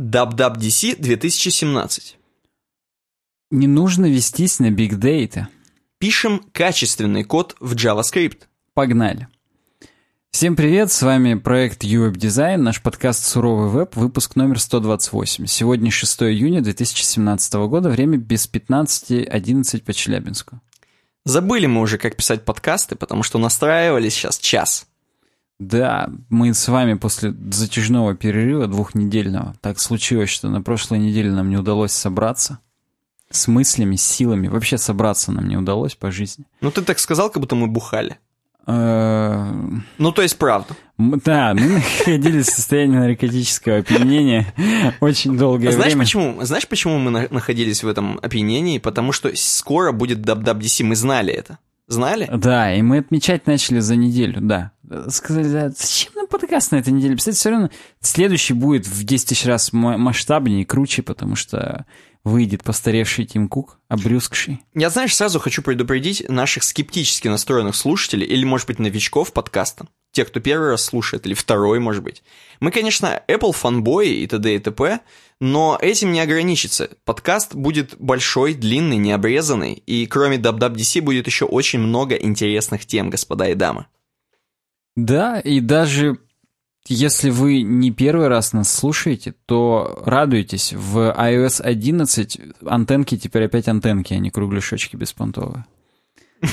WWDC 2017. Не нужно вестись на Big Data. Пишем качественный код в JavaScript. Погнали. Всем привет, с вами проект UWeb Design, наш подкаст «Суровый веб», выпуск номер 128. Сегодня 6 июня 2017 года, время без 15.11 по Челябинску. Забыли мы уже, как писать подкасты, потому что настраивались сейчас час. Да, мы с вами после затяжного перерыва двухнедельного. Так случилось, что на прошлой неделе нам не удалось собраться. С мыслями, с силами. Вообще собраться нам не удалось по жизни. Ну, ты так сказал, как будто мы бухали. Э, Ну, то есть правда. Да, мы находились в состоянии наркотического опьянения очень долгое Знаешь время. почему? Знаешь, почему мы на- находились в этом опьянении? Потому что скоро будет WWDC, мы знали это. Знали? Да, и мы отмечать начали за неделю, да. Сказали, да, зачем нам подкаст на этой неделе? Представляете, все равно следующий будет в 10 тысяч раз ма- масштабнее и круче, потому что выйдет постаревший Тим Кук, обрюзгший. Я, знаешь, сразу хочу предупредить наших скептически настроенных слушателей или, может быть, новичков подкаста. Те, кто первый раз слушает, или второй, может быть. Мы, конечно, Apple фанбои и т.д. и т.п., но этим не ограничится. Подкаст будет большой, длинный, необрезанный, и кроме WWDC будет еще очень много интересных тем, господа и дамы. Да, и даже если вы не первый раз нас слушаете, то радуйтесь. В iOS 11 антенки теперь опять антенки, а не кругляшочки беспонтовые.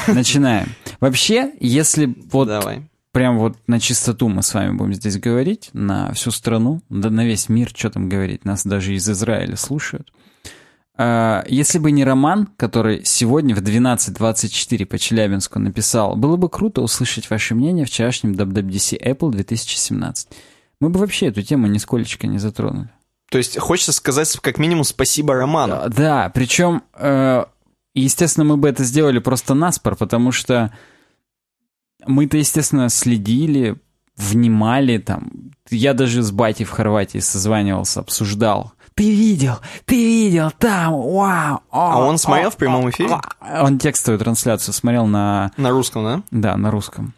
Начинаем. Вообще, если вот Давай. Прям вот на чистоту мы с вами будем здесь говорить, на всю страну, да на весь мир, что там говорить, нас даже из Израиля слушают. А, Если бы не Роман, который сегодня в 12.24 по Челябинску написал, было бы круто услышать ваше мнение в вчерашнем WWDC Apple 2017. Мы бы вообще эту тему нисколечко не затронули. То есть хочется сказать как минимум спасибо Роману. А, Да, причем, э, естественно, мы бы это сделали просто наспор, потому что мы-то, естественно, следили, внимали там. Я даже с батей в Хорватии созванивался, обсуждал. Ты видел, ты видел, там, вау. А он смотрел в прямом эфире? Он текстовую трансляцию смотрел на, На русском, да? да, на русском.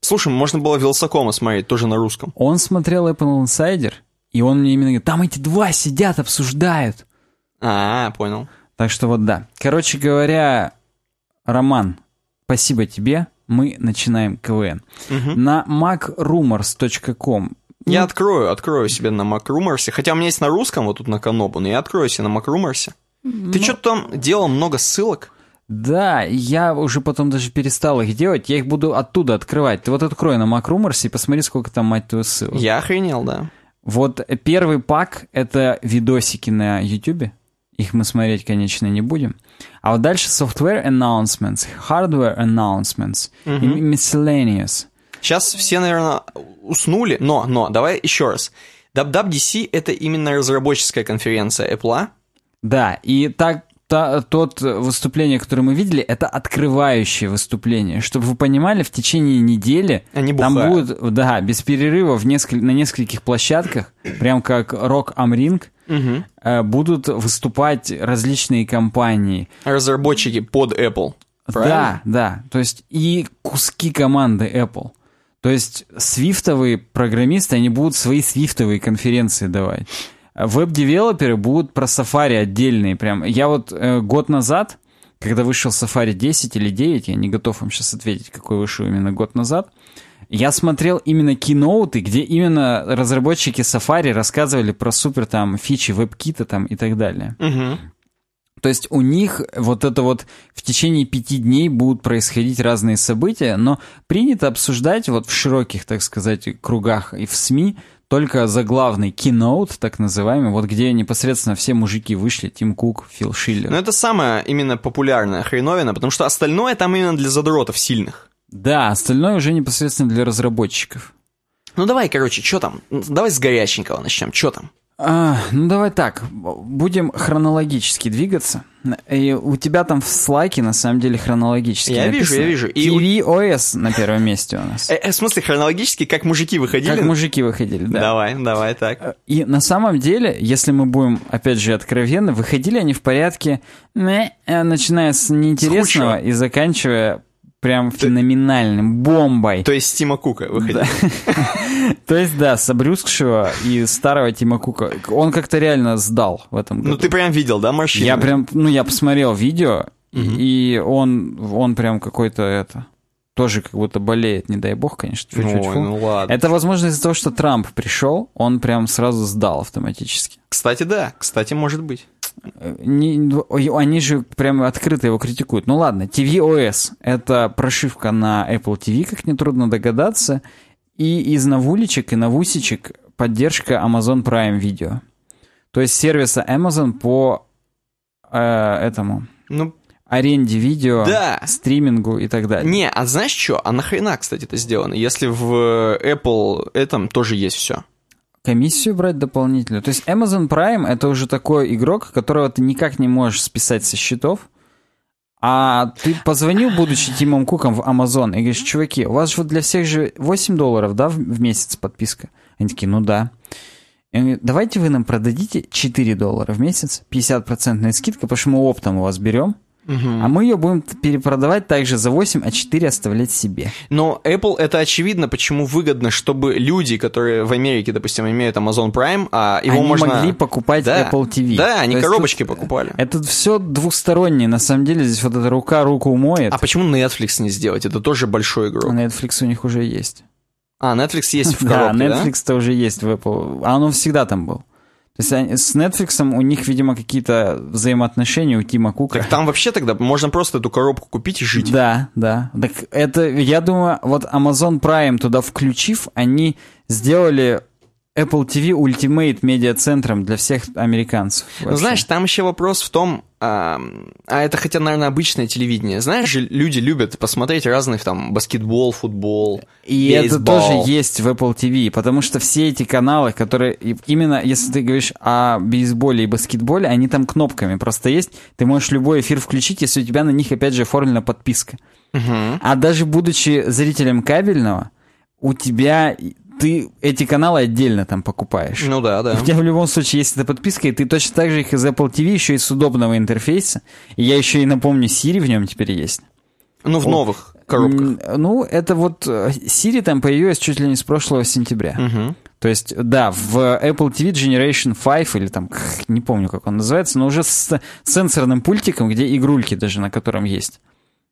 Слушай, можно было Вилсакома смотреть, тоже на русском. Он смотрел Apple Insider, и он мне именно говорит, там эти два сидят, обсуждают. А, понял. Так что вот да. Короче говоря, Роман, спасибо тебе. Мы начинаем КВН. На macrumors.com Я открою, открою себе на MacRumors, хотя у меня есть на русском, вот тут на Канобу, но я открою себе на MacRumors. Ты что-то там делал много ссылок? Да, я уже потом даже перестал их делать. Я их буду оттуда открывать. Ты вот открой на MacRumors и посмотри, сколько там, мать твою, ссылок. Я охренел, да. Вот первый пак — это видосики на YouTube. Их мы смотреть, конечно, не будем. А вот дальше software announcements, hardware announcements и miscellaneous. Сейчас все, наверное, уснули, но, но, давай еще раз. WWDC — это именно разработческая конференция Apple. а? Да, и так та- тот выступление, которое мы видели, это открывающее выступление. Чтобы вы понимали, в течение недели Они там будет, да, без перерыва в несколь- на нескольких площадках, прям как Rock Am Ring, э, будут выступать различные компании. Разработчики под Apple. Правильно? Да, да. То есть и куски команды Apple. То есть свифтовые программисты, они будут свои свифтовые конференции давать. Веб-девелоперы будут про Safari отдельные. Прям. Я вот э, год назад, когда вышел Safari 10 или 9, я не готов вам сейчас ответить, какой вышел именно год назад, я смотрел именно киноуты, где именно разработчики Safari рассказывали про супер там фичи веб-кита там и так далее. То есть у них вот это вот в течение пяти дней будут происходить разные события, но принято обсуждать вот в широких, так сказать, кругах и в СМИ только заглавный keynote, так называемый, вот где непосредственно все мужики вышли, Тим Кук, Фил Шиллер. Но это самая именно популярная хреновина, потому что остальное там именно для задротов сильных. Да, остальное уже непосредственно для разработчиков. Ну давай, короче, что там? Давай с горяченького начнем. Что там? А, ну давай так, будем хронологически двигаться. И у тебя там в слайке на самом деле хронологически Я вижу, написано. я вижу. И у- TV OS на первом месте у нас. Э, э, в смысле, хронологически, как мужики выходили? Как мужики выходили, да. Давай, давай, так. И на самом деле, если мы будем, опять же, откровенны, выходили они в порядке, э, начиная с неинтересного и заканчивая прям феноменальным, бомбой. То есть Тима Кука выходил. То есть, да, с обрюзгшего и старого Тима Кука. Он как-то реально сдал в этом году. Ну, ты прям видел, да, морщины? Я прям, ну, я посмотрел видео, и он, он прям какой-то это тоже как будто болеет, не дай бог, конечно. Фу -фу -фу. Ой, ну ладно. Это, возможно, из-за того, что Трамп пришел, он прям сразу сдал автоматически. Кстати, да, кстати, может быть. Не, ну, они же прям открыто его критикуют. Ну ладно, tvOS — это прошивка на Apple TV, как нетрудно догадаться, и из навулечек и навусечек поддержка Amazon Prime Video. То есть сервиса Amazon по э, этому... Ну, аренде видео, Да. стримингу и так далее. не, а знаешь что? А нахрена, кстати, это сделано? Если в Apple этом тоже есть все. Комиссию брать дополнительную. То есть Amazon Prime это уже такой игрок, которого ты никак не можешь списать со счетов. А ты позвонил, будучи Тимом Куком в Amazon, и говоришь, чуваки, у вас же вот для всех же 8 долларов, да, в в месяц подписка? Они такие, ну да. И он говорит, давайте вы нам продадите 4 доллара в месяц, 50% скидка, потому что мы оптом у вас берем, а мы ее будем перепродавать также за 8, а 4 оставлять себе. Но Apple это очевидно, почему выгодно, чтобы люди, которые в Америке, допустим, имеют Amazon Prime, а его Они можно... могли покупать Да. Apple TV. Да, они То коробочки тут- покупали. Это все двухстороннее, на самом деле. Здесь вот эта рука руку моет. А почему Netflix не сделать? Это тоже большой игрок. Netflix у них уже есть. А, Netflix есть в да, коробке, да? Netflix-то уже есть в Apple. А он всегда там был. То есть они- с Netflix у них, видимо, какие-то взаимоотношения у Тима Кука. Так там вообще тогда можно просто эту коробку купить и жить. Да, да. Так это, я думаю, вот Amazon Prime туда включив, они сделали Apple TV Ultimate медиа-центром для всех американцев. Ну, знаешь, там еще вопрос в том, а, а это хотя, наверное, обычное телевидение. Знаешь же, люди любят посмотреть разных там баскетбол, футбол, И это бейсбол. тоже есть в Apple TV, потому что все эти каналы, которые именно, если ты говоришь о бейсболе и баскетболе, они там кнопками просто есть. Ты можешь любой эфир включить, если у тебя на них опять же оформлена подписка. А даже будучи зрителем кабельного, у тебя ты эти каналы отдельно там покупаешь. Ну да, да. У тебя в любом случае есть эта подписка, и ты точно так же их из Apple TV еще и с удобного интерфейса. И я еще и напомню, Siri в нем теперь есть. Ну, в новых коробках. Ну, это вот э, Siri там появилась чуть ли не с прошлого сентября. Мгм. То есть, да, в Apple TV Generation 5, или там, не помню, как он называется, но уже с сенсорным пультиком, где игрульки даже на котором есть.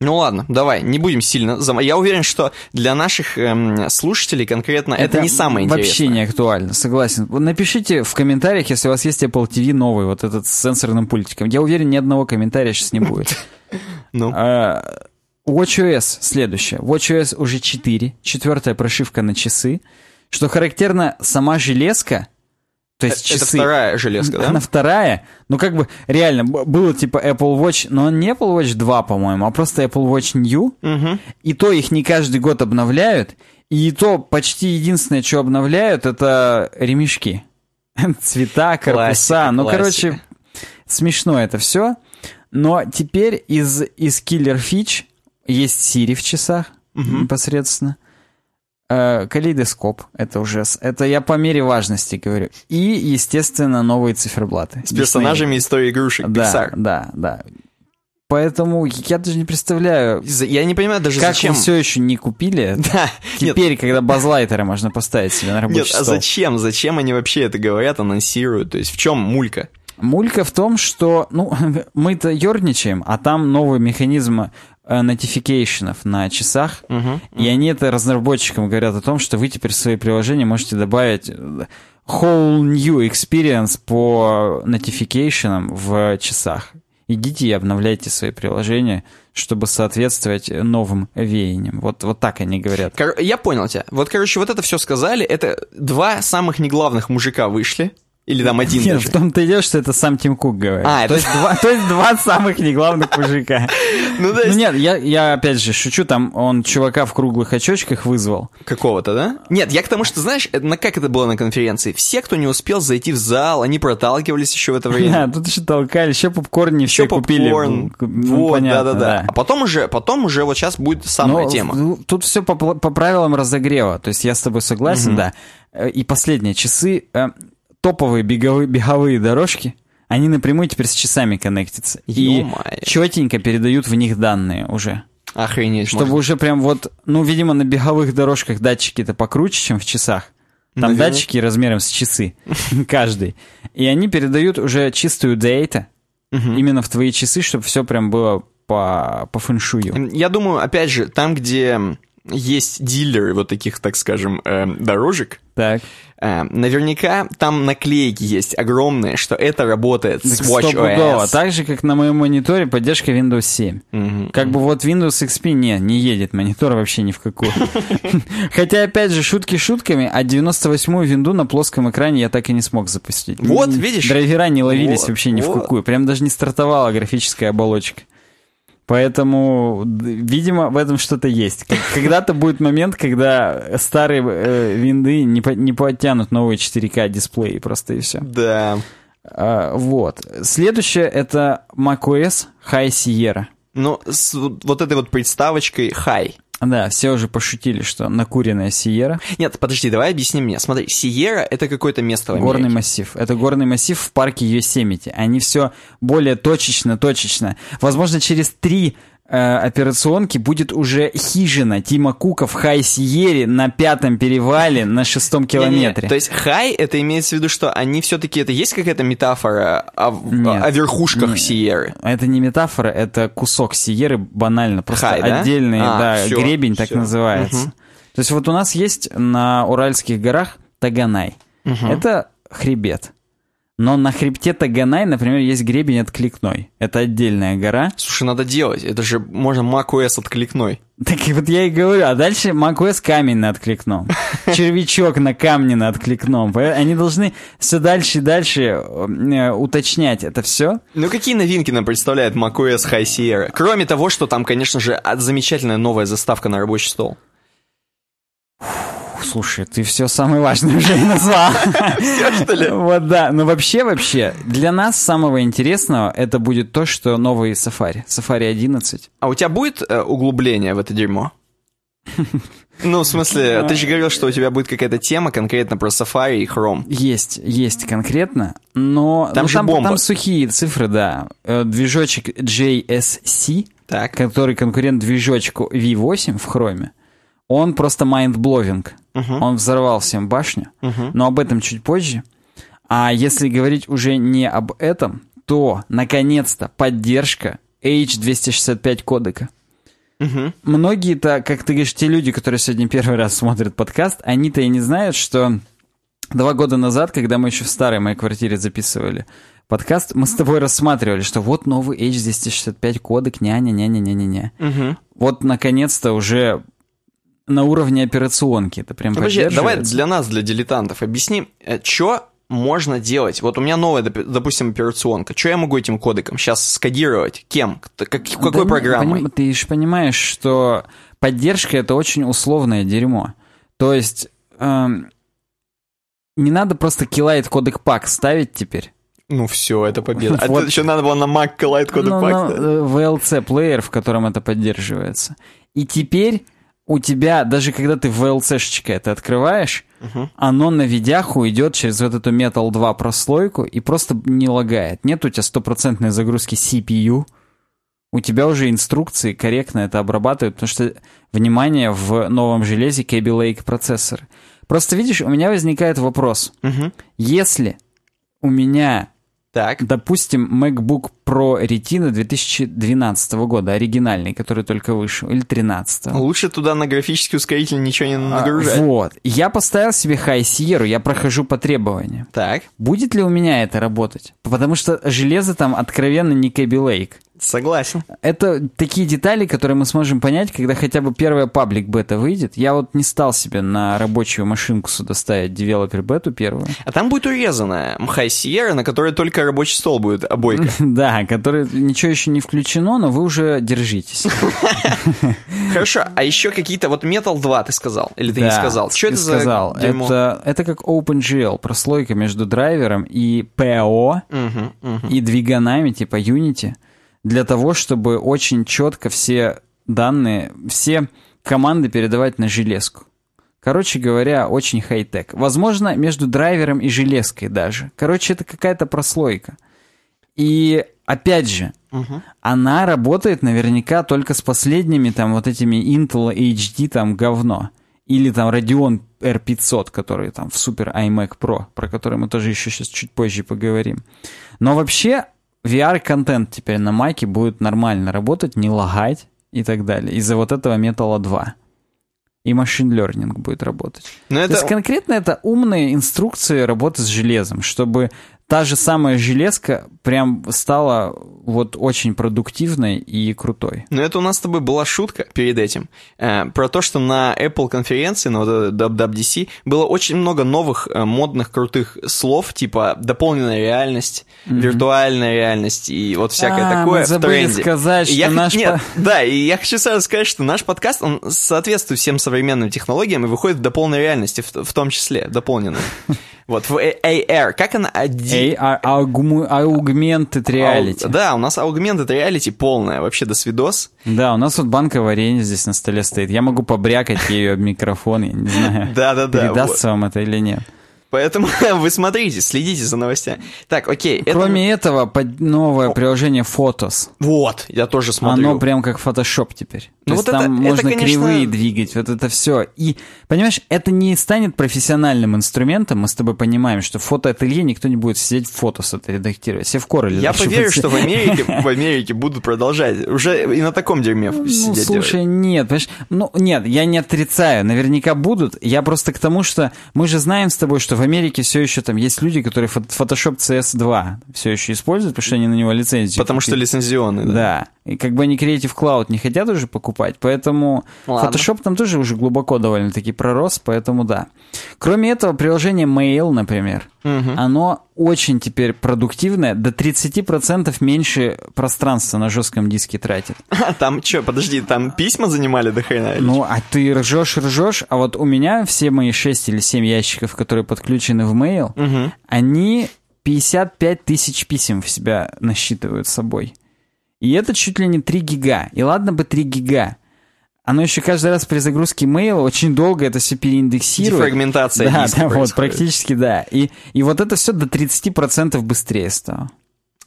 Ну ладно, давай, не будем сильно... зам- Я уверен, что для наших эм, слушателей конкретно это, не самое интересное. Вообще не актуально, согласен. Напишите в комментариях, если у вас есть Apple TV новый, вот этот с сенсорным пультиком. Я уверен, ни одного комментария сейчас не будет. Ну, А, WatchOS следующее. WatchOS уже 4, четвертая прошивка на часы. Что характерно, сама железка, то есть это часы... вторая железка, да? Она вторая. Ну, как бы, реально, было типа Apple Watch, но не Apple Watch 2, по-моему, а просто Apple Watch New. Мгм. И то их не каждый год обновляют. И то почти единственное, что обновляют, это ремешки. Цвета, корпуса. Классика, ну, классика. короче, смешно это все. Но теперь из, из Killer Fitch есть Siri в часах непосредственно. Э, Калейдоскоп, это уже, это я по мере важности говорю. И, естественно, новые циферблаты. С персонажами истории игрушек Да, Pixar. да, да. Поэтому я даже не представляю, Я не понимаю даже как зачем... все еще не купили. Да, нет, Теперь, когда базлайтеры можно поставить себе на рабочий нет, а стол. зачем? Зачем они вообще это говорят, анонсируют? То есть в чем мулька? Мулька в том, что, ну, мы-то ерничаем, а там новый механизм э, нотификейшенов на часах, и они это разработчикам говорят о том, что вы теперь в свои приложения можете добавить э, whole new experience по нотификейшенам в часах. Идите и обновляйте свои приложения, чтобы соответствовать новым веяниям. Вот, вот так они говорят. Кор- Я понял тебя. Вот, короче, вот это все сказали. Это два самых неглавных мужика вышли. Или там один Нет, даже. в том-то и дело, что это сам Тим Кук говорит. А, то, есть два, то есть два самых неглавных мужика. Ну, то Ну есть нет, я, я опять же шучу, там он чувака в круглых очочках вызвал. какого-то, да? Нет, я к тому, что, знаешь, на как это было на конференции? Все, кто не успел зайти в зал, они проталкивались еще в это время. Да, тут еще толкали, еще попкорн не Еще купили. попкорн. Ну, вот, понятно, да-да-да. А потом уже, потом уже вот сейчас будет самая Но тема. Тут все по, по правилам разогрева. То есть я с тобой согласен, да. Э, И последнее. Часы, э, топовые беговые, беговые дорожки, они напрямую теперь с часами коннектятся. И четенько передают в них данные уже. Охренеть. Чтобы можно. уже прям вот, ну, видимо, на беговых дорожках датчики-то покруче, чем в часах. Там Наверное. датчики размером с часы, каждый. И они передают уже чистую дейта именно в твои часы, чтобы все прям было по, по фэншую. Я думаю, опять же, там, где есть дилеры вот таких, так скажем, э, дорожек, Так. э, наверняка там наклейки есть огромные, что это работает с Так стопудово. WatchOS. Так же, как на моем мониторе поддержка Windows 7. Мгм. Как бы вот Windows XP не, не едет монитор вообще ни в какую. Хотя, опять же, шутки шутками, а 98-ю винду на плоском экране я так и не смог запустить. Вот, видишь? Драйвера не ловились вообще ни в какую. Прям даже не стартовала графическая оболочка. Поэтому, видимо, в этом что-то есть. Когда-то будет момент, когда старые э, винды не, по- не подтянут новые 4К дисплеи просто и все. Да. А, вот. Следующее это macOS High Sierra. Ну, с вот этой вот приставочкой High. Да, все уже пошутили, что накуренная Сиера. Нет, подожди, давай объясни мне. Смотри, Сиера — это какое-то место в Америке. Горный массив. Это горный массив в парке Йосемити. Они все более точечно, точечно. Возможно, через три операционки будет уже хижина Тима Кука в Хай Сиере на пятом перевале на шестом километре. То есть хай, это имеется в виду, что они все-таки, это есть какая-то метафора о, Нет. о верхушках Нет. Сиеры? Это не метафора, это кусок Сиеры банально. Просто Хай, да? отдельный А, да, всё, гребень так всё. называется. Мгм. То есть вот у нас есть на Уральских горах Таганай. Это хребет. Но на хребте Таганай, например, есть гребень откликной. Это отдельная гора. Слушай, надо делать. Это же можно macOS откликной. Так вот я и говорю, а дальше macOS камень на откликном. Червячок на камне на откликном. Они должны все дальше и дальше э, уточнять это все. Ну, какие новинки нам представляет macOS High Sierra? Кроме того, что там, конечно же, замечательная новая заставка на рабочий стол. Слушай, ты все самое важное уже и назвал. Все, что ли? Вот да, но вообще, вообще, для нас самого интересного это будет то, что новый Safari, Safari 11. А у тебя будет э, углубление в это дерьмо? Ну, в смысле, ты же говорил, что у тебя будет какая-то тема конкретно про Safari и Chrome. Есть, есть конкретно, но Там ну, же там, бомба. там сухие цифры, да. Э, Движочек JSC, Так. который конкурент движочку V8 в хроме, он просто mind-blowing. Он взорвал всем башню, но об этом чуть позже. А если говорить уже не об этом, то, наконец-то, поддержка H265 кодека. Многие-то, как ты говоришь, те люди, которые сегодня первый раз смотрят подкаст, они-то и не знают, что два года назад, когда мы еще в старой моей квартире записывали подкаст, мы с тобой рассматривали, что вот новый H265 кодек, няня-няня-няня-няня. Вот, наконец-то, уже на уровне операционки это прям Ну, Подожди, давай для нас, для дилетантов, объясни, что можно делать? Вот у меня новая, доп- допустим, операционка. Что я могу этим кодеком сейчас скодировать? Кем? Как- какой Да программой? ты же понимаешь, что поддержка это очень условное дерьмо. То есть эм, не надо просто килайт кодек пак ставить теперь. Ну все, это победа. А Вот. еще надо было на Mac Collide кодек Ну, пак ставить. э, VLC плеер, в котором это поддерживается. И теперь у тебя, даже когда ты VLC-шечка это открываешь, оно на видяху идет через вот эту Metal 2 прослойку и просто не лагает. Нет у тебя стопроцентной загрузки CPU, у тебя уже инструкции корректно это обрабатывают, потому что, внимание, в новом железе Kaby Lake процессор. Просто видишь, у меня возникает вопрос. Мгм. Если у меня Так. Допустим, MacBook Pro Retina 2012 года, оригинальный, который только вышел, или 13 Лучше туда на графический ускоритель ничего не нагружать. Вот. Я поставил себе High Sierra, я прохожу по требованиям. Так, Будет ли у меня это работать? Потому что железо там откровенно не Kaby Lake. Согласен. Это такие детали, которые мы сможем понять, когда хотя бы первая паблик бета выйдет. Я вот не стал себе на рабочую машинку сюда ставить девелопер бету первую. А там будет урезанная High Sierra, на которой только рабочий стол будет обойка. Да, который ничего еще не включено, но вы уже держитесь. Хорошо, а еще какие-то... Вот Metal 2 ты сказал, или ты не сказал? Что это сказал. за дерьмо? Это, как OpenGL, прослойка между драйвером и мгм. и двиганами типа Unity, для того, чтобы очень четко все данные, все команды передавать на железку. Короче говоря, очень хай-тек. Возможно, между драйвером и железкой даже. Короче, это какая-то прослойка. И опять же, Мгм. она работает наверняка только с последними там вот этими Intel HD там говно. Или там Radeon R500, который там в Super iMac Pro, про который мы тоже еще сейчас чуть позже поговорим. Но вообще VR-контент теперь на Маке будет нормально работать, не лагать и так далее. Из-за вот этого Metal 2. И машин learning будет работать. Но То это... есть конкретно это умные инструкции работы с железом, чтобы та же самая железка прям стала вот очень продуктивной и крутой. Но это у нас с тобой была шутка перед этим. э, про то, что на Apple конференции, на вот WWDC, было очень много новых э, модных крутых слов, типа дополненная реальность, виртуальная реальность и вот всякое А, такое мы в забыли тренде. сказать, И что я наш Нет, по- да, и я хочу сразу сказать, что наш подкаст, он соответствует всем современным технологиям и выходит в дополненной реальности, в, в том числе, дополненной. Вот, в AR. Как она? Ади- AR, аугму- augmented reality. Ау- Да, у нас augmented reality полная, вообще до свидос. Да, у нас вот банка варенья здесь на столе стоит. Я могу побрякать ею об микрофон, я не знаю, Да-да-да. передастся вам это или нет. Поэтому вы смотрите, следите за новостями. Так, окей. это- Кроме этого, под- новое приложение Photos. Вот, я тоже смотрю. Оно прям как Photoshop теперь. Ну То вот есть там это- это, можно конечно- кривые двигать, вот это все. И, понимаешь, это не станет профессиональным инструментом, мы с тобой понимаем, что в фотоателье никто не будет сидеть фотос это редактировать. Все в короле. Я поверю, что в Америке, в Америке будут продолжать. Уже и на таком дерьме Ну, сидеть слушай, нет, понимаешь, ну, нет, я не отрицаю, наверняка будут. Я просто к тому, что мы же знаем с тобой, что в Америке все еще там есть люди, которые Photoshop CS2 все еще используют, потому что они на него лицензию Потому что купили. лицензионный, да. Да. И как бы они Creative Cloud не хотят уже покупать, поэтому Ладно. Photoshop там тоже уже глубоко довольно-таки пророс, поэтому да. Кроме этого, приложение Mail, например, оно очень теперь продуктивное, до 30% меньше пространства на жестком диске тратит. А там что, подожди, там письма занимали до хрена? Ну, а ты ржешь, ржешь, а вот у меня все мои 6 или 7 ящиков, которые подключены в Mail? Мгм. они 55 тысяч писем в себя насчитывают собой. И это чуть ли не 3 гига. И ладно бы 3 гига. Оно еще каждый раз при загрузке мейла очень долго это все переиндексирует. Дефрагментация Да, да, вот, практически да. И, и вот это все до 30% быстрее стало.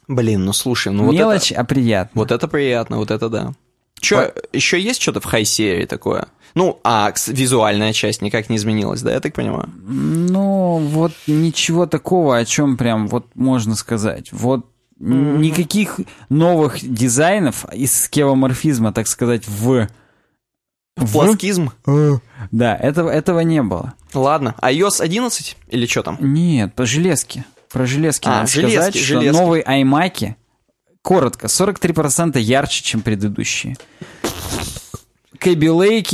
Блин, ну слушай, ну вот Мелочь, это... а приятно. Вот это приятно, вот это да. Че, еще есть что-то в хай-серии такое? Ну, а визуальная часть никак не изменилась, да, я так понимаю? Ну, вот ничего такого, о чем прям вот можно сказать. Вот н- никаких новых дизайнов из скевоморфизма, так сказать, в... в- Пласкизм? Да, этого, этого не было. Ладно, а iOS 11 или что там? Нет, по железке. Про железки А, надо железки, сказать, что железки. новые iMac, коротко, 43% ярче, чем предыдущие. Кэби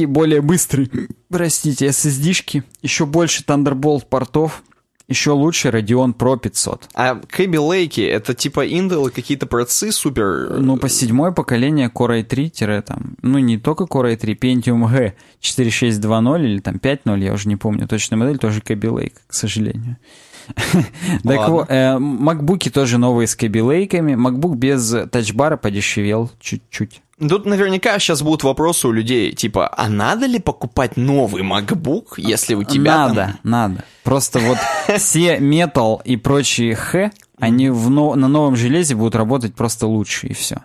более быстрые, простите, SSD-шки, еще больше Thunderbolt портов, еще лучше Radeon Pro 500. А Кэби Лейки, это типа Intel какие-то процессы супер... Ну, по седьмое поколение Core i3, там, ну, не только Core i3, Pentium G 4620 или там 5.0, я уже не помню, точную модель, тоже Kaby Lake, к сожалению. Так вот, э, макбуки тоже новые с Lake'ами, MacBook без тачбара подешевел чуть-чуть. Тут наверняка сейчас будут вопросы у людей, типа, а надо ли покупать новый MacBook, если у тебя надо, там... надо. Просто вот все Metal и прочие Х, они в но- на новом железе будут работать просто лучше, и все.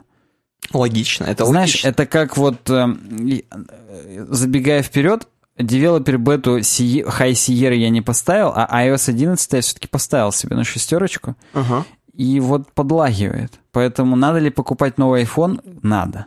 Логично, это Знаешь, логично. это как вот, и, э, забегая вперед, девелопер бету Си- High Sierra я не поставил, а iOS 11 я все-таки поставил себе на шестерочку, Ага. и вот подлагивает. Поэтому надо ли покупать новый iPhone? Надо.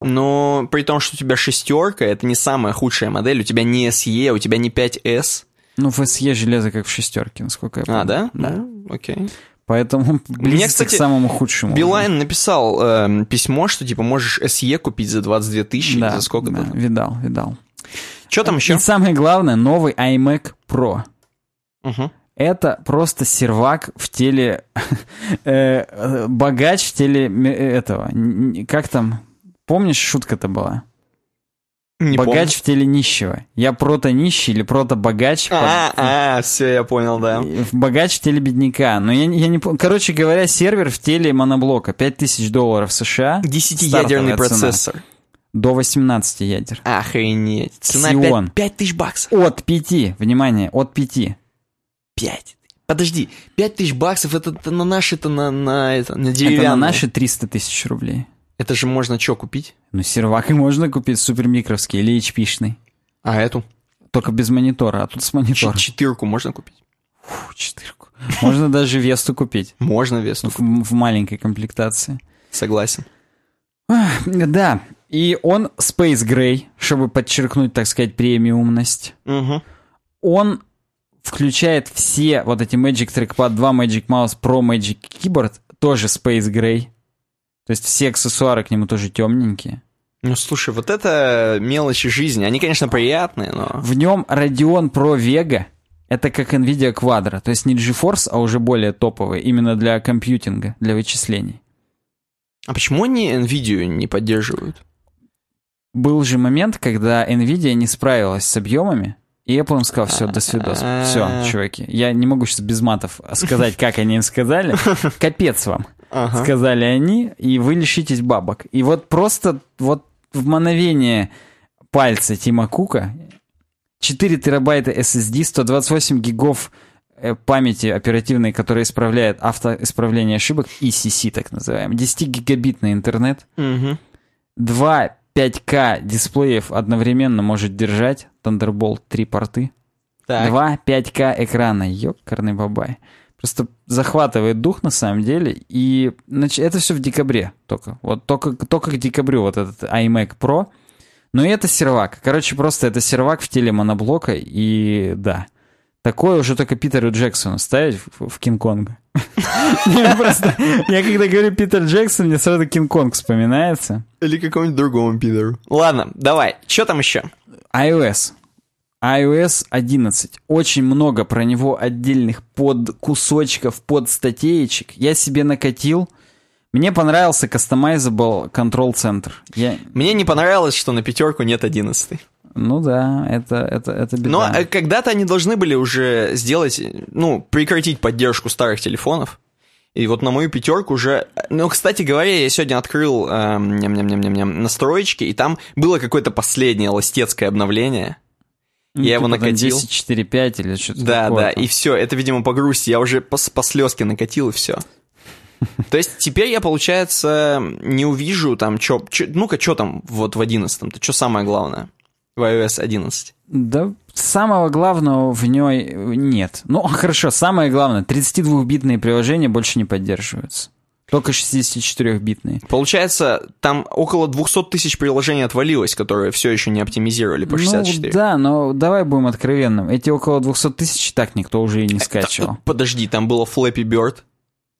Но при том, что у тебя шестерка, это не самая худшая модель, у тебя не SE, у тебя не 5S. Ну, в SE железо как в шестерке, насколько я помню. А, да? Да. Ну, окей. Поэтому близится кстати, к самому худшему. Билайн написал эм, письмо, что типа можешь SE купить за 22 тысячи, да, за сколько да, видал, видал. Что там еще? И самое главное, новый iMac Pro. Мгм. Это просто сервак в теле... э, э, богач в теле ме- этого. Как там? Помнишь, шутка-то была? Не богач в теле нищего. Я прото-нищий или прото-богач. помню. А, а, все, я понял, да. В- Богач в теле бедняка. Но я, не- я не помню. Короче говоря, сервер в теле моноблока. 5000 долларов США. Десятиядерный цена. процессор. До 18 ядер. Охренеть. Цена Xeon. 5, тысяч баксов. От 5. Внимание, от 5. 5. Подожди, 5 тысяч баксов, это, это на наши, это на, на, это, на Это деревянные. на наши 300 тысяч рублей. Это же можно что купить? Ну, сервак и можно купить супермикровский или HP-шный. А эту? Только без монитора, а тут с монитором. четырку можно купить? Фу, четырку. Можно даже Весту купить. Можно вес, В, в маленькой комплектации. согласен. Да, и он Space Gray, чтобы подчеркнуть, так сказать, премиумность. Угу. Он включает все вот эти Magic Trackpad 2, Magic Mouse Pro, Magic Keyboard, тоже Space Gray. То есть все аксессуары к нему тоже темненькие. Ну, слушай, вот это мелочи жизни. Они, конечно, приятные, но... В нем Radeon Pro Vega. Это как NVIDIA Quadro. То есть не GeForce, а уже более топовый. Именно для компьютинга, для вычислений. А почему они NVIDIA не поддерживают? Был же момент, когда NVIDIA не справилась с объемами, и Apple им сказал, все, до свидос. Все, чуваки. Я не могу сейчас без матов сказать, как они им сказали. Капец вам. Ага. Сказали они, и вы лишитесь бабок. И вот просто вот в мгновение пальца Тима Кука 4 терабайта SSD, 128 гигов э, памяти оперативной, которая исправляет автоисправление ошибок, ECC так называемый, 10-гигабитный интернет, Мгм. два 5К дисплеев одновременно может держать, Thunderbolt 3 порты, Так. два 5К экрана, ёкарный бабай. Просто захватывает дух на самом деле, и нач- это все в декабре только. Вот только, только к декабрю вот этот iMac Pro. Но и это сервак. Короче, просто это сервак в теле моноблока, и да. Такое уже только Питеру Джексону ставить в, в Кинг-Конга. Я просто- Я когда говорю Питер Джексон, мне сразу Кинг-Конг вспоминается. Или какому-нибудь другому пидору. Ладно, давай. Что там еще? iOS. iOS 11. Очень много про него отдельных под кусочков, под статеечек. Я себе накатил. Мне понравился Customizable Control Center. Я... Мне не понравилось, что на пятерку нет 11. Ну да, это, это, это беда. Но э, когда-то они должны были уже сделать, ну, прекратить поддержку старых телефонов. И вот на мою пятерку уже... Ну, кстати говоря, я сегодня открыл эм, ням-ням-ням-ням, настроечки, и там было какое-то последнее ластецкое обновление. Ну, я его типа там накатил. 10.4.5 или что-то Да, такое да, там. и все, это, видимо, по грусти. Я уже по, по слезке накатил, и все. То есть теперь я, получается, не увижу там, чё, чё- ну-ка, что там вот в 11-м-то, что самое главное в iOS 11? Да, самого главного в ней нет. Ну, хорошо, самое главное, 32-битные приложения больше не поддерживаются. Только 64-битные. Получается, там около 200 тысяч приложений отвалилось, которые все еще не оптимизировали по 64. Ну, да, но давай будем откровенным. Эти около 200 тысяч так никто уже и не Та- скачивал. Подожди, там было Flappy Bird.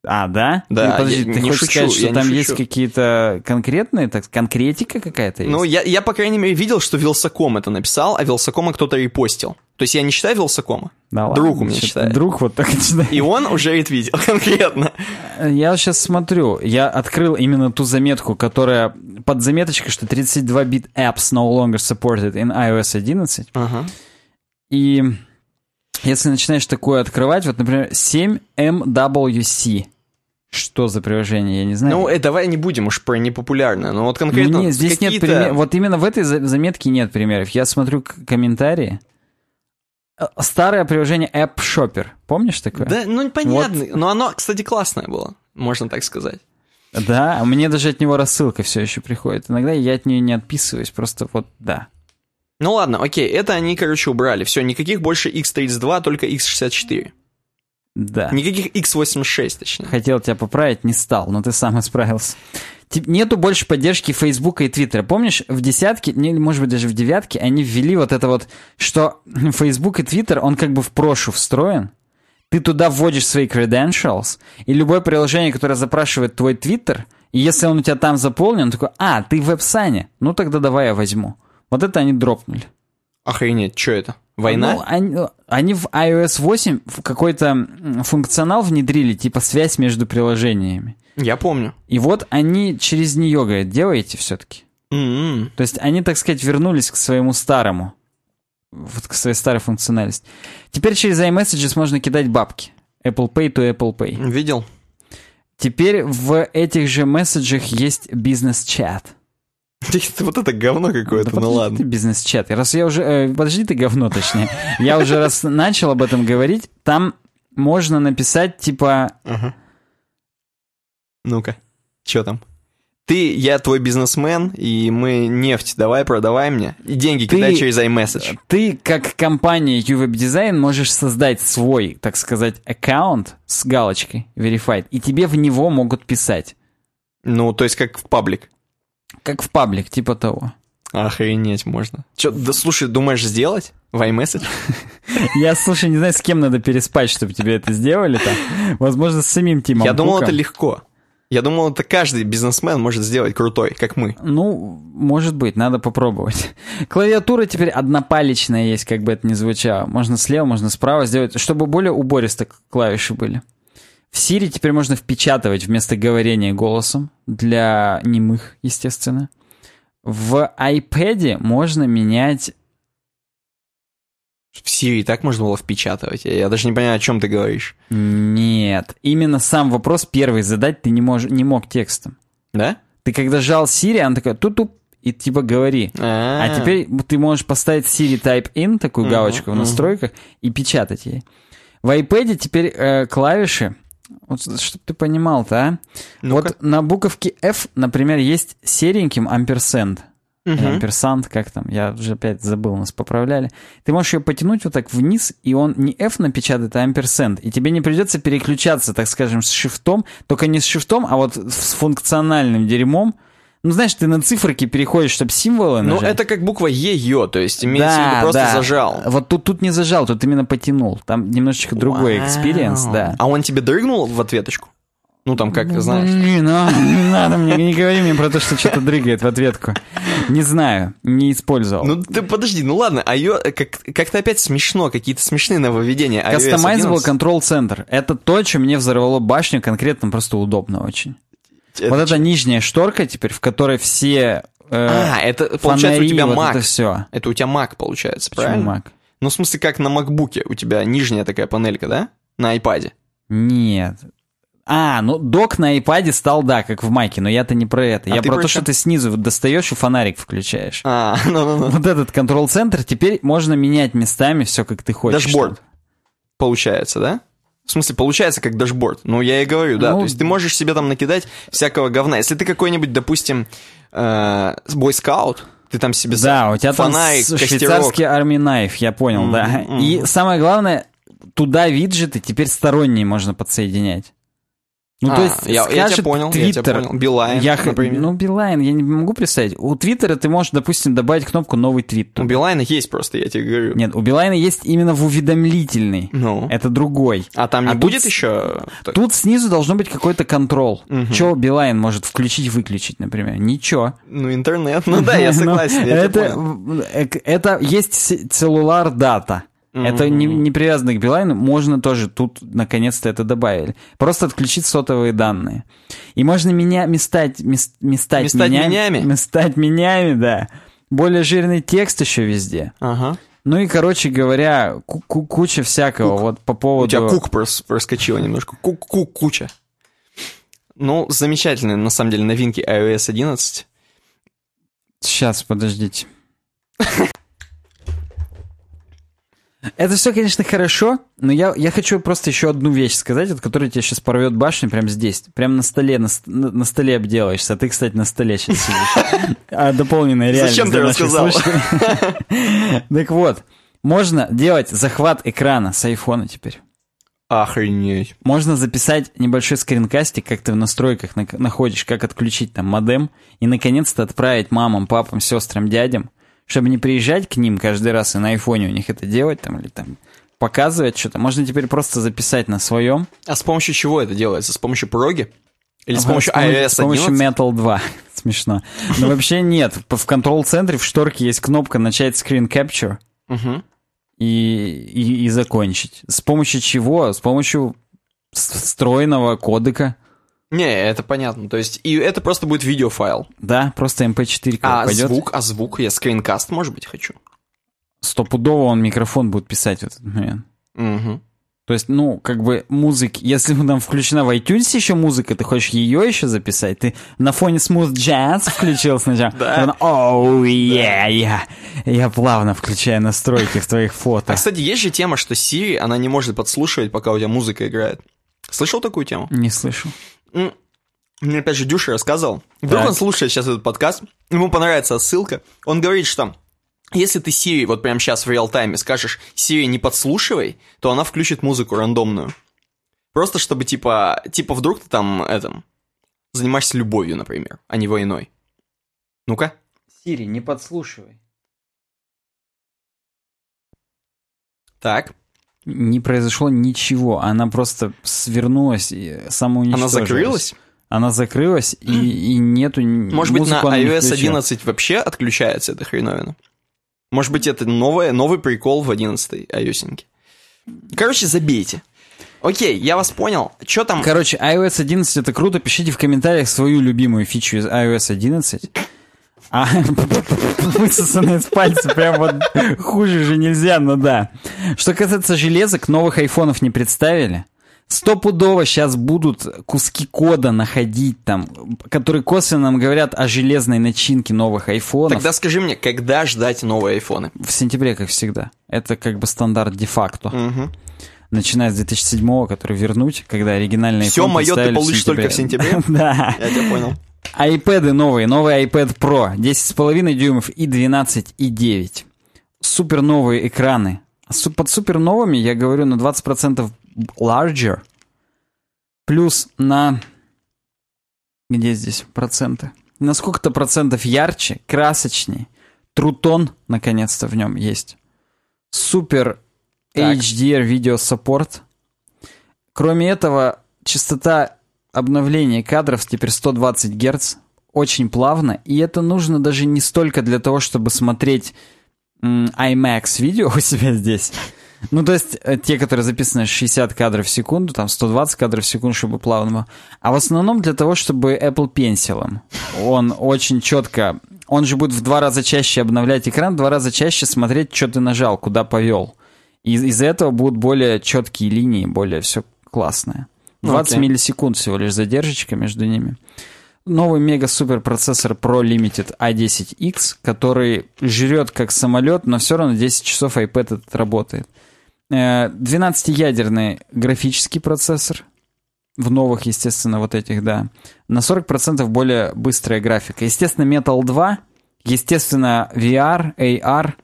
А, да? Да, Ну, подожди, я ты не хочешь шучу, сказать, что там шучу. есть какие-то конкретные, так конкретика какая-то есть? Ну, я, я, по крайней мере, видел, что Вилсаком это написал, а Вилсакома кто-то репостил. То есть я не читаю Вилсакома. Да ладно, друг у меня что-то читает. Друг вот так читает. И он уже ретвитил конкретно. Я сейчас смотрю, я открыл именно ту заметку, которая под заметочкой, что 32-бит apps no longer supported in iOS 11. Ага. И если начинаешь такое открывать, вот, например, 7MWC. Что за приложение, я не знаю. Ну, э, давай не будем уж про непопулярное, но вот конкретно Не, здесь нет примеров. Вот именно в этой за- заметке нет примеров. Я смотрю комментарии. Э, Старое приложение App Shopper. Помнишь такое? Да, ну, понятно. Но оно, кстати, классное было, можно так сказать. Да, мне даже от него рассылка все еще приходит. Иногда я от нее не отписываюсь, просто вот да. Ну ладно, окей, это они, короче, убрали. Все, никаких больше X32, только X64. Да. Никаких X86, точнее. Хотел тебя поправить, не стал, но ты сам исправился. Нету больше поддержки Фейсбука и Твиттера. Помнишь, в десятке, не, может быть, даже в девятке, они ввели вот это вот, что Facebook и Твиттер, он как бы в прошу встроен. Ты туда вводишь свои credentials, и любое приложение, которое запрашивает твой Твиттер, и если он у тебя там заполнен, он такой, а, ты в веб-сане, ну тогда давай я возьму. Вот это они дропнули. Охренеть, что это? Война? Ну, они, они в iOS 8 в какой-то функционал внедрили, типа связь между приложениями. Я помню. И вот они через нее, говорят, делаете все-таки. М-м. То есть они, так сказать, вернулись к своему старому, вот к своей старой функциональности. Теперь через iMessages можно кидать бабки. Apple Pay to Apple Pay. Видел? Теперь в этих же месседжах есть бизнес-чат. Вот это говно какое-то, Да ну подожди ладно. ты бизнес-чат. Раз я уже... э, подожди ты говно, точнее. Я уже раз начал об этом говорить. Там можно написать типа... Ага. Ну-ка, что там? Ты, я твой бизнесмен, и мы нефть давай, продавай мне. И деньги Ты- кидай через iMessage. Ты, как компания UWeb Design, можешь создать свой, так сказать, аккаунт с галочкой Verified, и тебе в него могут писать. Ну, то есть как в паблик. Как в паблик, типа того. Охренеть можно. Че, да слушай, думаешь сделать в iMessage? Я, слушай, не знаю, с кем надо переспать, чтобы тебе это сделали там. Возможно, с самим Тимом Я думал, это легко. Я думал, это каждый бизнесмен может сделать крутой, как мы. Ну, может быть, надо попробовать. Клавиатура теперь однопалечная есть, как бы это ни звучало. Можно слева, можно справа сделать, чтобы более убористо клавиши были. В Siri теперь можно впечатывать вместо говорения голосом, для немых, естественно. В iPad можно менять... В Siri так можно было впечатывать. Я, даже не понимаю, о чем ты говоришь. Нет, именно сам вопрос первый задать ты не, мож... не мог текстом. Да? Ты когда жал Siri, она такая тут-туп, и типа говори. А А теперь ты можешь поставить Siri Type In, такую галочку в настройках, и печатать ей. В iPad теперь э, клавиши, вот чтобы ты понимал-то, а? Ну-ка. Вот на буковке F, например, есть сереньким амперсенд. Мгм. амперсант, как там, я уже опять забыл, нас поправляли. Ты можешь ее потянуть вот так вниз, и он не F напечатает, а амперсенд. И тебе не придется переключаться, так скажем, с шифтом, только не с шифтом, а вот с функциональным дерьмом. Ну, знаешь, ты на циферки переходишь, чтобы символы Ну, нажать. это как буква Е, Ё, то есть имеется в виду просто зажал. Вот тут, тут не зажал, тут именно потянул. Там немножечко другой Вау. experience, да. А он тебе дрыгнул в ответочку? Ну, там, как, знаешь. Блин, а, не надо мне, не говори мне про то, что что-то дрыгает в ответку. Не знаю, не использовал. Ну, ты подожди, ну ладно, а ее как, как-то опять смешно, какие-то смешные нововведения. Customizable 11. Control Center. Это то, что мне взорвало башню, конкретно просто удобно очень. Это вот эта нижняя шторка теперь, в которой все э, А, это получается у фонари, тебя вот Mac. это все. Это у тебя Mac получается, Почему правильно? Mac? Ну, в смысле, как на MacBook у тебя нижняя такая панелька, да? На iPad. Нет. А, ну док на iPad стал, да, как в Маке, но я-то не про это. А я про то, что ты снизу достаешь и фонарик включаешь. А, ну-ну-ну. Вот этот контрол-центр, теперь можно менять местами все, как ты хочешь. Дашборд. Получается, да? В смысле, получается как дашборд. Ну, я и говорю, да. Ну, То есть ты можешь себе там накидать всякого говна. Если ты какой-нибудь, допустим, э, бойскаут, ты там себе Да, у тебя там фонарик, с- костерок. швейцарский army knife, я понял, Мгм, да. И самое главное, туда виджеты теперь сторонние можно подсоединять. Ну, А, то есть, я- я тебя скажет понял, я тебя Twitter, понял. Билайн, я например. Ну, Билайн, я не могу представить. У Твиттера ты можешь, допустим, добавить кнопку «Новый твит». У. Билайна есть просто, я тебе говорю. Нет, у Билайна есть именно в уведомлительный. Ну. Это другой. А там не А тут будет с- еще... Тут снизу должно быть какой-то контрол. Мгм. Что Билайн может включить-выключить, например? Ничего. Ну, интернет. Ну да, я согласен, я это, это есть целлулар дата. Это не, не привязано к Билайну, можно тоже тут наконец-то это добавили. Просто отключить сотовые данные. И можно меня местать, мес- местать, Местать меня- менями? Местать менями, да. Более жирный текст еще везде. Ага. Ну и, короче говоря, ку- ку- куча всякого вот по У поводу... тебя кук прос- проскочила немножко. Кук-кук куча. Ну, замечательные, на самом деле, новинки iOS 11. Сейчас, подождите. Это все, конечно, хорошо, но я, я хочу просто еще одну вещь сказать, от которой тебя сейчас порвет башню прямо здесь. Прямо на столе, на, на- столе обделаешься. А ты, кстати, на столе сейчас сидишь. А, дополненная реальность Зачем ты рассказал? Так вот, можно делать захват экрана с айфона теперь. Охренеть. Можно записать небольшой скринкастик, как ты в настройках на- находишь, как отключить там модем, и наконец-то отправить мамам, папам, сестрам, дядям, чтобы не приезжать к ним каждый раз и на айфоне у них это делать там или там показывать что-то. Можно теперь просто записать на своем. А с помощью чего это делается? С помощью проги? Или с Ага, помощью помо- iOS С помощью 11? Metal 2. Смешно. Но вообще нет. В контрол-центре в шторке есть кнопка «Начать screen capture» и, и, и закончить. С помощью чего? С помощью с- встроенного кодека. Не, это понятно. То есть, и это просто будет видеофайл. Да, просто MP4 А пойдет. звук, а звук, я скринкаст, может быть, хочу. Стопудово он микрофон будет писать в этот момент. Мгм. То есть, ну, как бы музыки, если там включена в iTunes еще музыка, ты хочешь ее еще записать? Ты на фоне Smooth Jazz включил сначала? Да. Оу, я, я, я плавно включаю настройки в твоих А, фото. кстати, есть же тема, что Siri, она не может подслушивать, пока у тебя музыка играет. Слышал такую тему? Не слышу. Мне опять же Дюша рассказал. Вдруг Так. он слушает сейчас этот подкаст, ему понравится ссылка. Он говорит, что если ты Siri вот прямо сейчас в реал-тайме скажешь Siri не подслушивай, то она включит музыку рандомную. Просто чтобы типа, типа вдруг ты там этом занимаешься любовью, например, а не войной. Ну-ка. Сири, не подслушивай. Так. Не произошло ничего, она просто свернулась и самоуничтожилась. Она закрылась? Она закрылась, и, и нету... Может быть, на iOS включила. 11 вообще отключается эта хреновина? Может быть, это новое, новый прикол в 11 iOS. Короче, забейте. Окей, я вас понял. Что там? Короче, iOS 11 это круто. Пишите в комментариях свою любимую фичу из iOS 11. А, высосанные из пальца, прям вот хуже же нельзя, но да. Что касается железок, новых айфонов не представили. Стопудово сейчас будут куски кода находить там, которые косвенно нам говорят о железной начинке новых айфонов. Тогда скажи мне, когда ждать новые айфоны? В сентябре, как всегда. Это как бы стандарт де-факто. Мгм. Начиная с 2007 который вернуть, когда оригинальный iPhone моё ты получишь только в сентябре? Да. Я тебя понял. iPad новые, новый iPad Pro, 10,5 дюймов и 12,9. Супер новые экраны. Под супер новыми я говорю на 20% larger. Плюс на... Где здесь проценты? На сколько-то процентов ярче, красочнее. Трутон, наконец-то, в нем есть. Супер Так. HDR видео саппорт. Кроме этого, частота обновления кадров теперь 120 Гц. Очень плавно. И это нужно даже не столько для того, чтобы смотреть IMAX видео у себя здесь. Ну, то есть, э, те, которые записаны 60 кадров в секунду, там 120 кадров в секунду, чтобы плавно. А в основном для того, чтобы Apple Pencil. Он очень четко... Он же будет в два раза чаще обновлять экран, в два раза чаще смотреть, что ты нажал, куда повел. И из-за этого будут более четкие линии, более все классное. 20 Окей. миллисекунд всего лишь задержечка между ними. Новый мега-супер процессор Pro Limited A10X, который жрет как самолет, но все равно 10 часов iPad этот работает. Э, 12-ядерный графический процессор. В новых, естественно, вот этих, да. На 40% более быстрая графика. Естественно, Metal 2. Естественно, VR, AR.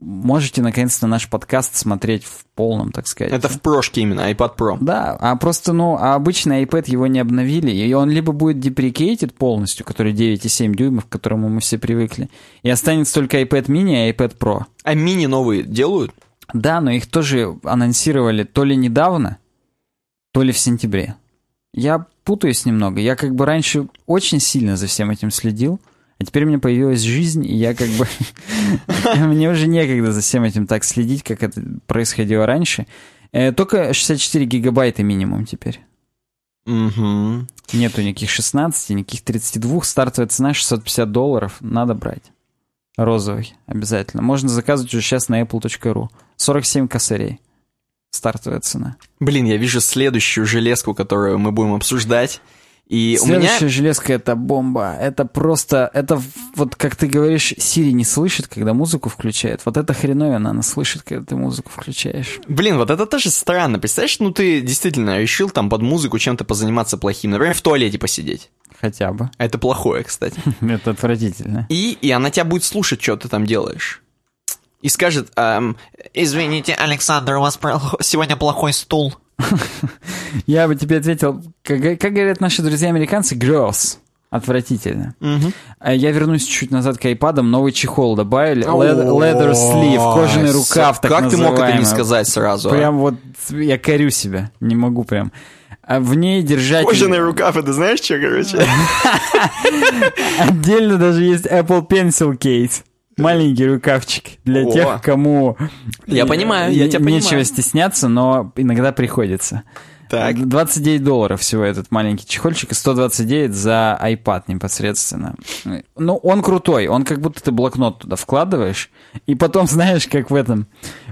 Можете, наконец-то, наш подкаст смотреть в полном, так сказать. Это в прошке именно, iPad Pro. Да, а просто, ну, а обычный iPad его не обновили, и он либо будет deprecated полностью, который 9,7 дюймов, к которому мы все привыкли, и останется только iPad mini и iPad Pro. А мини новые делают? Да, но их тоже анонсировали то ли недавно, то ли в сентябре. Я путаюсь немного. Я как бы раньше очень сильно за всем этим следил, а теперь у меня появилась жизнь, и я как бы... Мне уже некогда за всем этим так следить, как это происходило раньше. Э, Только 64 гигабайта минимум теперь. Угу. Нету никаких 16, никаких 32. Стартовая цена 650 долларов. Надо брать. Розовый обязательно. Можно заказывать уже сейчас на apple.ru. 47 косарей. Стартовая цена. Блин, я вижу следующую железку, которую мы будем обсуждать. И у меня... Следующая железка это бомба. Это просто, это вот как ты говоришь, Сири не слышит, когда музыку включает. Вот это хреновина, она слышит, когда ты музыку включаешь. Блин, вот это тоже странно. Представляешь, ну ты действительно решил там под музыку чем-то позаниматься плохим. Например, в туалете посидеть. Хотя бы. Это плохое, кстати. Это отвратительно. И, и она тебя будет слушать, что ты там делаешь. И скажет, эм, извините, Александр, у вас сегодня плохой стул. Я бы тебе ответил, как, как говорят наши друзья-американцы, gross. Отвратительно. А Я вернусь чуть назад к айпадам. Новый чехол добавили. Leather, sleeve, кожаный рукав, так Как ты мог это не сказать сразу? а? Прям вот я корю себя. Не могу прям. А в ней держать... Кожаный рукав, это знаешь что, короче? Отдельно даже есть Apple Pencil Case. Маленький рукавчик для О. тех, кому Я понимаю, я тебя нечего понимаю. стесняться, но иногда приходится. Так. 29 долларов всего этот маленький чехольчик и 129 за iPad непосредственно. Ну, он крутой, он как будто ты блокнот туда вкладываешь, и потом, знаешь, как в этом,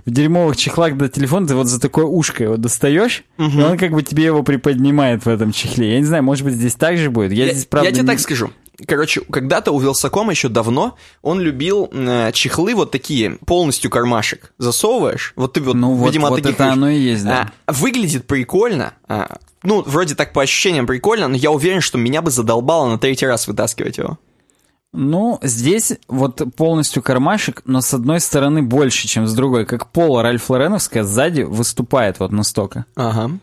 в дерьмовых чехлах до телефона ты вот за такое ушко его достаешь, и он как бы тебе его приподнимает в этом чехле. Я не знаю, может быть, здесь так же будет. Я, Я, здесь, правда, я тебе не- так скажу. Короче, когда-то у Вилсакома еще давно он любил э, чехлы вот такие, полностью кармашек. Засовываешь, вот ты вот, Ну вот, видимо, от вот таких это оно и есть, да. А, выглядит прикольно. а, ну, вроде так по ощущениям прикольно, но я уверен, что меня бы задолбало на третий раз вытаскивать его. Ну, здесь вот полностью кармашек, но с одной стороны больше, чем с другой. Как поло Ральф Лореновская сзади выступает вот настолько. Ага.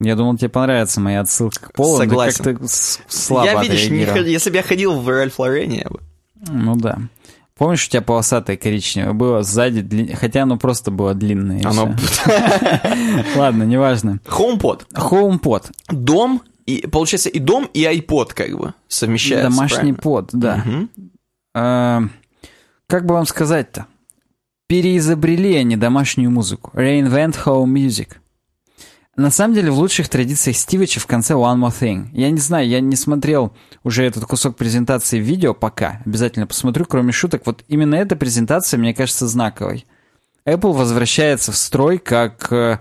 Я думал, тебе понравится моя отсылка к полу, Согласен. как-то слабо я, видишь, не если бы я ходил в Ральф Лорене, я бы... Ну да. Помнишь, у тебя полосатое коричневое было сзади, дли- хотя оно просто было длинное. Оно... Ладно, неважно. HomePod. HomePod. Дом, и, получается, и дом, и iPod как бы совмещаются. Домашний под, да. Э, Как бы вам сказать-то? Переизобрели они домашнюю музыку. Reinvent home music. На самом деле, в лучших традициях Стивича в конце One More Thing. Я не знаю, я не смотрел уже этот кусок презентации в видео пока. Обязательно посмотрю, кроме шуток. Вот именно эта презентация, мне кажется, знаковой. Apple возвращается в строй как э,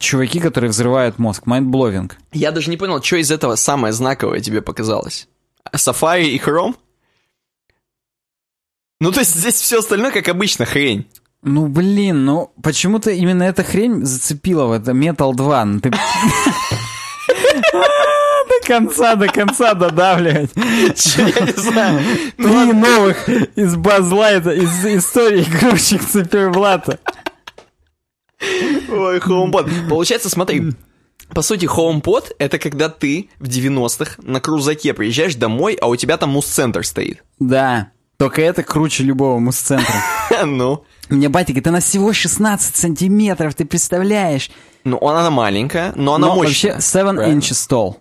чуваки, которые взрывают мозг. Mindblowing. Я даже не понял, что из этого самое знаковое тебе показалось. Safari и Chrome? Ну, то есть здесь все остальное, как обычно, хрень. Ну, блин, ну почему-то именно эта хрень зацепила в это Metal 2. Ну, ты- До конца, до конца додавливать. Я не знаю. Три новых из Базлайта, из истории игрушек Циферблата. Ой, HomePod. Получается, смотри, по сути, HomePod — это когда ты в 90-х на крузаке приезжаешь домой, а у тебя там мус-центр стоит. Да, только это круче любого мус-центра. Ну, Мне батя говорит, она всего 16 сантиметров, ты представляешь? ну она маленькая, но она Но мощная. вообще 7 Правильно. inches tall.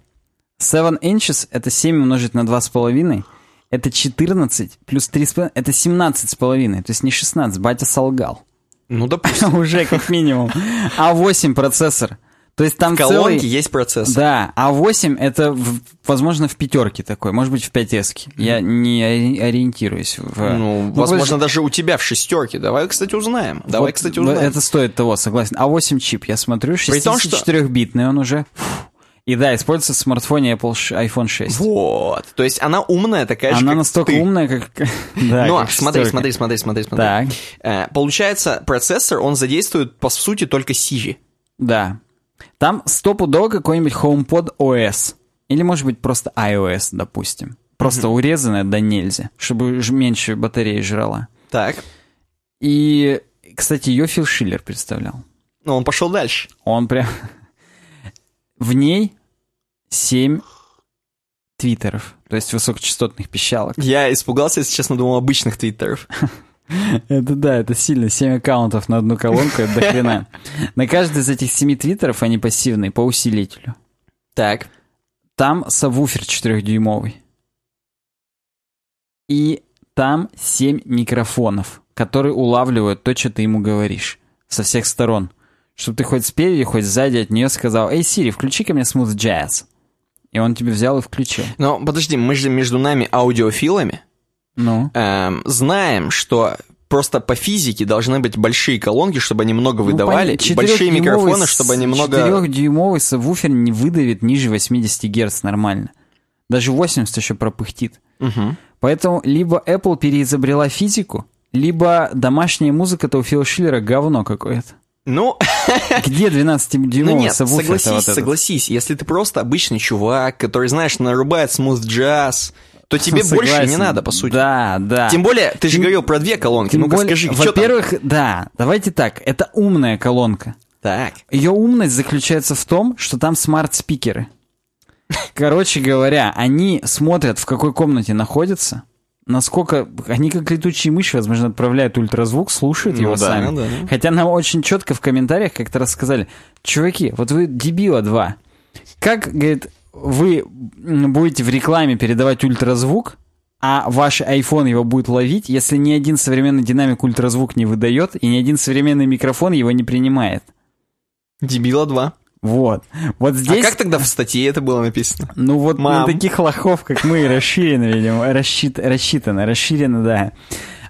7 inches это 7 умножить на 2,5. Это 14 плюс 3,5, это 17,5. То есть не 16, батя солгал. Ну, допустим. Уже как минимум. А8 процессор. То есть там В колонке целый... есть процесс. Да, А8 это, в- возможно, в пятерке такой, может быть, в 5S. Я не ори- ориентируюсь в... Ну, Ну, возможно, подожди, даже у тебя в шестерке. Давай, кстати, узнаем. Давай, вот кстати, узнаем. Это стоит того, согласен. А8 чип, я смотрю, При том, что- 64-битный он уже. И да, используется в смартфоне Apple iPhone 6. Вот. То есть она умная такая же, Она настолько ты. умная, как... да, Но как смотри, смотри, смотри, смотри, смотри. Так, Э, Получается, процессор, он задействует, по сути, только Siri. да. Там стопудово какой-нибудь HomePod OS. Или, может быть, просто iOS, допустим. Просто урезанная да нельзя, чтобы меньше батареи жрала. Так. И, кстати, ее Фил Шиллер представлял. Ну, он пошел дальше. Он прям... В ней 7 твиттеров, то есть высокочастотных пищалок. Я испугался, если честно, думал обычных твиттеров. Это да, это сильно. 7 аккаунтов на одну колонку, это до хрена. На каждый из этих 7 твиттеров, они пассивные, по усилителю. Так. Там сабвуфер 4-дюймовый. И там 7 микрофонов, которые улавливают то, что ты ему говоришь. Со всех сторон. Чтобы ты хоть спереди, хоть сзади от нее сказал, «Эй, Сири, включи-ка мне Smooth Jazz». И он тебе взял и включил. Но подожди, мы же между нами аудиофилами Ну? эм, знаем, что просто по физике должны быть большие колонки, чтобы они много Ну, выдавали, и большие 4-дюймовый микрофоны, чтобы они много... 4-дюймовый сабвуфер не выдавит ниже 80 Гц нормально. Даже 80 еще пропыхтит. Мгм. Поэтому либо Apple переизобрела физику, либо домашняя музыка-то у Фила Шиллера говно какое-то. Ну, Где 12-дюймовый ну нет, сабвуфер согласись, согласись, если ты просто обычный чувак, который, знаешь, нарубает смуз джаз, то тебе больше не надо, по сути. Да, да. Тем более, ты же Тем- говорил про две колонки, ну-ка более, скажи? Во-первых, да, давайте так, это умная колонка. Так. Ее умность заключается в том, что там smart speaker'ы. Короче говоря, они смотрят, в какой комнате находятся, насколько... Они как летучие мыши, возможно, отправляют ультразвук, слушают Ну его да, сами. да, да. Хотя нам очень четко в комментариях как-то рассказали, чуваки, вот вы дебила два. Как, говорит, вы будете в рекламе передавать ультразвук, а ваш iPhone его будет ловить, если ни один современный динамик ультразвук не выдает, и ни один современный микрофон его не принимает? Дебила 2. Вот. Вот здесь... А как тогда в статье это было написано? Ну вот Мам. на таких лохов, как мы, расширено, видимо, рассчит, рассчитано, расширено, да.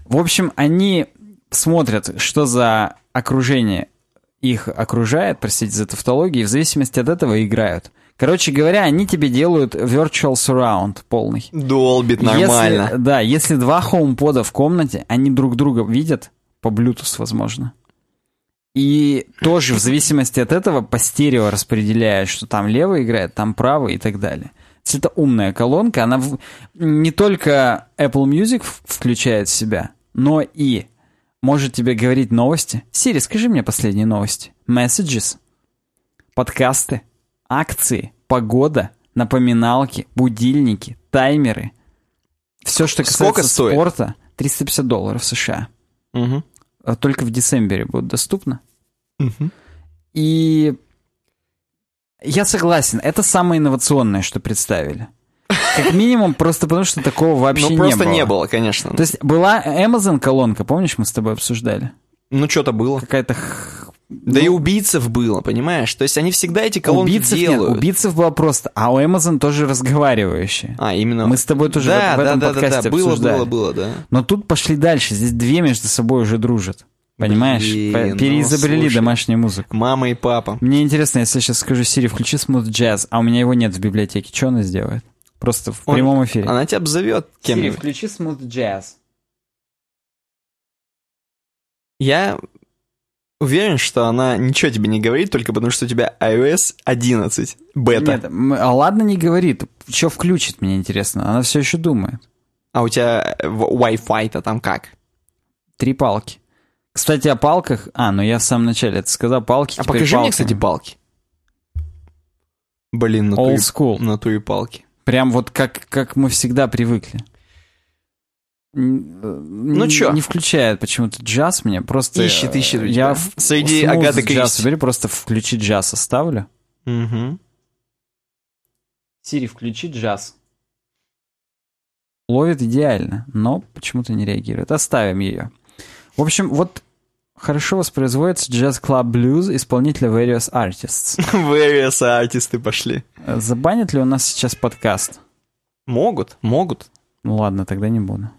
В общем, они смотрят, что за окружение их окружает, простите за тавтологию, и в зависимости от этого играют. Короче говоря, они тебе делают virtual surround полный. Долбит нормально. Если, да, если два хоумпода в комнате, они друг друга видят, по Bluetooth, возможно. И тоже в зависимости от этого по стерео распределяют, что там левый играет, там правый и так далее. Есть это умная колонка, она в... не только Apple Music включает в себя, но и может тебе говорить новости. Сири, скажи мне последние новости. Messages, подкасты, акции, погода, напоминалки, будильники, таймеры. Все, что Сколько касается стоит? спорта, 350 долларов США. А Только в декабре будет доступно. Мгм. И я согласен, это самое инновационное, что представили. Как минимум, просто потому что такого вообще Ну, не просто было. не было, конечно. То есть была Amazon колонка, помнишь, мы с тобой обсуждали? Ну, что-то было. Какая-то... Да и убийцев было, понимаешь? То есть они всегда эти колонки убийцев нет, делают. убийцев было просто, а у Amazon тоже разговаривающие. А, именно. Мы с тобой тоже да, в, в этом да, да, да, подкасте да, было, обсуждали. было, было, да. Но тут пошли дальше, здесь две между собой уже дружат. Понимаешь? Блин, ну, Переизобрели слушай. домашнюю музыку. Мама и папа. Мне интересно, если я сейчас скажу Сири, включи Smooth Jazz, а у меня его нет в библиотеке, что она сделает? Просто в Он- прямом эфире. Она тебя обзовет Сири, кем-нибудь. включи Smooth Jazz. Я уверен, что она ничего тебе не говорит, только потому что у тебя iOS 11 бета. Нет, а ладно не говорит. Что включит, мне интересно. Она все еще думает. А у тебя э, Wi-Fi-то там как? Три палки. Кстати, о палках... А, ну я в самом начале это сказал. Палки А покажи мне, палками. кстати, палки. Блин, на Old school. на туре палки. Прям вот как, как мы всегда привыкли. Ну Ну чё? Не включает почему-то джаз мне, просто... Ищет, э, ищет Я тебя. в- Среди Агаты джаз убери, просто включи джаз оставлю. Мгм. Сири, включи джаз. Ловит идеально, но почему-то не реагирует. Оставим ее. В общем, вот хорошо воспроизводится Jazz Club Blues исполнителя Various Artists. Various артисты пошли. Э, Забанит ли у нас сейчас подкаст? Могут, могут. Ну ладно, тогда не буду.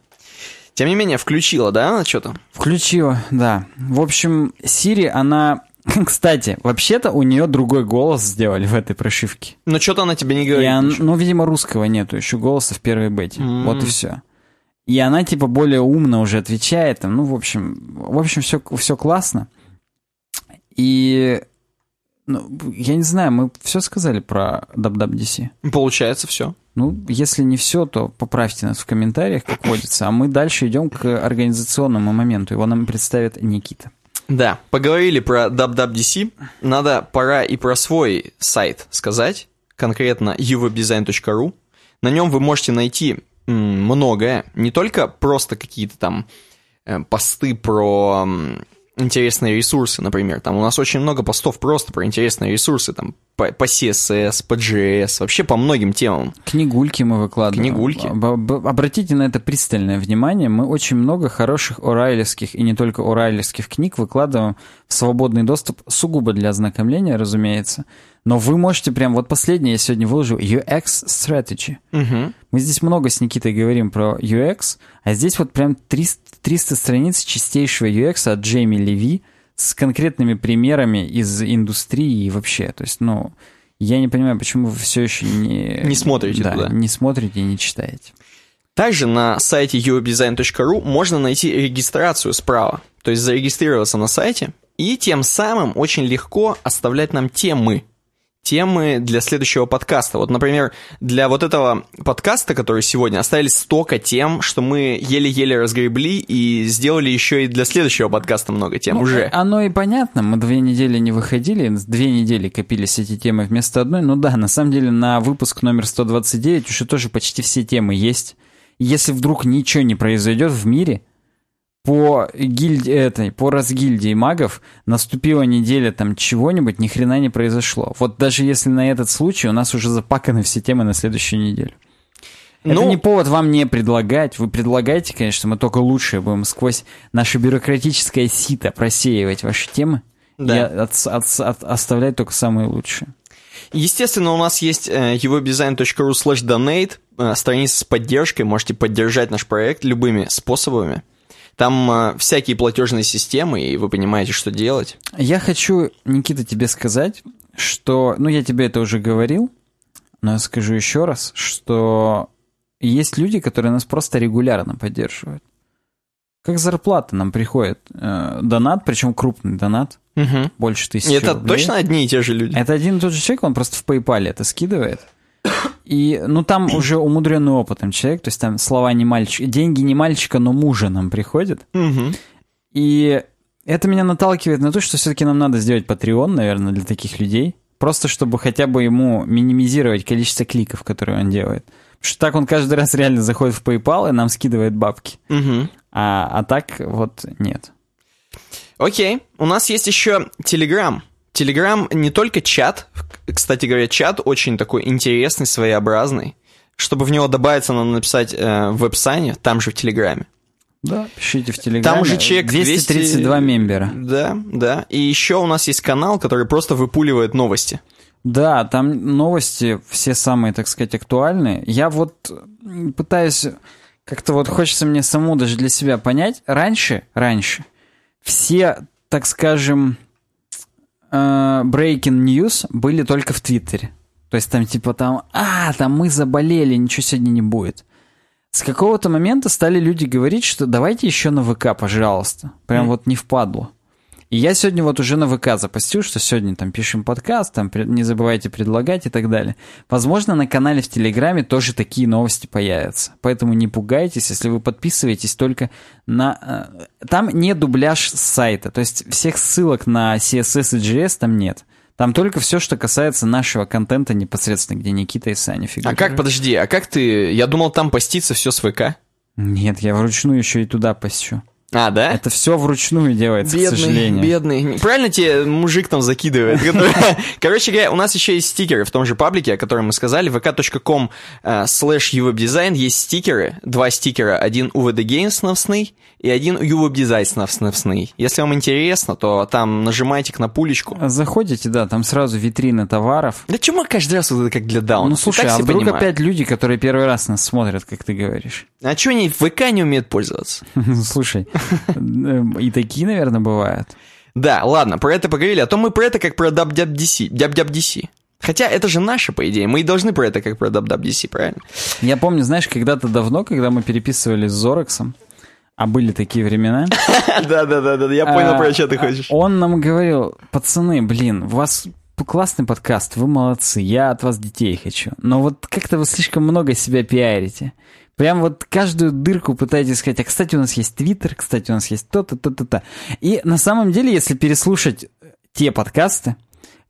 Тем не менее, включила, да, она что-то? Включила, да. В общем, Сири, она... Кстати, вообще-то у нее другой голос сделали в этой прошивке. Но что-то она тебе не говорит. он- ничего. ну, видимо, русского нету, еще голоса в первой бете. М. Вот и все. И она, типа, более умно уже отвечает. Там, ну, в общем, в общем, все, все классно. И, ну, я не знаю, мы все сказали про WWDC. Получается все. Ну, если не все, то поправьте нас в комментариях, как водится. А мы дальше идем к организационному моменту. Его нам представит Никита. Да, поговорили про WWDC. Надо, пора и про свой сайт сказать, конкретно uwebdesign.ru. На нем вы можете найти многое, не только просто какие-то там э, посты про интересные ресурсы, например. Там у нас очень много постов просто про интересные ресурсы, там по, по CSS, по JS, вообще по многим темам. Книгульки мы выкладываем. Книгульки. Об- об- Обратите на это пристальное внимание. Мы очень много хороших орайлевских и не только орайлевских книг выкладываем в свободный доступ, сугубо для ознакомления, разумеется. Но вы можете прям... Вот последнее я сегодня выложил. UX Strategy. Мгм. Мы здесь много с Никитой говорим про UX, а здесь вот прям 300, 300 страниц чистейшего UX от Джейми Леви с конкретными примерами из индустрии и вообще. То есть, ну, я не понимаю, почему вы все еще не... Не смотрите да, туда. не смотрите и не читаете. Также на сайте uwebdesign.ru можно найти регистрацию справа, то есть зарегистрироваться на сайте, и тем самым очень легко оставлять нам темы. Темы для следующего подкаста. Вот, например, для вот этого подкаста, который сегодня, остались столько тем, что мы еле-еле разгребли и сделали еще и для следующего подкаста много тем Ну, уже. Оно и понятно, мы две недели не выходили, две недели копились эти темы вместо одной. Ну да, на самом деле на выпуск номер 129 уже тоже почти все темы есть. Если вдруг ничего не произойдет в мире, по гильдии этой, по разгильдии магов наступила неделя там чего-нибудь, ни хрена не произошло. Вот даже если на этот случай у нас уже запаканы все темы на следующую неделю. Это Ну, не повод вам не предлагать. Вы предлагаете, конечно, мы только лучшее будем сквозь наше бюрократическое сито просеивать ваши темы. Да. И от- от- от- оставлять только самые лучшие. Естественно, у нас есть э, evodesign.ru slash donate, э, страница с поддержкой, можете поддержать наш проект любыми способами. Там э, всякие платежные системы, и вы понимаете, что делать. Я хочу, Никита, тебе сказать, что, ну, я тебе это уже говорил, но я скажу еще раз, что есть люди, которые нас просто регулярно поддерживают. Как зарплата нам приходит. э, донат, причем крупный донат, Мгм. больше тысячи это рублей. точно одни и те же люди? Это один и тот же человек, он просто в PayPal это скидывает. И, ну, там уже умудренный опытом человек, то есть там слова не мальчика, деньги не мальчика, но мужа нам приходят. И это меня наталкивает на то, что все-таки нам надо сделать Patreon, наверное, для таких людей. Просто чтобы хотя бы ему минимизировать количество кликов, которые он делает. Потому что так он каждый раз реально заходит в PayPal и нам скидывает бабки. Мгм. А, а так вот нет. Окей, у нас есть еще Telegram. Telegram не только чат, кстати говоря, чат очень такой интересный, своеобразный. Чтобы в него добавиться, надо написать э, в веб-сане, там же в Телеграме. Да, пишите в Телеграме. Там уже чек 232 200 мембера. Да, да. И еще у нас есть канал, который просто выпуливает новости. Да, там новости все самые, так сказать, актуальные. Я вот пытаюсь, как-то вот хочется мне самому даже для себя понять. Раньше, раньше, все, так скажем, э, breaking news были только в Твиттере. То есть там типа там, а, там мы заболели, ничего сегодня не будет. С какого-то момента стали люди говорить, что давайте еще на ВК, пожалуйста. Прям Мгм. вот не впадло. И я сегодня вот уже на ВК запостил, что сегодня там пишем подкаст, там не забывайте предлагать и так далее. Возможно, на канале в Телеграме тоже такие новости появятся. Поэтому не пугайтесь, если вы подписываетесь только на... э, Там не дубляж с сайта, то есть всех ссылок на CSS и JS там нет. Там только все, что касается нашего контента непосредственно, где Никита и Саня А фигурируют. как, подожди, а как ты... Я думал, там постится все с ВК. Нет, я вручную еще и туда посещу. А, да? Это все вручную делается, к Бедный, сожалению. бедный. Правильно тебе мужик там закидывает? Короче говоря, у нас еще есть стикеры в том же паблике, о котором мы сказали, vk.com э, slash uwebdesign есть стикеры, два стикера, один UVDGames и один uwebdesign Если вам интересно, то там нажимайте кнопулечку. Заходите, да, там сразу витрины товаров. Да чему каждый раз вот это как для даун? ну, слушай, а вдруг опять люди, которые первый раз нас смотрят, как ты говоришь? А что они в ВК не умеют пользоваться? Слушай, э, и такие, наверное, бывают. Да, ладно, про это поговорили, а то мы про это как про DubDubDC. DubDubDC. Хотя это же наше, по идее. Мы и должны про это как про DubDubDC, правильно? Я помню, знаешь, когда-то давно, когда мы переписывались с Зорексом, а были такие времена, Да-да-да, я понял, про что ты он нам говорил, пацаны, блин, у вас классный подкаст, вы молодцы, я от вас детей хочу. Но вот как-то вы слишком много себя пиарите. Прям вот каждую дырку пытаетесь сказать, а, кстати, у нас есть Твиттер, кстати, у нас есть то-то, то-то, то. И на самом деле, если переслушать те подкасты,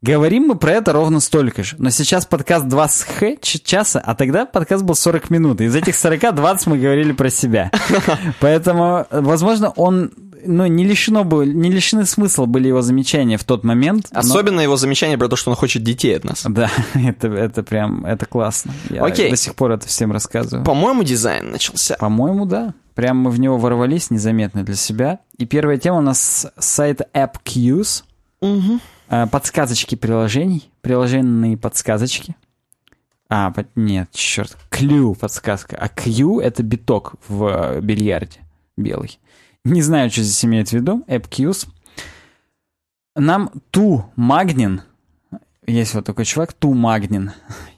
говорим мы про это ровно столько же. Но сейчас подкаст 2 с х часа, а тогда подкаст был 40 минут. Из этих 40 20 мы говорили про себя. Поэтому, возможно, он ну, не лишено бы, не лишены смысла были его замечания в тот момент. но- Особенно его замечание про то, что он хочет детей от нас. Да, это, это прям, это класс. Я Окей. до сих пор это всем рассказываю. По-моему, дизайн начался. По-моему, да. Прям мы в него ворвались незаметно для себя. И первая тема у нас с сайта AppQs. Э, Подсказочки приложений. Приложенные подсказочки. А, под- нет, черт. Клю подсказка. А Q — это биток в э, бильярде белый. Не знаю, что здесь имеет в виду. AppQs. Нам Ту Магнин, есть вот такой чувак, Ту Магнин,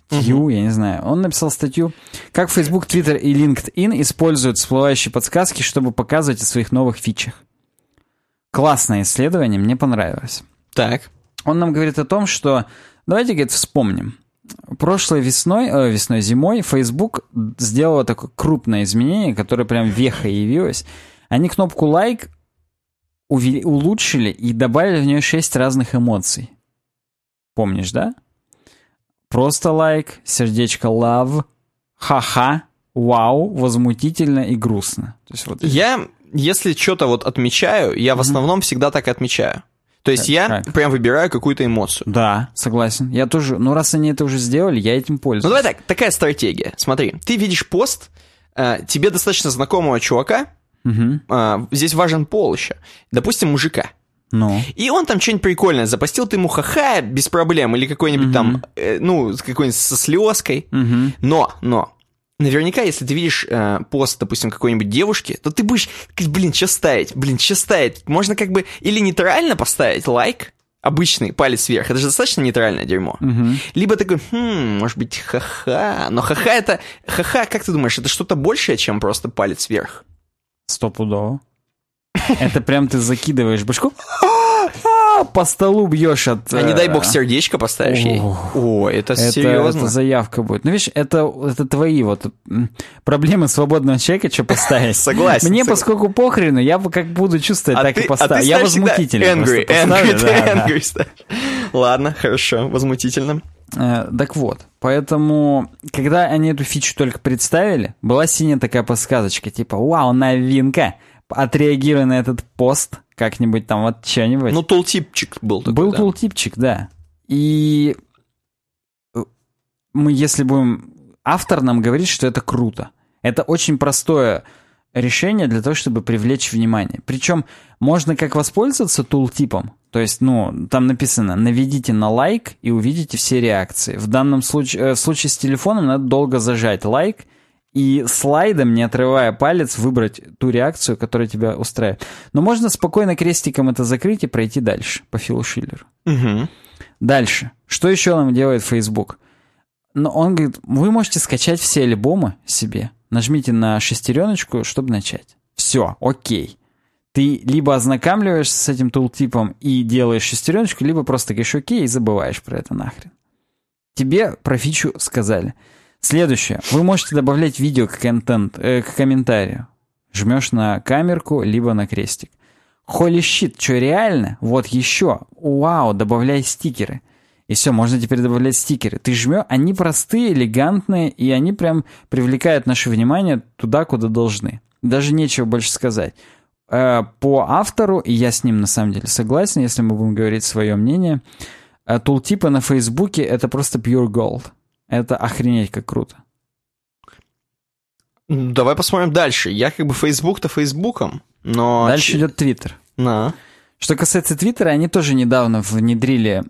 Q, я не знаю, он написал статью, как Facebook, Twitter и LinkedIn используют всплывающие подсказки, чтобы показывать о своих новых фичах. Классное исследование, мне понравилось. Так. Он нам говорит о том, что давайте, говорит, вспомним. Прошлой весной, э, весной, зимой Facebook сделала такое крупное изменение, которое прям вехой явилось. Они кнопку лайк увели- улучшили и добавили в нее шесть разных эмоций. Помнишь, да? Просто лайк, сердечко love, ха-ха, вау, возмутительно и грустно. То есть вот Я, если что-то вот отмечаю, я в основном всегда так и отмечаю. То есть Как- я как? прям выбираю какую-то эмоцию. Да, согласен. Я тоже, ну раз они это уже сделали, я этим Ну пользуюсь. давай так, такая стратегия. Смотри, ты видишь пост, э, тебе достаточно знакомого чувака, Мгм. э, здесь важен пол еще, допустим, мужика. Ну. И он там что-нибудь прикольное запостил, ты ему ха-ха без проблем, или какой-нибудь там, э, ну, какой-нибудь со слезкой. Мгм. Но, но, наверняка, если ты видишь э, пост, допустим, какой-нибудь девушки, то ты будешь, блин, что ставить, блин, что ставить? Можно как бы или нейтрально поставить лайк, обычный палец вверх, это же достаточно нейтральное дерьмо. Мгм. Либо такой, хм, может быть, ха-ха. Но ха-ха это, ха-ха, как ты думаешь, это что-то большее, чем просто палец вверх? Стопудово. Это прям ты закидываешь башку, а, по столу бьешь от... А не дай бог э, сердечко поставишь ей. О, это, Это, серьезно. это заявка будет. Ну, видишь, это, это твои вот проблемы свободного человека, что поставить. Согласен, Мне, поскольку похрену, я бы как буду чувствовать, А так и а поставлю. я возмутительно angry, angry, ты angry. Ладно, хорошо, возмутительно. Э, Так вот, поэтому, когда они эту фичу только представили, была синяя такая подсказочка, типа, вау, новинка, отреагируй на этот пост как-нибудь там, вот что-нибудь. Ну, тултипчик был такой, Был да. тултипчик, да. И э, мы, если будем... Автор нам говорит, что это круто. Это очень простое решение для того, чтобы привлечь внимание. Причем можно как воспользоваться тултипом. То есть, ну, там написано, наведите на лайк и увидите все реакции. В данном случае, э, в случае с телефоном надо долго зажать лайк и слайдом, не отрывая палец, выбрать ту реакцию, которая тебя устраивает. Но можно спокойно крестиком это закрыть и пройти дальше по Филу Шиллеру. Мгм. Дальше. Что еще нам делает Facebook? Но он говорит, вы можете скачать все альбомы себе. Нажмите на шестереночку, чтобы начать. Все, окей. Ты либо ознакомливаешься с этим тултипом и делаешь шестереночку, либо просто говоришь окей и забываешь про это нахрен. Тебе про фичу сказали. Следующее. Вы можете добавлять видео к, контент, э, к комментарию. Жмешь на камерку, либо на крестик. Холи щит, что реально? Вот еще. Вау, добавляй стикеры. И все, можно теперь добавлять стикеры. Ты жмешь, они простые, элегантные, и они прям привлекают наше внимание туда, куда должны. Даже нечего больше сказать. Э, По автору, и я с ним на самом деле согласен, если мы будем говорить свое мнение, э, тултипы на Фейсбуке это просто pure gold. Это охренеть как круто. Давай посмотрим дальше. Я как бы Facebook-то Фейсбуком, но... Дальше идет Твиттер. На. Что касается Твиттера, они тоже недавно внедрили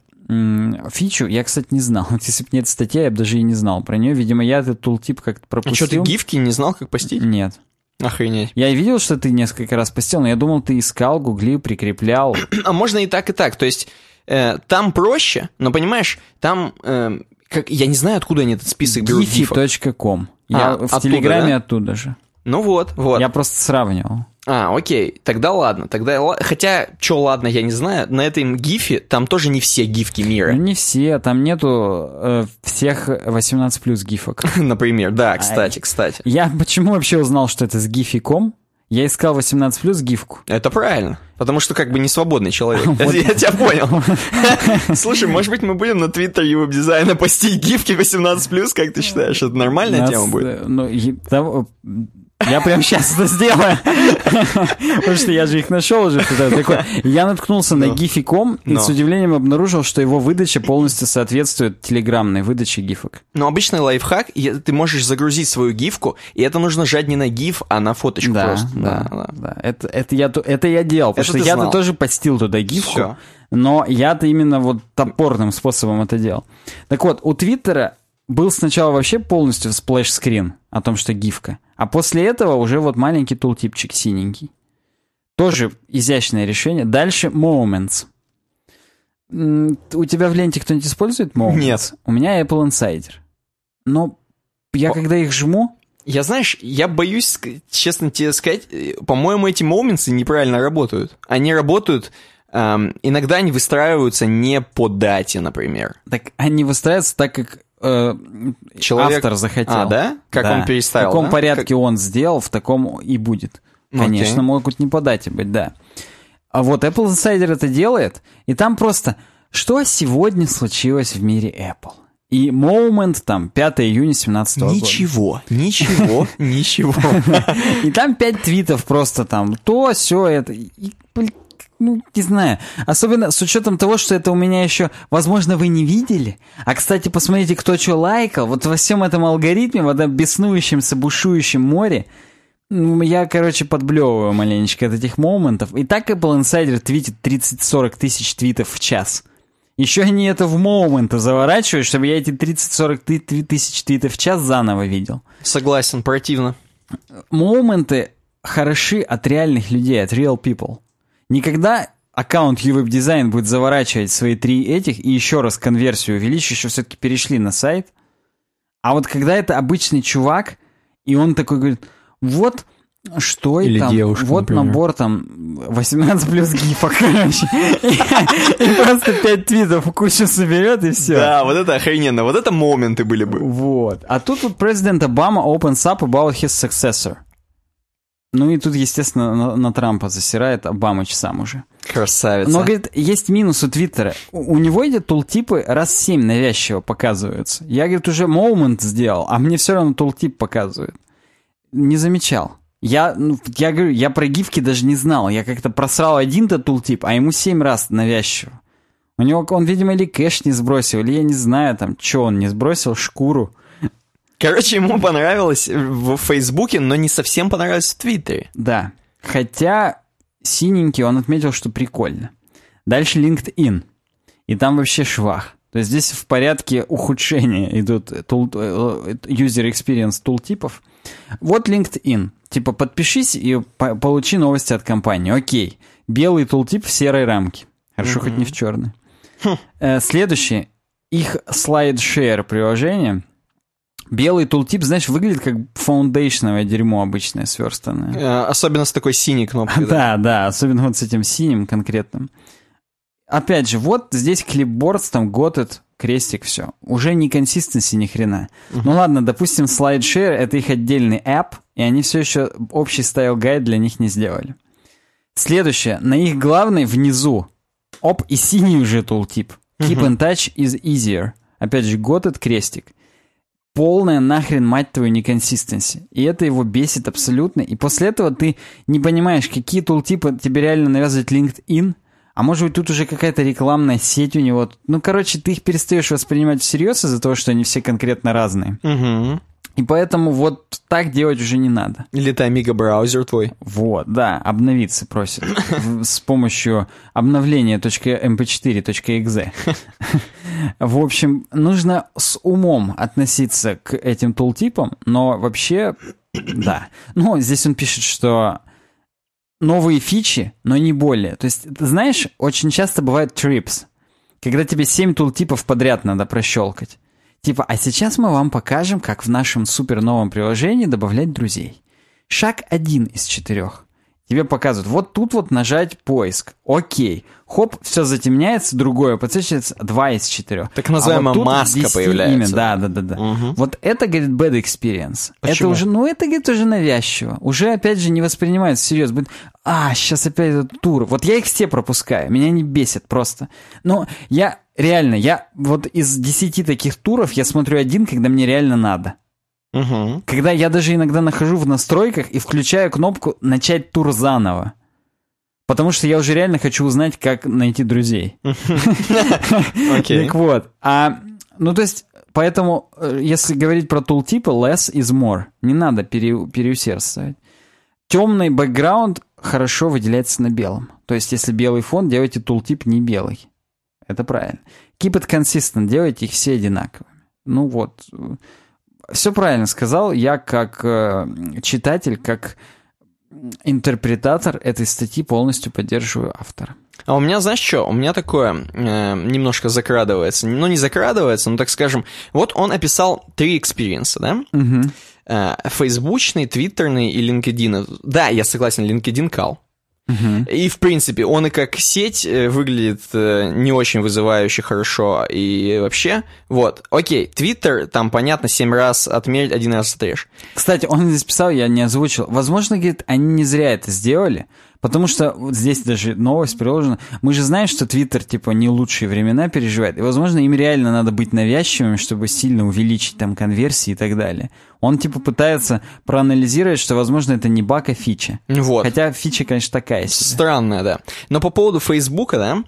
фичу. Я, кстати, не знал. Вот Если бы нет статья, я бы даже и не знал про нее. Видимо, я этот тултип как-то А пропустил. что, ты гифки не знал, как постить? Нет. Охренеть. Я видел, что ты несколько раз постил, но я думал, ты искал, гуглил, прикреплял. А можно и так, и так. То есть э, там проще, но понимаешь, там... э, как, я не знаю, откуда они этот список берут. Giphy.com. Я А, в оттуда, Телеграме да? оттуда же. Ну вот, вот. Я просто сравнивал. А, окей, тогда ладно. Тогда, хотя, что ладно, я не знаю, на этом гифе там тоже не все гифки Ну, мира. не все, там нету э, всех 18 плюс гифок. Например, да, кстати, кстати. Я почему вообще узнал, что это с Giphy.com? Я искал 18 плюс гифку. Это правильно. Потому что как бы не свободный человек. Я тебя понял. Слушай, может быть, мы будем на твиттере веб-дизайна постить гифки 18+, как ты считаешь? Это нормальная тема будет? Я прям сейчас это сделаю. Потому что я же их нашел уже. Я наткнулся на. Giphy.com и с удивлением обнаружил, что его выдача полностью соответствует телеграммной выдаче гифок. Но обычный лайфхак, ты можешь загрузить свою гифку, и это нужно жать не на гиф, а на фоточку просто. да, да. Это, я, делал, потому что я-то тоже постил туда гифку, но я-то именно вот топорным способом это делал. Так вот, у Твиттера был сначала вообще полностью splash screen о том, что гифка, а после этого уже вот маленький tooltip чик синенький. Тоже изящное решение. Дальше Moments. У тебя в ленте кто-нибудь использует Moments? Нет. У меня Apple Insider. Но я О. когда их жму, Я, знаешь, я боюсь, честно тебе сказать, э, по-моему, эти моменты неправильно работают. Они работают, эм, иногда они выстраиваются не по дате, например. Так они выстраиваются так, как э, Человек- автор захотел. А, да? Как он переставил, В каком да? порядке он сделал, в таком и будет. Ну, Конечно, окей. могут не по дате быть, да. А вот Apple Insider это делает, и там просто, что сегодня случилось в мире Apple? И Moment там 5 июня 17 года. Ничего, ничего, ничего. И там пять твитов просто там, то, все это. И, блин, ну, не знаю. Особенно с учетом того, что это у меня еще, возможно, вы не видели. А, кстати, посмотрите, кто что лайкал. Вот во всем этом алгоритме, в этом беснующемся, бушующем море, я, короче, подблевываю маленечко от этих моментов. И так Apple Insider твитит 30-40 тысяч твитов в час. Еще они это в моменты заворачивают, чтобы я эти 30-40 тысяч твитов в час заново видел. Согласен, противно. Моменты хороши от реальных людей, от real people. Никогда аккаунт UWeb Design будет заворачивать свои три этих и еще раз конверсию увеличить, еще все-таки перешли на сайт. А вот когда это обычный чувак, и он такой говорит, вот что Или и там, девушка, вот например. набор там 18 плюс гифок, короче. И просто 5 твитов кучу соберет, и все. Да, вот это охрененно. Вот это моменты были бы. Вот. А тут вот президент Обама opens up about his successor. Ну и тут, естественно, на, на Трампа засирает Обамыч сам уже. Красавица. Но, говорит, есть минус у Твиттера. У, у него эти тултипы раз семь навязчиво показываются. Я, говорит, уже момент сделал, а мне все равно тултип показывает. Не замечал. Я, ну, я говорю, я про гифки даже не знал. Я как-то просрал один-то тултип, а ему семь раз навязчиво. У него, он, видимо, или кэш не сбросил, или я не знаю, там, что он не сбросил, шкуру. Короче, ему понравилось в Фейсбуке, но не совсем понравилось в Твиттере. Да. Хотя синенький он отметил, что прикольно. Дальше LinkedIn. И там вообще швах. То есть здесь в порядке ухудшения идут тул, э, user experience тултипов. Вот LinkedIn. Типа подпишись и по- получи новости от компании. Окей. Белый тултип в серой рамке. Хорошо, хоть не в черной. Э, Следующее. Их SlideShare приложение. Белый tooltip, знаешь, выглядит как foundation овое дерьмо обычное, сверстанное. Э, Особенно с такой синей кнопкой. Да, да, особенно вот с этим синим конкретным. Опять же, вот здесь clipboard, там got it, крестик, все. Уже не consistency ни хрена. Ну ладно, допустим, SlideShare — это их отдельный app, и они все еще общий style guide для них не сделали. Следующее. На их главной внизу. Оп, и синий уже тултип. Keep in touch is easier. Опять же, готет, крестик полная нахрен, мать твою, неконсистенси. И это его бесит абсолютно. И после этого ты не понимаешь, какие тултипы тебе реально навязывает LinkedIn, а может быть тут уже какая-то рекламная сеть у него. Ну, короче, ты их перестаешь воспринимать всерьез из-за того, что они все конкретно разные. Мгм. И поэтому вот так делать уже не надо. Или это Amiga браузер твой. Вот, да, обновиться просит с помощью обновления.mp4.exe. В общем, нужно с умом относиться к этим тултипам, но вообще, да. Ну, здесь он пишет, что новые фичи, но не более. То есть, ты знаешь, очень часто бывает trips, когда тебе 7 тултипов подряд надо прощелкать. Типа, а сейчас мы вам покажем, как в нашем супер новом приложении добавлять друзей. Шаг один из четырех. Тебе показывают, вот тут вот нажать поиск. Окей. Хоп, все затемняется, другое подсвечивается, два из четырех. Так называемая А вот маска 10 появляется. имя, Да, да, да, да. Мгм. Вот это, говорит, bad experience. Это Почему? уже, ну это, говорит, уже навязчиво. Уже, опять же, не воспринимается всерьез. Будет, а, сейчас опять этот тур. Вот я их все пропускаю. Меня не бесит просто. Но я, реально, я вот из десяти таких туров я смотрю один, когда мне реально надо. Мгм. Когда я даже иногда нахожу в настройках и включаю кнопку «Начать тур заново». Потому что я уже реально хочу узнать, как найти друзей. Так вот. А, ну, то есть, поэтому, э, если говорить про тултипы, less is more. Не надо пере, переусердствовать. Темный бэкграунд хорошо выделяется на белом. То есть, если белый фон, делайте тултип не белый. Это правильно. Keep it consistent, делайте их все одинаковыми. Ну вот. Все правильно сказал. Я как э, читатель, как интерпретатор этой статьи полностью поддерживаю автора. А у меня, знаешь что, у меня такое э, немножко закрадывается. Ну, не закрадывается, но так скажем. Вот он описал три experience 'а, да? Мгм. Э, фейсбучный, твиттерный и LinkedIn. Да, я согласен, LinkedIn кал. Мгм. И, в принципе, он и как сеть э, выглядит э, не очень вызывающе хорошо, и вообще, вот, окей, Твиттер, там, понятно, семь раз отмерить, один раз отрежь. Кстати, он здесь писал, я не озвучил. Возможно, говорит, они не зря это сделали, потому что вот здесь даже новость приложена. Мы же знаем, что Твиттер, типа, не лучшие времена переживает, и, возможно, им реально надо быть навязчивыми, чтобы сильно увеличить там конверсии и так далее. Он типа пытается проанализировать, что, возможно, это не баг, а фича. Вот. Хотя фича, конечно, такая себе. Странная, да. Но по поводу Фейсбука, да,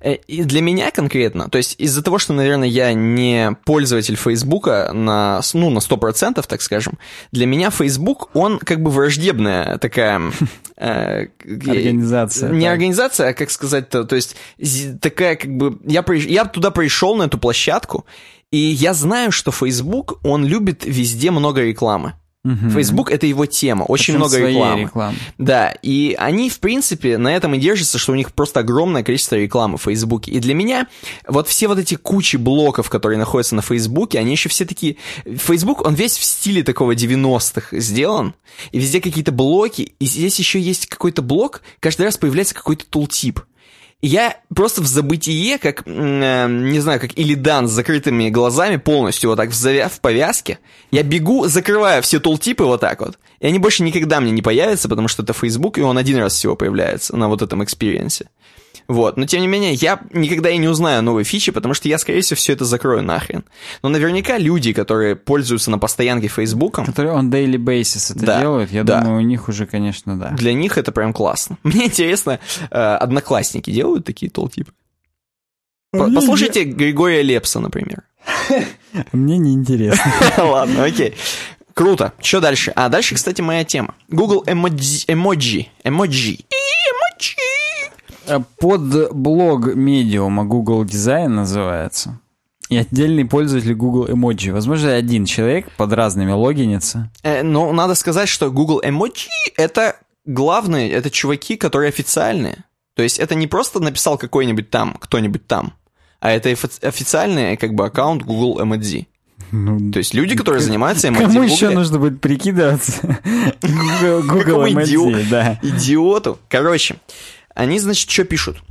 э, и для меня конкретно, то есть из-за того, что, наверное, я не пользователь Фейсбука на, ну, на 100%, так скажем, для меня Facebook, он как бы враждебная такая... э, Организация. Не организация, а как сказать-то, то есть такая как бы... Я туда пришел, на эту площадку, и я знаю, что Facebook, он любит везде много рекламы. Facebook — это его тема, очень Причем много рекламы. рекламы. Да, и они, в принципе, на этом и держатся, что у них просто огромное количество рекламы в Фейсбуке. И для меня вот все вот эти кучи блоков, которые находятся на Фейсбуке, они еще все такие... Фейсбук, он весь в стиле такого 90-х сделан, и везде какие-то блоки, и здесь еще есть какой-то блок, каждый раз появляется какой-то тултип. Я просто в забытие, как, э, не знаю, как Илидан с закрытыми глазами, полностью вот так в, завя- в повязке, я бегу, закрываю все tooltip 'ы вот так вот, и они больше никогда мне не появятся, потому что это Facebook, и он один раз всего появляется на вот этом experience 'е. Вот, но тем не менее, я никогда и не узнаю новые фичи, потому что я, скорее всего, все это закрою нахрен. Но наверняка люди, которые пользуются на постоянке Фейсбуком, Которые on daily basis это Да, делают, я да. думаю, у них уже, конечно, да. для них это прям классно. Мне интересно, э, одноклассники делают такие Мне Послушайте Григория Лепса, например. Мне неинтересно. Ладно, окей. Круто. Что дальше? А дальше, кстати, моя тема. Google эмодзи. Эмоджи. Эмоджи. Эмоджи. Э, Под блог медиума Google Design называется. И отдельный пользователь Google Emoji. Возможно, один человек под разными логинится. Э, но надо сказать, что Google Emoji это главные, это чуваки, которые официальные. То есть это не просто написал какой-нибудь там, кто-нибудь там, а это офи- официальный как бы аккаунт Google Emoji. Ну, То есть люди, которые занимаются emoji Кому еще нужно будет прикидываться? Google, Google Emoji, да. Идиоту. Короче, они, значит, что пишут?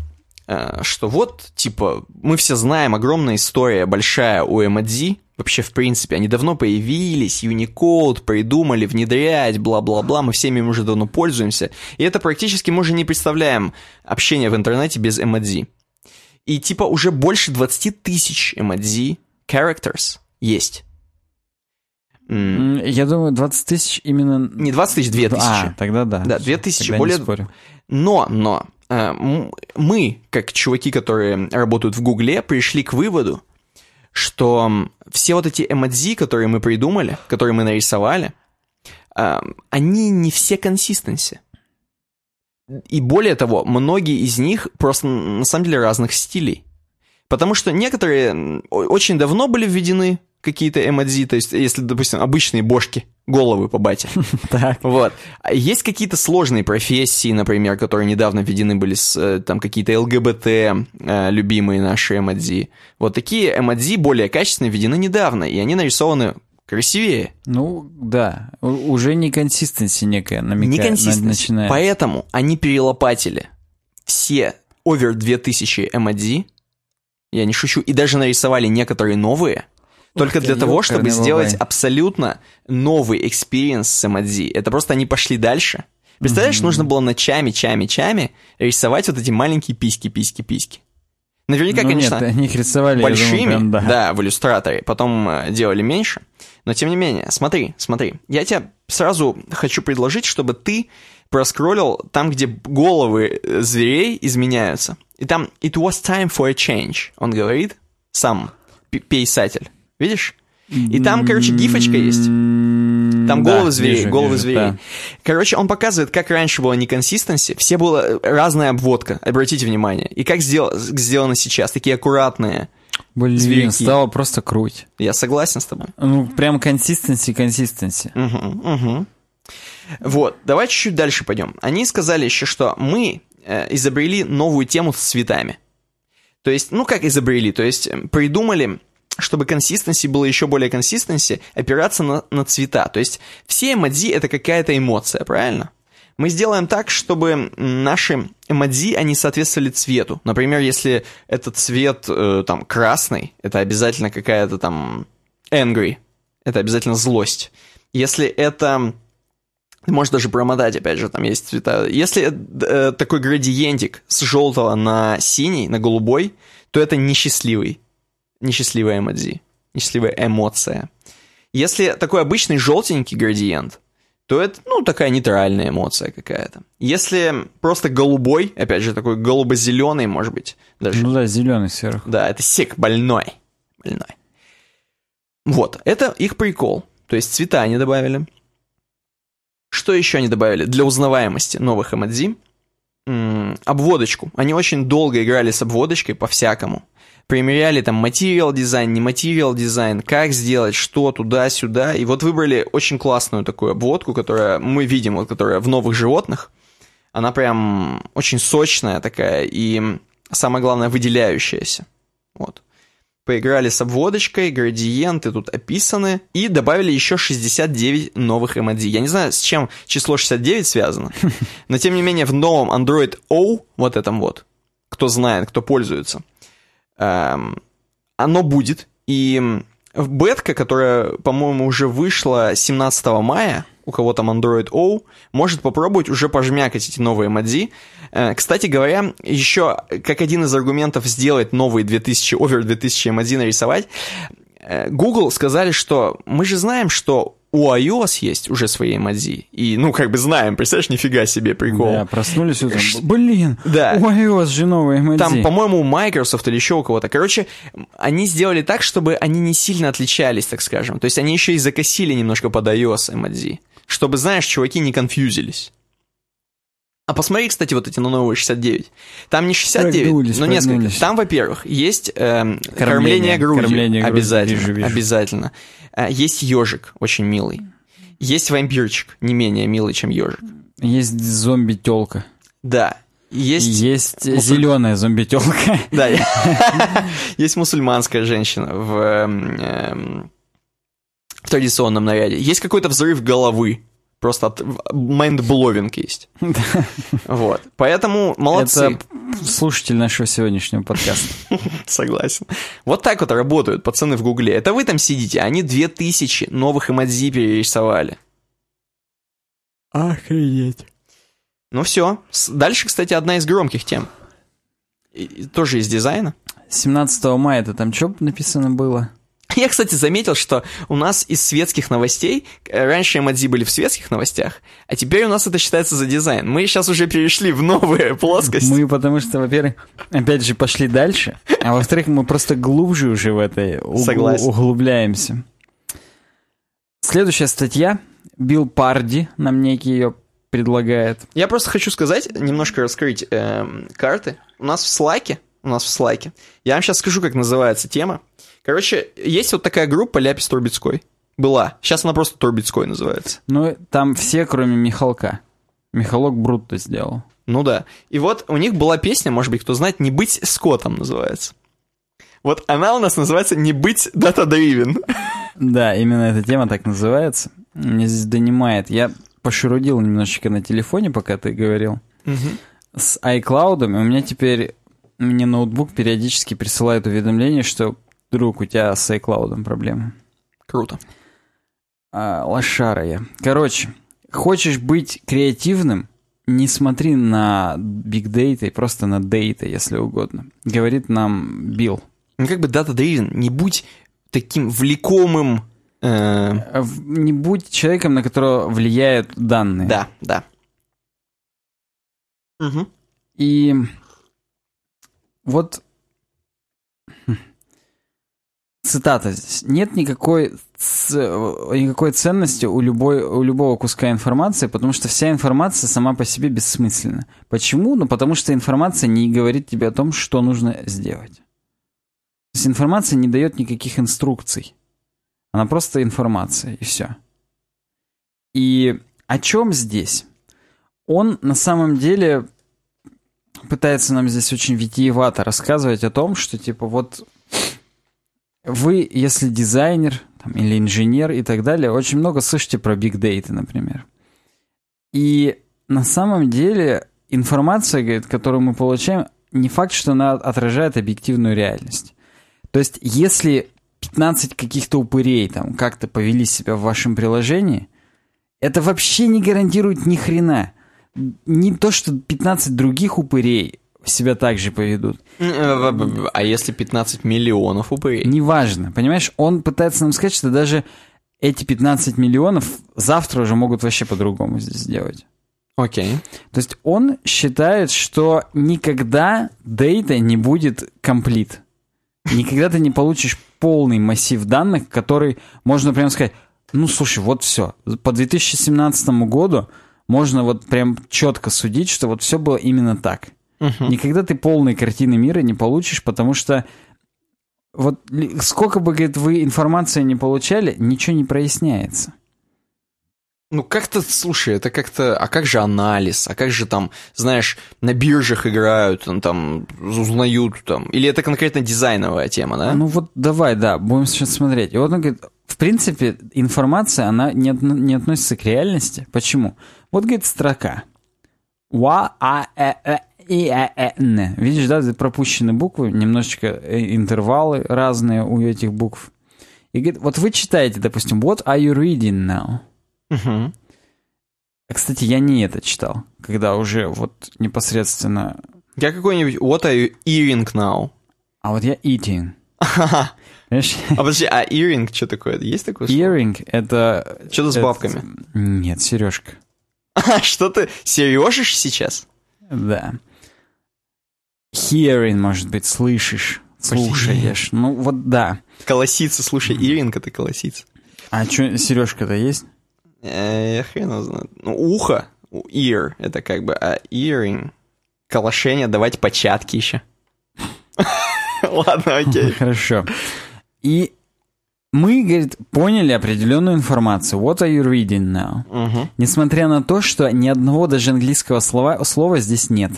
Э, Что вот, типа, мы все знаем, огромная история большая у эмодзи. Вообще, в принципе, они давно появились, Unicode придумали внедрять, бла-бла-бла, мы всеми уже давно пользуемся. И это практически мы уже не представляем общение в интернете без эмодзи. И типа уже больше 20 тысяч эмодзи, characters, есть. М, Я думаю, 20 тысяч именно... Не 20 тысяч, 2 тысячи. А, тогда да. Да, 2000, Тогда не более- спорю. Но, но, мы, как чуваки, которые работают в Гугле, пришли к выводу, что все вот эти эмодзи, которые мы придумали, которые мы нарисовали, э, они не все консистенси. И более того, многие из них просто на самом деле разных стилей. Потому что некоторые очень давно были введены какие-то эмодзи, то есть, если, допустим, обычные бошки, головы по бате, Так. вот. А Есть какие-то сложные профессии, например, которые недавно введены были, с, э, там какие-то ЛГБТ, э, любимые наши эмодзи. Вот такие эмодзи более качественные введены недавно, и они нарисованы красивее. Ну, да. Уже не consistency некая намекает, начинает. Поэтому они перелопатили все over 2000 эмодзи, я не шучу, и даже нарисовали некоторые новые, только для того, чтобы сделать абсолютно новый experience с эмодзи. Это просто они пошли дальше. Представляешь, нужно было ночами, чами, чами рисовать вот эти маленькие письки, письки, письки. Наверняка, Ну конечно, нет, они их рисовали, я думаю, большими, прям, да. да, в иллюстраторе, потом э, делали меньше. Но тем не менее, смотри, смотри, я тебе сразу хочу предложить, чтобы ты проскроллил там, где головы э, зверей изменяются. И там «It was time for a change», он говорит, сам пи- писатель. Видишь? И там, короче, гифочка есть. Там Да, головы зверей, вижу, головы вижу, зверей. да. Короче, он показывает, как раньше была неконсистенси, все была э, разная обводка, обратите внимание. И как сдел- сделано сейчас, такие аккуратные. Блин, Зверьки. стало просто круть. Я согласен с тобой. Ну, прям консистенси, консистенси. Мгм, мгм. Вот, давай чуть-чуть дальше пойдем. Они сказали еще, что мы э, изобрели новую тему с цветами. То есть, ну как изобрели, то есть придумали, чтобы консистенси было еще более консистенси, опираться на, на цвета. То есть все эмодзи это какая-то эмоция, правильно? Мы сделаем так, чтобы наши эмодзи, они соответствовали цвету. Например, если этот цвет э, там красный, это обязательно какая-то там angry, это обязательно злость. Если это... Можешь даже промотать, опять же, там есть цвета. Если э, такой градиентик с желтого на синий, на голубой, то это несчастливый. Несчастливая эмодзи. Несчастливая эмоция. Если такой обычный желтенький градиент, то это, ну, такая нейтральная эмоция какая-то. Если просто голубой, опять же, такой голубо-зеленый, может быть, даже. Ну да, зеленый сверху. Да, это сек больной. Больной. Вот, это их прикол. То есть цвета они добавили. Что еще они добавили для узнаваемости новых эмодзи? обводочку. Они очень долго играли с обводочкой по-всякому. Примеряли там материал дизайн, не материал дизайн, как сделать, что туда-сюда. И вот выбрали очень классную такую обводку, которая мы видим, вот, которая в новых животных. Она прям очень сочная такая и, самое главное, выделяющаяся. Вот поиграли с обводочкой, градиенты тут описаны, и добавили еще 69 новых эмодзи. Я не знаю, с чем число 69 связано, но тем не менее в новом Android O, вот этом вот, кто знает, кто пользуется, эм, оно будет, и бетка, которая, по-моему, уже вышла 17 мая, у кого там Android O, может попробовать уже пожмякать эти новые модзи. Э, кстати говоря, еще как один из аргументов сделать новые 2000, over 2000 модзи нарисовать, э, Google сказали, что мы же знаем, что у iOS есть уже свои эмодзи. И, ну, как бы знаем, представляешь, нифига себе прикол. Да, проснулись утром. Блин, да. у iOS же новые эмодзи. Там, по-моему, у Microsoft или еще у кого-то. Короче, они сделали так, чтобы они не сильно отличались, так скажем. То есть они еще и закосили немножко под iOS эмодзи чтобы, знаешь, чуваки не конфьюзились. А посмотри, кстати, вот эти на новые 69. Там не 69, прогнулись, но несколько. Прогнулись. Там, во-первых, есть э, кормление, кормление грудью. Кормление обязательно. Вижу, вижу. Обязательно. Э, есть ежик, очень милый. Есть вампирчик, не менее милый, чем ежик. Есть зомби-телка. Да. Есть, есть мусуль... зеленая зомби-телка. Да. Есть мусульманская женщина в эм, в традиционном наряде. Есть какой-то взрыв головы. Просто от mind-blowing есть. Вот. Поэтому молодцы. Это слушатель нашего сегодняшнего подкаста. Согласен. Вот так вот работают пацаны в Гугле. Это вы там сидите, они две тысячи новых эмодзи перерисовали. Охренеть. Ну все. Дальше, кстати, одна из громких тем. И, тоже из дизайна. 17 мая это там что написано было? Я, кстати, заметил, что у нас из светских новостей, э, раньше эмодзи были в светских новостях, а теперь у нас это считается за дизайн. Мы сейчас уже перешли в новые плоскости. Мы потому что, во-первых, опять же, пошли дальше, а во-вторых, мы просто глубже уже в этой угл- углубляемся. Следующая статья. Билл Парди нам некий ее предлагает. Я просто хочу сказать, немножко раскрыть э, карты. У нас в слайке, у нас в слайке, я вам сейчас скажу, как называется тема. Короче, есть вот такая группа Ляпис Турбецкой. Была. Сейчас она просто Турбецкой называется. Ну, там все, кроме Михалка. Михалок Брутто сделал. Ну да. И вот у них была песня, может быть, кто знает, «Не быть Скоттом» называется. Вот она у нас называется «Не быть дата-дривен». Да, именно эта тема так называется. Меня здесь донимает. Я пошерудил немножечко на телефоне, пока ты говорил. Угу. С iCloud у меня теперь мне ноутбук периодически присылает уведомление, что Друг, у тебя с iCloud проблемы. Круто. А, лошара я. Короче, хочешь быть креативным, не смотри на Big Data, просто на Data, если угодно. Говорит нам Билл. Ну как бы data-driven, не будь таким влекомым... Э... Не будь человеком, на которого влияют данные. Да, да. Угу. И вот цитата здесь. Нет никакой, никакой ценности у, любой, у любого куска информации, потому что вся информация сама по себе бессмысленна. Почему? Ну, потому что информация не говорит тебе о том, что нужно сделать. То есть информация не дает никаких инструкций. Она просто информация, и все. И о чем здесь? Он на самом деле пытается нам здесь очень витиевато рассказывать о том, что типа вот вы, если дизайнер там, или инженер и так далее, очень много слышите про big data, например. И на самом деле информация, говорит, которую мы получаем, не факт, что она отражает объективную реальность. То есть, если 15 каких-то упырей там как-то повели себя в вашем приложении, это вообще не гарантирует ни хрена. Не то, что 15 других упырей себя так же поведут. А если 15 миллионов упырей? Неважно, понимаешь? Он пытается нам сказать, что даже эти 15 миллионов завтра уже могут вообще по-другому здесь сделать. Окей. То есть он считает, что никогда дейта не будет комплит. Никогда ты не получишь полный массив данных, который можно прямо сказать, ну слушай, вот все. По 2017 году можно вот прям четко судить, что вот все было именно так. Угу. Никогда ты полной картины мира не получишь, потому что вот сколько бы, говорит, вы информации не получали, ничего не проясняется. Ну, как-то, слушай, это как-то... А как же анализ? А как же там, знаешь, на биржах играют, там, узнают там? Или это конкретно дизайновая тема, да? Ну вот давай, да, будем сейчас смотреть. И вот он говорит, в принципе, информация, она не, не относится к реальности. Почему? Вот, говорит, строка. Ва, а, э, э, и, э, э, н. Видишь, да, пропущены буквы, немножечко э, интервалы разные у этих букв. И говорит, вот вы читаете, допустим, what are you reading now? Угу. Кстати, я не это читал, когда уже вот непосредственно... Я какой-нибудь What are you eating now? А вот я eating. А подожди, а earring что такое? Есть такое слово? Earring — это... Что-то с бабками. Нет, сережка. А что ты сережишь сейчас? Да. Hearing, может быть, слышишь, слушаешь. Ну вот да. Колосица, слушай, earring это колосица. А что, сережка-то есть? Э, Я хрен его знает. Ну, ухо, ear, это как бы, а earring, калашение, давайте початки еще. Ладно, окей. Хорошо. И мы, говорит, поняли определенную информацию. What are you reading now? Несмотря на то, что ни одного даже английского слова, слова здесь нет.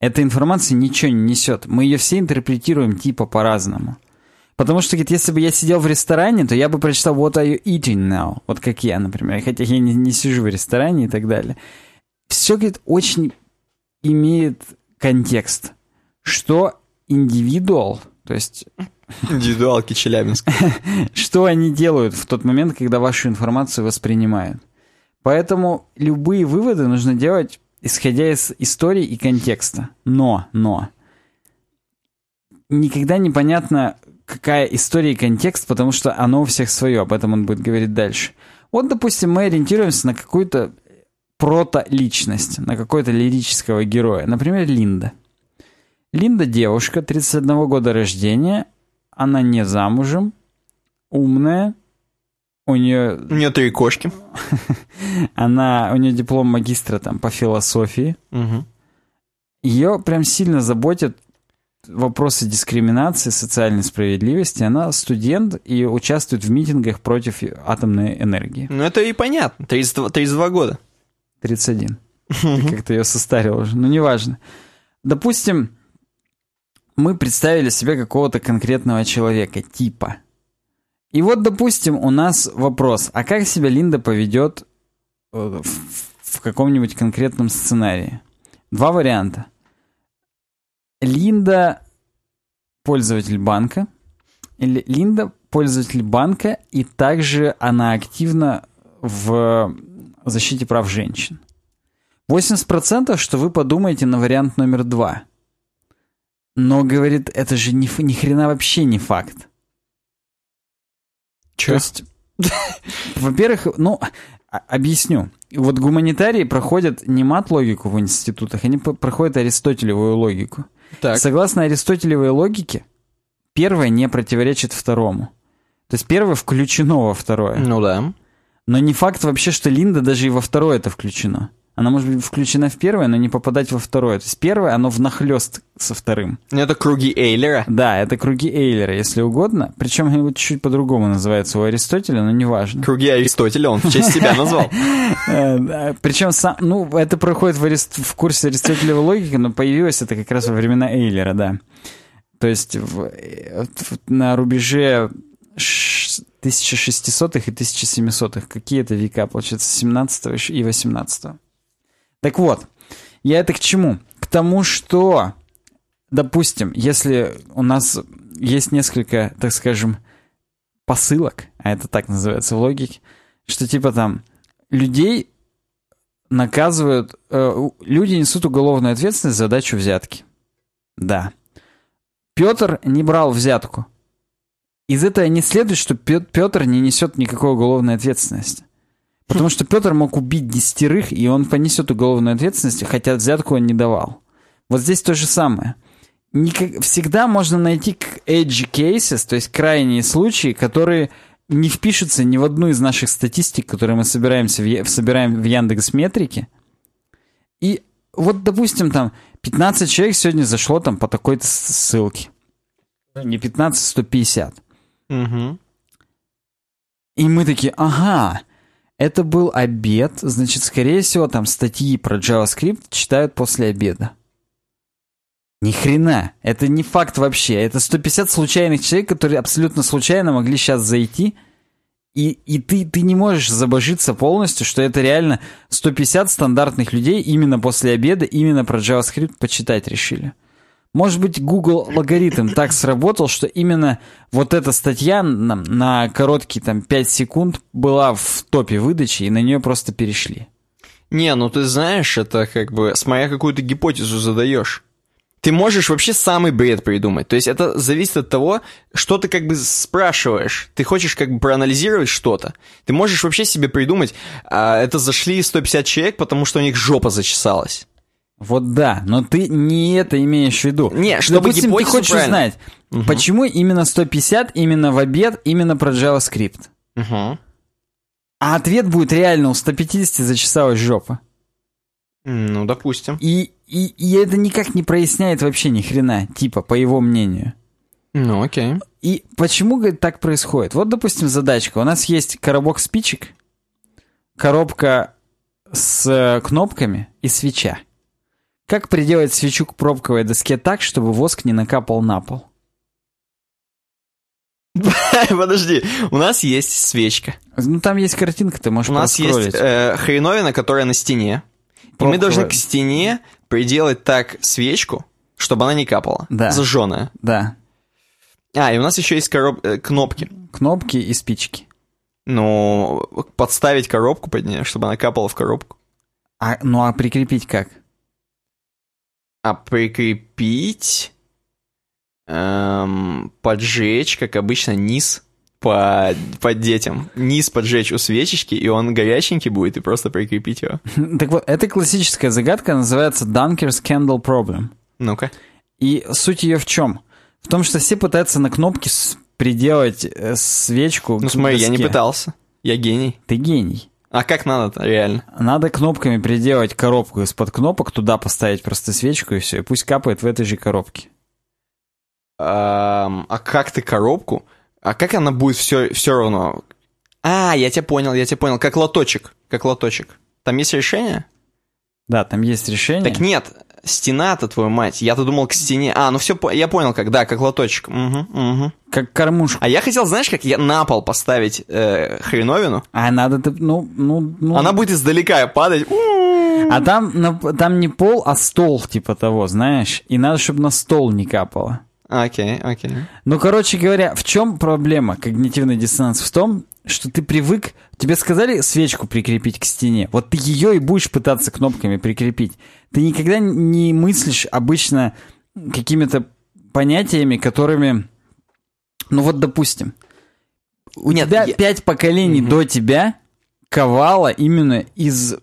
Эта информация ничего не несет. Мы ее все интерпретируем типа по-разному. Потому что, говорит, если бы я сидел в ресторане, то я бы прочитал What are you eating now? Вот как я, например. Хотя я не, не сижу в ресторане и так далее. Все, говорит, очень имеет контекст. Что индивидуал, то есть Индивидуалки Челябинска. что они делают в тот момент, когда вашу информацию воспринимают. Поэтому любые выводы нужно делать, исходя из истории и контекста. Но, но, никогда непонятно, какая история и контекст, потому что оно у всех свое, об этом он будет говорить дальше. Вот, допустим, мы ориентируемся на какую-то прото-личность, на какого-то лирического героя. Например, Линда. Линда девушка, 31 года рождения, она не замужем, умная, у нее, У нее три кошки. она, у нее диплом магистра там по философии. Мгм. Ее прям сильно заботят вопросы дискриминации, социальной справедливости. Она студент и участвует в митингах против атомной энергии. Ну, это и понятно. 32, 32 года. 31. Ты как-то ее состарил уже. Ну, неважно. Допустим, мы представили себе какого-то конкретного человека, типа. И вот, допустим, у нас вопрос, а как себя Линда поведет э, в, в каком-нибудь конкретном сценарии? Два варианта. Линда пользователь банка, или Линда пользователь банка, и также она активна в защите прав женщин. 80% что вы подумаете на вариант номер два. Но, говорит, это же ни, ни хрена вообще не факт. Чё? То есть, во-первых, ну, а- объясню. Вот гуманитарии проходят не мат-логику в институтах, они проходят аристотелевую логику. Так. Согласно аристотелевой логике, первое не противоречит второму. То есть первое включено во второе. Ну да. Но не факт вообще, что Линда даже и во второе это включено. Она может быть включена в первое, но не попадать во второе. То есть первое, оно внахлёст со вторым. Ну, это круги Эйлера. Да, это круги Эйлера, если угодно. Причем его чуть-чуть по-другому называется у Аристотеля, но неважно. Круги Аристотеля он в честь себя назвал. Э, Причем сам, ну, это проходит в, курсе Аристотелевой логики, но появилось это как раз во времена Эйлера, да. То есть э, на рубеже ш- 1600-х и 1700-х. Какие это века, получается, 17 и 18 Так вот, я это к чему? К тому, что, допустим, если у нас есть несколько, так скажем, посылок, а это так называется в логике, что типа там людей наказывают, э, люди несут уголовную ответственность за дачу взятки. Да. Петр не брал взятку. из этого не следует, что Петр не несет никакой уголовной ответственности. Потому что Петр мог убить десятерых, и он понесет уголовную ответственность, хотя взятку он не давал. Вот здесь то же самое. Никак, всегда можно найти edge cases, то есть крайние случаи, которые не впишутся ни в одну из наших статистик, которые мы собираемся в, собираем в Яндекс Метрике. И вот, допустим, там 15 человек сегодня зашло там по такой-то ссылке. Не 15, 150. Угу. И мы такие, ага, это был обед, значит, скорее всего, там статьи про JavaScript читают после обеда. Ни хрена, это не факт вообще. Это 150 случайных человек, которые абсолютно случайно могли сейчас зайти, и, и ты, ты не можешь забожиться полностью, что это реально 150 стандартных людей именно после обеда, именно про JavaScript почитать решили. Может быть, Google алгоритм так сработал, что именно вот эта статья на, на короткие там 5 секунд была в топе выдачи, и на нее просто перешли. Не, ну ты знаешь, это как бы, смотря какую-то гипотезу задаешь. Ты можешь вообще самый бред придумать. То есть это зависит от того, что ты как бы спрашиваешь. Ты хочешь как бы проанализировать что-то. Ты можешь вообще себе придумать, а, это зашли 150 человек, потому что у них жопа зачесалась. Вот да, но ты не это имеешь в виду. Не, чтобы Допустим, ты хочешь правильно. узнать, угу. почему именно 150, именно в обед, именно про JavaScript. Угу. А ответ будет реально у 150 зачесалась жопа. Ну, допустим. И, и, и это никак не проясняет вообще ни хрена, типа, по его мнению. Ну, окей. И почему, говорит, так происходит? Вот, допустим, задачка. У нас есть коробок спичек, коробка с э, кнопками и свеча. Как приделать свечу к пробковой доске так, чтобы воск не накапал на пол? Подожди, у нас есть свечка. Ну, там есть картинка, ты можешь У нас есть э, хреновина, которая на стене. Пробковая. И мы должны к стене приделать так свечку, чтобы она не капала. Да. Зажженная. Да. А, и у нас еще есть короб... Э, кнопки. Кнопки и спички. Ну, подставить коробку под нее, чтобы она капала в коробку. А, ну, а прикрепить как? А прикрепить, эм, поджечь, как обычно, низ под, под детям. Низ поджечь у свечечки, и он горяченький будет, и просто прикрепить его. Так вот, эта классическая загадка называется Dunker's Candle Problem. Ну-ка. И суть ее в чем? В том, что все пытаются на кнопке приделать э, свечку. Ну смотри, я не пытался. Я гений. Ты гений. А как надо реально? Надо кнопками приделать коробку из-под кнопок, туда поставить просто свечку и все, и пусть капает в этой же коробке. А, а как ты коробку? А как она будет все, все равно? А, я тебя понял, я тебя понял. Как лоточек, как лоточек. Там есть решение? Да, там есть решение. Так нет, стена-то, твою мать. Я-то думал к стене. А, ну все, я понял, как, да, как лоточек. Угу, угу. Как кормушка. А я хотел, знаешь, как я на пол поставить э, хреновину. А надо, ну, ну, ну... Она будет издалека падать. А там, там не пол, а стол, типа того, знаешь. И надо, чтобы на стол не капало. Окей, okay, окей. Okay. Ну, короче говоря, в чем проблема когнитивный диссонанс? В том, что ты привык... Тебе сказали свечку прикрепить к стене. Вот ты ее и будешь пытаться кнопками прикрепить. Ты никогда не мыслишь обычно какими-то понятиями, которыми... Ну вот, допустим, у Нет, тебя я... пять поколений угу. до тебя ковало именно из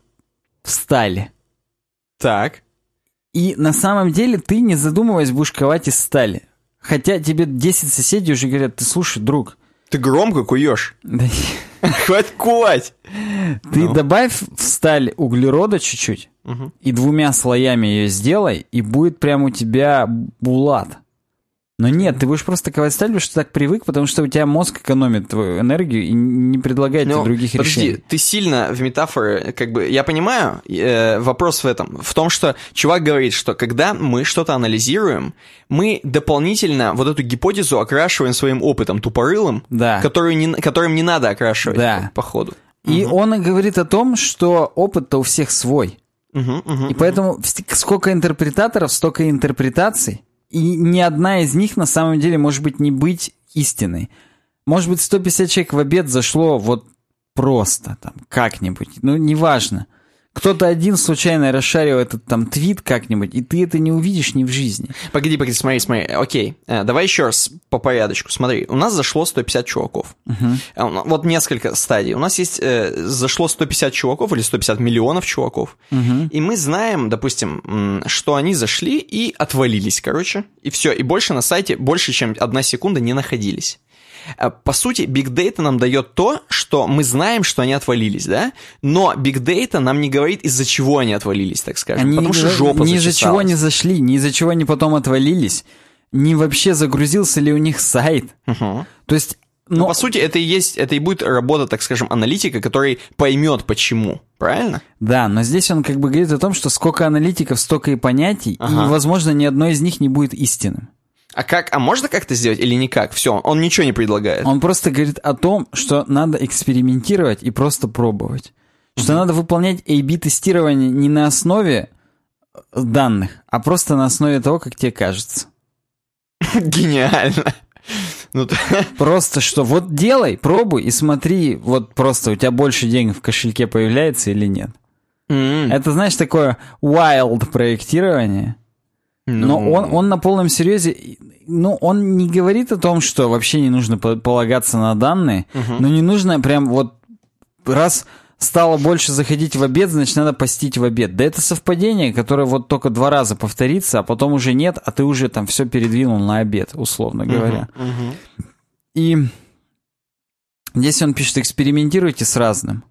стали. Так. И на самом деле ты, не задумываясь, будешь ковать из стали. Хотя тебе 10 соседей уже говорят, ты слушай, друг, ты громко куешь. Хватит кувать. Ты ну. добавь в сталь углерода чуть-чуть и двумя слоями ее сделай, и будет прям у тебя булат. Но нет, ты будешь просто ковать сталь, потому что так привык, потому что у тебя мозг экономит твою энергию и не предлагает Но, тебе других подожди, решений. ты сильно в метафоры, как бы, я понимаю, э, вопрос в этом, в том, что чувак говорит, что когда мы что-то анализируем, мы дополнительно вот эту гипотезу окрашиваем своим опытом тупорылым, да. который не, которым не надо окрашивать да. по, ходу. И угу. он говорит о том, что опыт-то у всех свой. Угу, угу, и поэтому сколько интерпретаторов, столько интерпретаций. И ни одна из них на самом деле может быть не быть истиной. Может быть, 150 человек в обед зашло вот просто там, как-нибудь, ну, неважно. Кто-то один случайно расшарил этот там твит как-нибудь, и ты это не увидишь ни в жизни. Погоди, погоди, смотри, смотри. Окей, э, давай еще раз по порядочку. Смотри, у нас зашло 150 чуваков. Угу. Вот несколько стадий. У нас есть, э, зашло 150 чуваков или 150 миллионов чуваков. Угу. И мы знаем, допустим, что они зашли и отвалились, короче. И все, и больше на сайте, больше, чем одна секунда не находились. Э, по сути, Big Data нам дает то, что мы знаем, что они отвалились, да? Но Big Data нам не говорит, из-за чего они отвалились, так скажем. Они потому что жопа Ни из-за чего они зашли, ни из-за чего они потом отвалились, ни вообще загрузился ли у них сайт. Угу. То есть но... Но по сути это и есть, это и будет работа, так скажем, аналитика, который поймет почему, правильно? Да, но здесь он как бы говорит о том, что сколько аналитиков, столько и понятий, ага. и, возможно, ни одно из них не будет истинным. А как? А можно как-то сделать или никак? Все, он ничего не предлагает. Он просто говорит о том, что надо экспериментировать и просто пробовать. Что надо выполнять A-B-тестирование не на основе данных, а просто на основе того, как тебе кажется. Гениально. Ну, просто что, вот делай, пробуй и смотри, вот просто у тебя больше денег в кошельке появляется или нет. Mm. Это, знаешь, такое wild проектирование. Ну... Но он, он на полном серьезе, ну, он не говорит о том, что вообще не нужно полагаться на данные, угу. но не нужно прям вот раз стало больше заходить в обед, значит, надо постить в обед. Да это совпадение, которое вот только два раза повторится, а потом уже нет, а ты уже там все передвинул на обед, условно говоря. Угу, угу. И здесь он пишет, экспериментируйте с разным.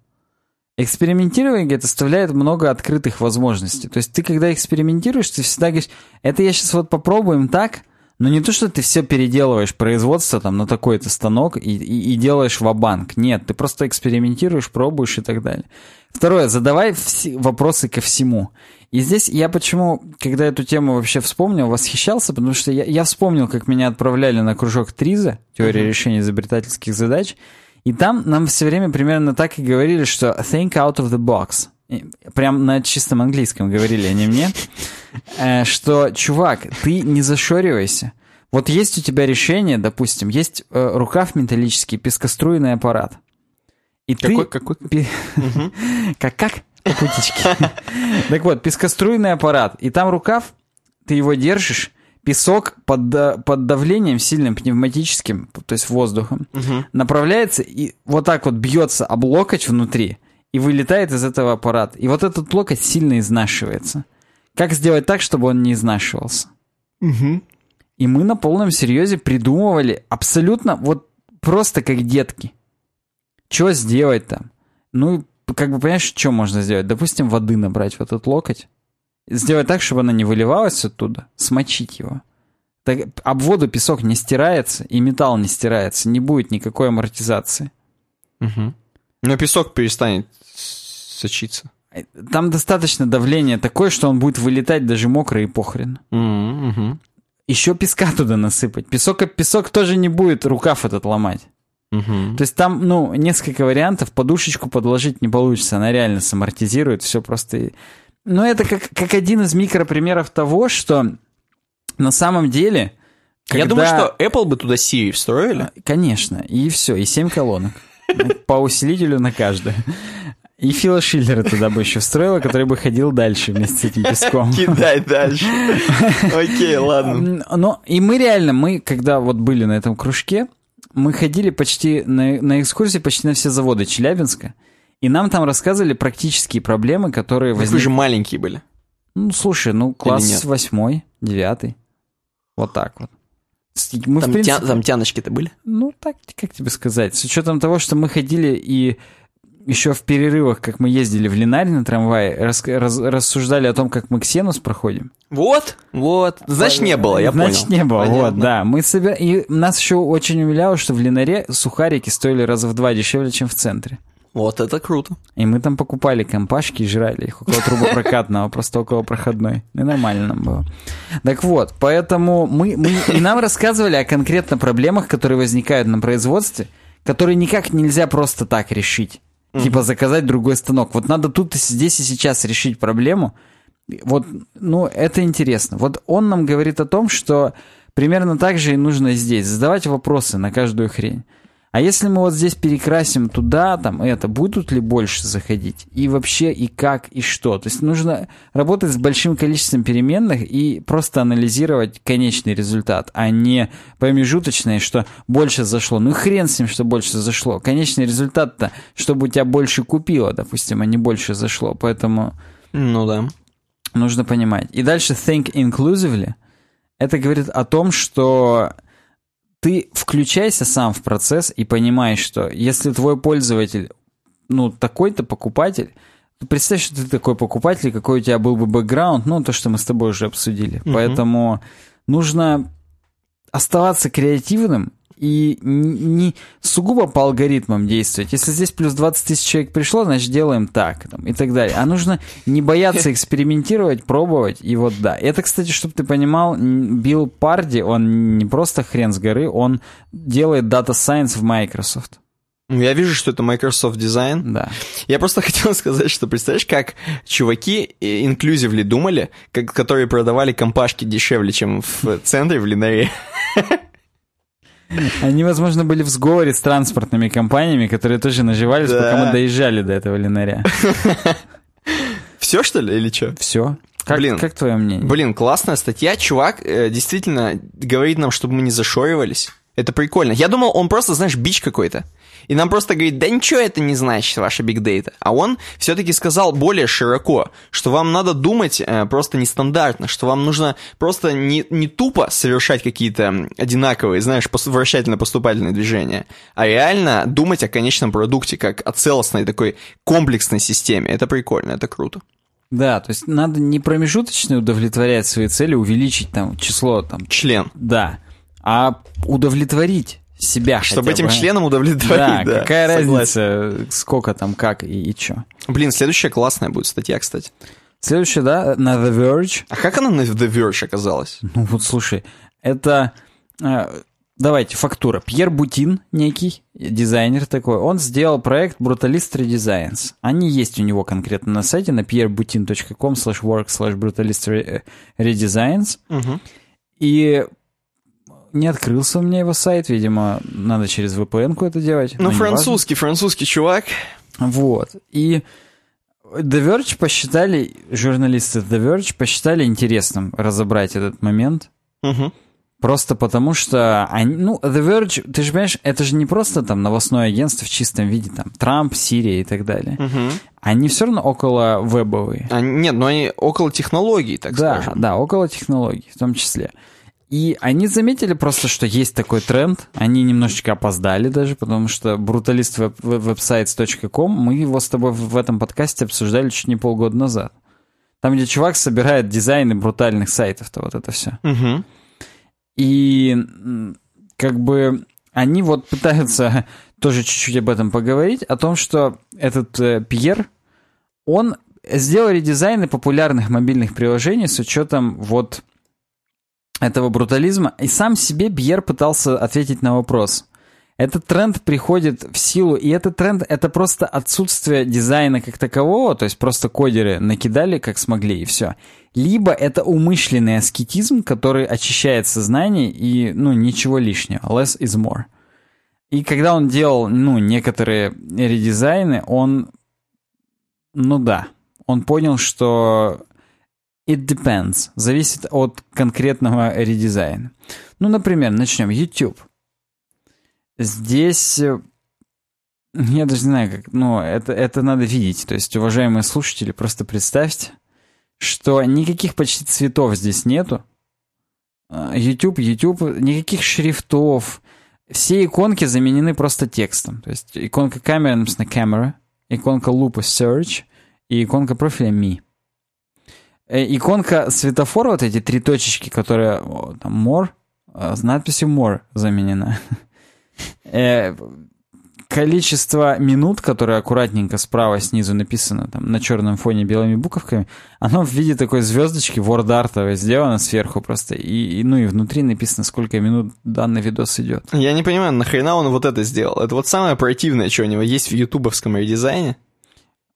Экспериментирование, говорит, оставляет много открытых возможностей. То есть ты, когда экспериментируешь, ты всегда говоришь, это я сейчас вот попробуем так, но не то, что ты все переделываешь производство там на такой-то станок и, и, и делаешь в банк Нет, ты просто экспериментируешь, пробуешь и так далее. Второе, задавай вопросы ко всему. И здесь я почему, когда эту тему вообще вспомнил, восхищался, потому что я, я вспомнил, как меня отправляли на кружок ТРИЗа, теория mm-hmm. решения изобретательских задач, и там нам все время примерно так и говорили, что think out of the box. Прям на чистом английском говорили они мне, э, что, чувак, ты не зашоривайся. Вот есть у тебя решение, допустим, есть э, рукав металлический, пескоструйный аппарат. И какой, ты... Какой? Пи... как, как? Путечки. так вот, пескоструйный аппарат. И там рукав, ты его держишь, песок под, под давлением сильным пневматическим, то есть воздухом, угу. направляется и вот так вот бьется об локоть внутри и вылетает из этого аппарата. И вот этот локоть сильно изнашивается. Как сделать так, чтобы он не изнашивался? Угу. И мы на полном серьезе придумывали абсолютно вот просто как детки. Что сделать там? Ну, как бы понимаешь, что можно сделать? Допустим, воды набрать в этот локоть Сделать так, чтобы она не выливалась оттуда, смочить его. Так, об воду песок не стирается, и металл не стирается, не будет никакой амортизации. Угу. Но песок перестанет сочиться. Там достаточно давления такое, что он будет вылетать даже мокрый и похрен. Угу. Еще песка туда насыпать. Песок, песок тоже не будет рукав этот ломать. Угу. То есть там, ну, несколько вариантов, подушечку подложить не получится, она реально самортизирует, все просто ну, это как, как один из микропримеров того, что на самом деле... Когда... Я думаю, что Apple бы туда Siri встроили. Конечно, и все, и 7 колонок. По усилителю на каждую. И Фила Шиллера туда бы еще встроила, который бы ходил дальше вместе с этим песком. Кидай дальше. Окей, ладно. Но и мы реально, мы, когда вот были на этом кружке, мы ходили почти на, на экскурсии почти на все заводы Челябинска. И нам там рассказывали практические проблемы, которые возникли. Вы же маленькие были. Ну, слушай, ну, класс восьмой, девятый. Вот так вот. Мы, там, в принципе... тя... там тяночки-то были? Ну, так, как тебе сказать. С учетом того, что мы ходили и еще в перерывах, как мы ездили в Линаре на трамвае, рас, раз, рассуждали о том, как мы Ксенус проходим. Вот, вот. Значит, не было, я Значит, понял. не было, Понятно. вот, да. Мы собир... И нас еще очень умиляло, что в Линаре сухарики стоили раза в два дешевле, чем в центре. Вот это круто. И мы там покупали компашки и жрали их около трубопрокатного, просто около проходной. И нормально нам было. Так вот, поэтому мы, мы и нам рассказывали о конкретно проблемах, которые возникают на производстве, которые никак нельзя просто так решить. Типа заказать другой станок. Вот надо тут и здесь и сейчас решить проблему. Вот, ну, это интересно. Вот он нам говорит о том, что примерно так же и нужно здесь. Задавать вопросы на каждую хрень. А если мы вот здесь перекрасим туда, там, это, будут ли больше заходить? И вообще, и как, и что? То есть нужно работать с большим количеством переменных и просто анализировать конечный результат, а не промежуточное, что больше зашло. Ну хрен с ним, что больше зашло. Конечный результат-то, чтобы у тебя больше купило, допустим, а не больше зашло. Поэтому... Ну да. Нужно понимать. И дальше think inclusively. Это говорит о том, что ты включайся сам в процесс и понимаешь, что если твой пользователь, ну, такой-то покупатель, то представь, что ты такой покупатель, какой у тебя был бы бэкграунд, ну, то, что мы с тобой уже обсудили. Угу. Поэтому нужно оставаться креативным и не сугубо по алгоритмам действовать. Если здесь плюс 20 тысяч человек пришло, значит делаем так там, и так далее. А нужно не бояться экспериментировать, пробовать, и вот да. Это, кстати, чтобы ты понимал, Билл Парди, он не просто хрен с горы, он делает Data Science в Microsoft. Ну, я вижу, что это Microsoft Design. Да. Я просто хотел сказать, что представляешь, как чуваки инклюзивли думали, как, которые продавали компашки дешевле, чем в центре в Линаре. Они, возможно, были в сговоре с транспортными компаниями, которые тоже наживались, да. пока мы доезжали до этого линаря. Все, что ли, или что? Все. Как, блин, как твое мнение? Блин, классная статья. Чувак э, действительно говорит нам, чтобы мы не зашоривались. Это прикольно. Я думал, он просто, знаешь, бич какой-то. И нам просто говорит, да ничего это не значит, ваша биг дейта. А он все-таки сказал более широко, что вам надо думать э, просто нестандартно, что вам нужно просто не, не тупо совершать какие-то одинаковые, знаешь, вращательно-поступательные движения, а реально думать о конечном продукте, как о целостной такой комплексной системе. Это прикольно, это круто. Да, то есть надо не промежуточно удовлетворять свои цели, увеличить там число там... Член. Да, а удовлетворить себя Чтобы этим бы. членом удовлетворить, да. да какая согласен. разница, сколько там, как и, и что. Блин, следующая классная будет статья, кстати. Следующая, да, на The Verge. А как она на The Verge оказалась? Ну вот, слушай, это... Э, давайте, фактура. Пьер Бутин, некий дизайнер такой, он сделал проект Brutalist Redesigns. Они есть у него конкретно на сайте, на pierbutin.com slash work slash brutalist redesigns. Угу. И не открылся у меня его сайт, видимо, надо через VPN-ку это делать. Ну, французский, французский чувак. Вот. И The Verge посчитали, журналисты The Verge посчитали интересным разобрать этот момент. Угу. Просто потому что они, ну, The Verge, ты же понимаешь, это же не просто там новостное агентство в чистом виде, там, Трамп, Сирия и так далее. Угу. Они все равно около вебовые. А, нет, но они около технологий, так да, скажем. Да, около технологий в том числе. И они заметили просто, что есть такой тренд. Они немножечко опоздали даже, потому что brutalistwebsites.com, мы его с тобой в этом подкасте обсуждали чуть не полгода назад. Там, где чувак собирает дизайны брутальных сайтов-то, вот это все. Угу. И как бы они вот пытаются тоже чуть-чуть об этом поговорить, о том, что этот э, Пьер, он сделал редизайны популярных мобильных приложений с учетом вот этого брутализма, и сам себе Бьер пытался ответить на вопрос. Этот тренд приходит в силу, и этот тренд — это просто отсутствие дизайна как такового, то есть просто кодеры накидали как смогли, и все. Либо это умышленный аскетизм, который очищает сознание, и, ну, ничего лишнего. Less is more. И когда он делал, ну, некоторые редизайны, он, ну да, он понял, что It depends. Зависит от конкретного редизайна. Ну, например, начнем. YouTube. Здесь... Э, я даже не знаю, как... Ну, это, это надо видеть. То есть, уважаемые слушатели, просто представьте, что никаких почти цветов здесь нету. А, YouTube, YouTube, никаких шрифтов. Все иконки заменены просто текстом. То есть, иконка камеры написано camera, иконка лупа search и иконка профиля me. Э, иконка светофора, вот эти три точечки, которые там more, э, с надписью more заменена. Э, количество минут, которое аккуратненько справа снизу написано там на черном фоне белыми буковками, оно в виде такой звездочки вордартовой сделано сверху просто. И, и, ну и внутри написано, сколько минут данный видос идет. Я не понимаю, нахрена он вот это сделал? Это вот самое противное, что у него есть в ютубовском редизайне.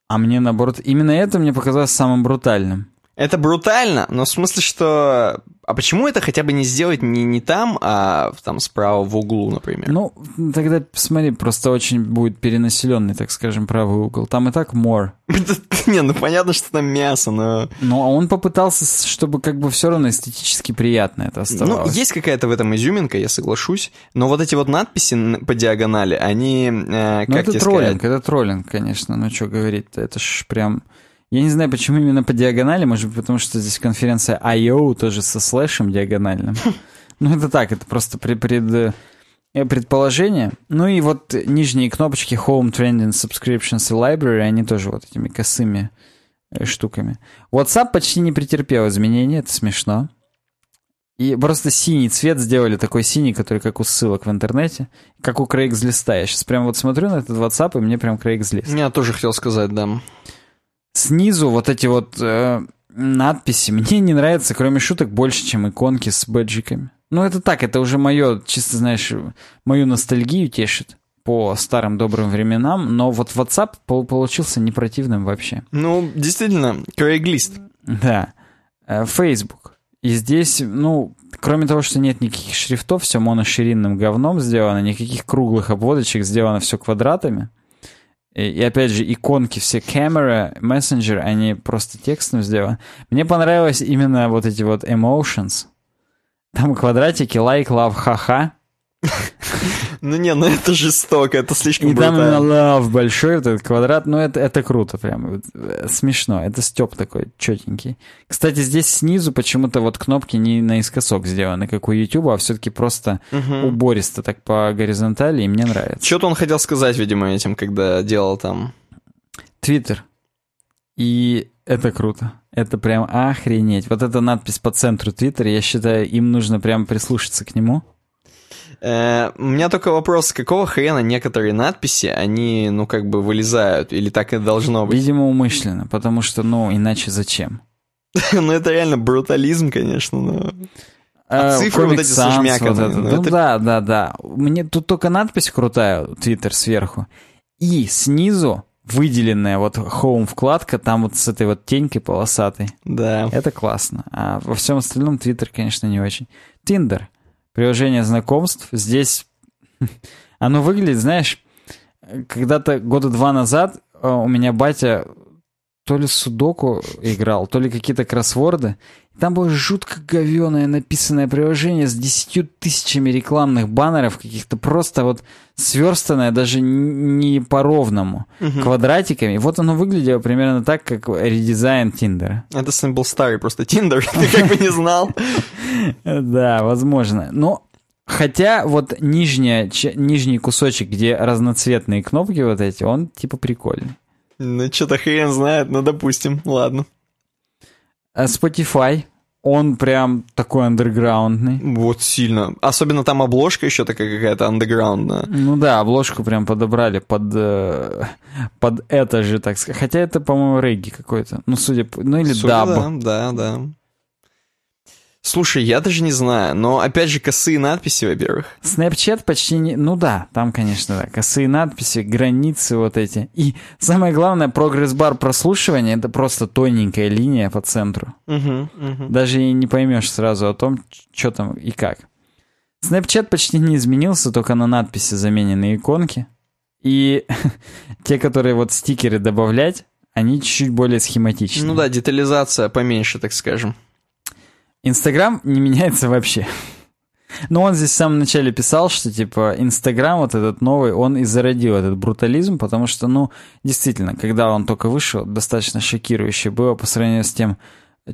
А мне наоборот, именно это мне показалось самым брутальным. Это брутально, но в смысле, что... А почему это хотя бы не сделать не, не там, а там справа в углу, например? Ну, тогда, смотри, просто очень будет перенаселенный, так скажем, правый угол. Там и так more. не, ну понятно, что там мясо, но... Ну, а он попытался, чтобы как бы все равно эстетически приятно это оставалось. Ну, есть какая-то в этом изюминка, я соглашусь, но вот эти вот надписи по диагонали, они... Э, ну, это троллинг, это троллинг, конечно, ну что говорить-то, это ж прям... Я не знаю, почему именно по диагонали, может быть, потому что здесь конференция I.O. тоже со слэшем диагональным. Ну, это так, это просто пред, пред, э, предположение. Ну и вот нижние кнопочки Home, Trending, Subscriptions и Library, они тоже вот этими косыми э, штуками. WhatsApp почти не претерпел изменений, это смешно. И просто синий цвет сделали, такой синий, который как у ссылок в интернете, как у Craigslist. Я сейчас прям вот смотрю на этот WhatsApp, и мне прям Craigslist. Я тоже хотел сказать, да. Снизу вот эти вот э, надписи мне не нравятся, кроме шуток, больше, чем иконки с бэджиками. Ну, это так, это уже мое, чисто, знаешь, мою ностальгию тешит по старым добрым временам, но вот WhatsApp получился не противным вообще. Ну, действительно, Craigslist. Да. Э, Facebook. И здесь, ну, кроме того, что нет никаких шрифтов, все моноширинным говном сделано, никаких круглых обводочек, сделано все квадратами. И, опять же, иконки все камера, мессенджер, они просто текстом сделаны. Мне понравилось именно вот эти вот emotions. Там квадратики, лайк, лав, ха-ха. Ну не, ну это жестоко, это слишком И там именно love большой, этот квадрат, ну это, это круто прям, э, смешно, это степ такой четенький. Кстати, здесь снизу почему-то вот кнопки не наискосок сделаны, как у YouTube, а все-таки просто угу. убористо так по горизонтали, и мне нравится. Что-то он хотел сказать, видимо, этим, когда делал там... Твиттер. И это круто. Это прям охренеть. Вот эта надпись по центру Твиттера, я считаю, им нужно прям прислушаться к нему. Э, у меня только вопрос, какого хрена некоторые надписи, они, ну, как бы вылезают, или так и должно быть? Видимо, умышленно, потому что, ну, иначе зачем? ну, это реально брутализм, конечно, но... А э, цифры вот эти сожмяканы. Вот это. Ну, это... да, да, да. Мне тут только надпись крутая, Твиттер сверху. И снизу выделенная вот home вкладка, там вот с этой вот тенькой полосатой. Да. Это классно. А во всем остальном Твиттер, конечно, не очень. Тиндер приложение знакомств. Здесь оно выглядит, знаешь, когда-то года два назад э, у меня батя то ли судоку играл, то ли какие-то кроссворды. Там было жутко говеное написанное приложение с десятью тысячами рекламных баннеров, каких-то просто вот сверстанное, даже не по-ровному, угу. квадратиками. Вот оно выглядело примерно так, как редизайн Тиндера. Это был старый просто Тиндер, ты как бы не знал. Да, возможно. Но Хотя вот нижняя, нижний кусочек, где разноцветные кнопки вот эти, он типа прикольный. Ну, что-то хрен знает, ну, допустим, ладно. А Spotify, он прям такой андерграундный. Вот сильно. Особенно там обложка еще такая какая-то андеграундная. Ну да, обложку прям подобрали под, э, под это же, так сказать. Хотя это, по-моему, регги какой-то. Ну, судя по... Ну, или судя, даб. Да, да, да. Слушай, я даже не знаю, но опять же косые надписи, во-первых. Snapchat почти не... Ну да, там, конечно, да. Косые надписи, границы вот эти. И самое главное, прогресс-бар прослушивания — это просто тоненькая линия по центру. Угу, угу. Даже и не поймешь сразу о том, что там и как. Snapchat почти не изменился, только на надписи заменены иконки. И те, которые вот стикеры добавлять, они чуть-чуть более схематичны. Ну да, детализация поменьше, так скажем. Инстаграм не меняется вообще. Но он здесь в самом начале писал, что, типа, Инстаграм вот этот новый, он и зародил этот брутализм, потому что, ну, действительно, когда он только вышел, достаточно шокирующе было по сравнению с тем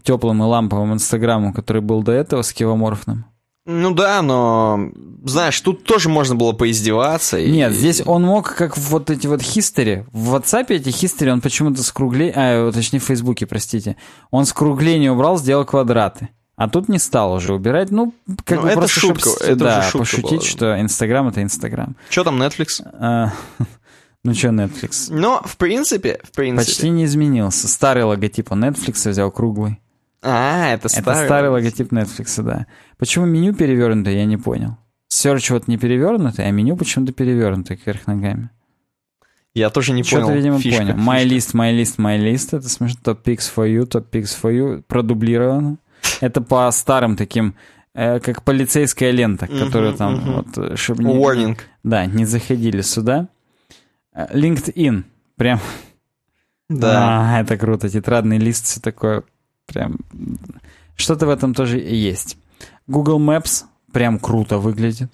теплым и ламповым Инстаграмом, который был до этого с кивоморфным. Ну да, но, знаешь, тут тоже можно было поиздеваться. И... Нет, здесь он мог, как вот эти вот хистори. В WhatsApp эти хистори он почему-то скругление, а, точнее, в Фейсбуке, простите. Он скругление убрал, сделал квадраты. А тут не стал уже убирать. Ну, как ну, бы это просто шутка, чтобы, это да, шутка пошутить, была. что Инстаграм это Инстаграм. Что там Netflix? А, ну что Netflix? Но, в принципе, в принципе... Почти не изменился. Старый логотип у Netflix взял круглый. А, это старый. Это старый логотип Netflix, да. Почему меню перевернутое, я не понял. Search вот не перевернутый, а меню почему-то перевернутое кверх ногами. Я тоже не Что-то, понял. видимо, фишка, понял. фишка. My list, my list, my list. Это смешно. Top picks for you, top picks for you. Продублировано. Это по старым таким, э, как полицейская лента, Мгм, которую там, мгм. вот, э, чтобы не, Warning. да, не заходили сюда. Э, LinkedIn. Прям, Да. а, это круто. Тетрадный лист, все такое. Прям, что-то в этом тоже есть. Google Maps прям круто выглядит.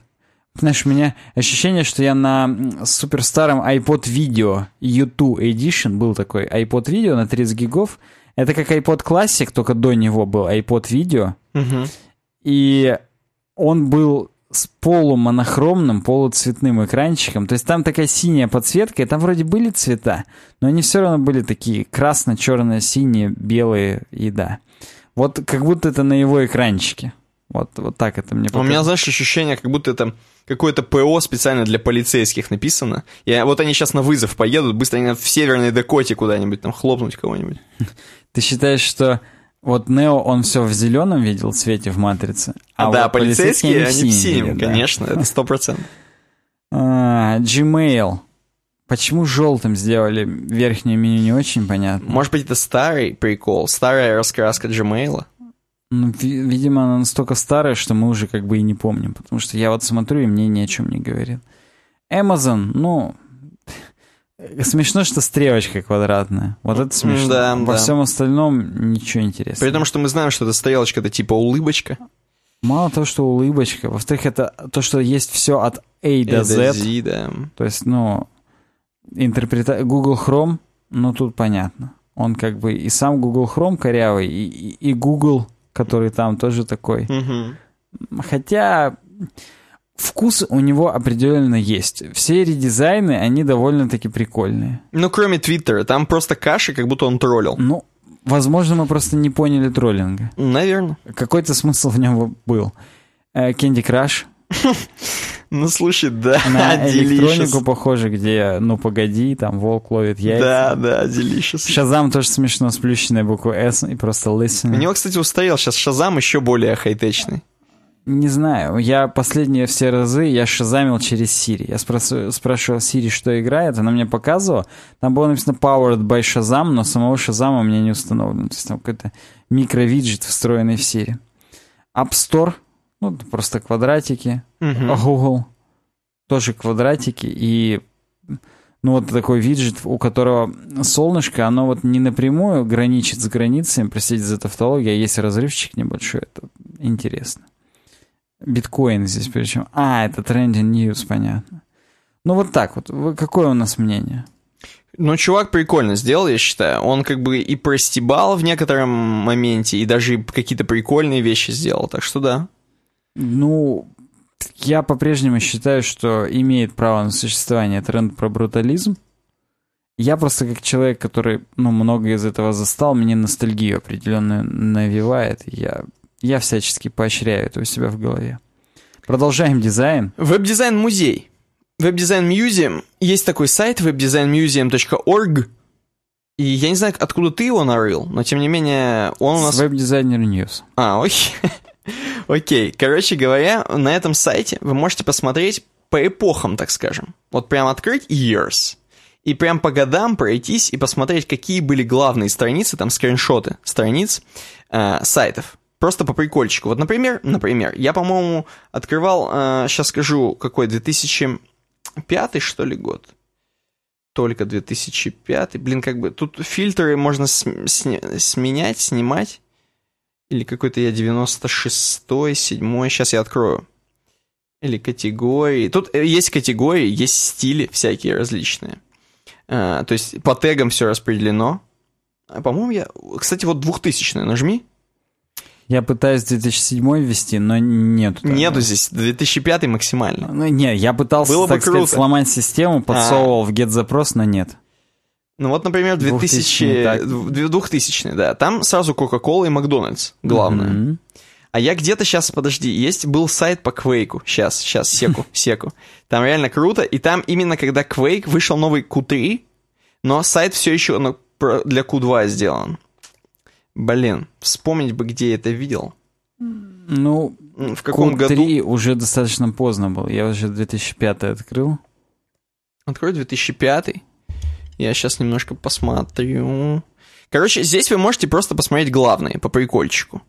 Знаешь, у меня ощущение, что я на м, супер старом iPod Video U2 Edition был такой iPod Video на 30 гигов. Это как iPod Classic, только до него был iPod Video. Мгм. И он был с полумонохромным, полуцветным экранчиком. То есть там такая синяя подсветка, и там вроде были цвета, но они все равно были такие красно, черно, синие, белые и да. Вот как будто это на его экранчике. Вот, вот так это мне У меня, показалось. знаешь, ощущение, как будто это какое-то ПО специально для полицейских написано. И вот они сейчас на вызов поедут, быстренько в Северной Дакоте куда-нибудь, там хлопнуть кого-нибудь. Ты считаешь, что вот Нео, он все в зеленом видел цвете в «Матрице», А, да, вот полицейские, они в синем видят, да. конечно, это сто процентов. А, Gmail. Почему желтым сделали верхнее меню, не очень понятно. Может быть, это старый прикол, старая раскраска Gmail? Ну, ви- видимо, она настолько старая, что мы уже как бы и не помним. Потому что я вот смотрю, и мне ни о чем не говорит. Amazon, ну... Смешно, что стрелочка квадратная. Вот это смешно. Да, Во да. всем остальном ничего интересного. При том, что мы знаем, что эта стрелочка это типа улыбочка. Мало того, что улыбочка. Во-вторых, это то, что есть все от A до Z. Z, да. То есть, ну, интерпрета... Google Chrome, ну, тут понятно. Он как бы и сам Google Chrome корявый, и- и Google, который там тоже такой. Мгм. Хотя вкус у него определенно есть. Все редизайны, они довольно-таки прикольные. Ну, кроме Твиттера, там просто каша, как будто он троллил. Ну, возможно, мы просто не поняли троллинга. Наверное. Какой-то смысл в нем был. Э, Candy Crush Ну, слушай, да, на электронику похоже, где, ну, погоди, там волк ловит яйца. Да, да, delicious. Шазам тоже смешно, сплющенная буква S и просто У listen. него, кстати, устарел сейчас Шазам еще более хай-течный. Не знаю, я последние все разы я шазамил через Siri. Я спрос- спрашивал Siri, что играет, она мне показывала. Там было написано Powered by Shazam, но самого Шазама у меня не установлено. То есть там какой-то микровиджет, встроенный в Siri. App Store, ну, просто квадратики. А Google тоже квадратики и ну вот такой виджет, у которого солнышко, оно вот не напрямую граничит с границами, простите за тавтологию, а есть разрывчик небольшой, это интересно. Биткоин здесь причем. А, это trending news, понятно. Ну вот так вот. Какое у нас мнение? Ну, чувак прикольно сделал, я считаю. Он как бы и простебал в некотором моменте, и даже какие-то прикольные вещи сделал. Так что да. Ну, я по-прежнему считаю, что имеет право на существование тренд про брутализм. Я просто как человек, который, ну, много из этого застал, мне ностальгию определенную навевает. Я, я всячески поощряю это у себя в голове. Продолжаем дизайн. Веб-дизайн-музей. Web Design Museum. Есть такой сайт webdesignmuseum.org. И я не знаю, откуда ты его нарыл, но тем не менее он у нас... Webdesigner News. А, окей. Короче говоря, на этом сайте вы можете посмотреть по эпохам, так скажем. Вот прям открыть years. И прям по годам пройтись и посмотреть, какие были главные страницы, там скриншоты страниц э, сайтов. Просто по прикольчику. Вот, например, например, я, по-моему, открывал, сейчас скажу, какой, 2005, что ли, год? Только 2005. Блин, как бы, тут фильтры можно см- сня- сменять, снимать. Или какой-то я 96-й, 7 сейчас я открою. Или категории. Тут э, есть категории, есть стили всякие различные. А, то есть по тегам все распределено. А, по-моему, я... Кстати, вот 2000 нажми. Я пытаюсь 2007 ввести, но нету. такого. Нету здесь. 2005 максимально. Ну, не, я пытался, Было бы так сказать, круто. сломать систему, подсовывал в get-запрос, но нет. Ну вот, например, 2000... 2000-й, так. 2000 да. Там сразу Coca-Cola и Макдональдс. Главное. Мгм. А я где-то сейчас, подожди, есть был сайт по Квейку. Сейчас, сейчас, секу, секу. Там реально круто. И там именно когда Quake вышел новый Q3, но сайт все еще ну, для Q2 сделан. Блин, вспомнить бы, где я это видел. Ну, В каком Q3 году? уже достаточно поздно был. Я уже 2005 открыл. Открой 2005. Я сейчас немножко посмотрю. Короче, здесь вы можете просто посмотреть главные по прикольчику.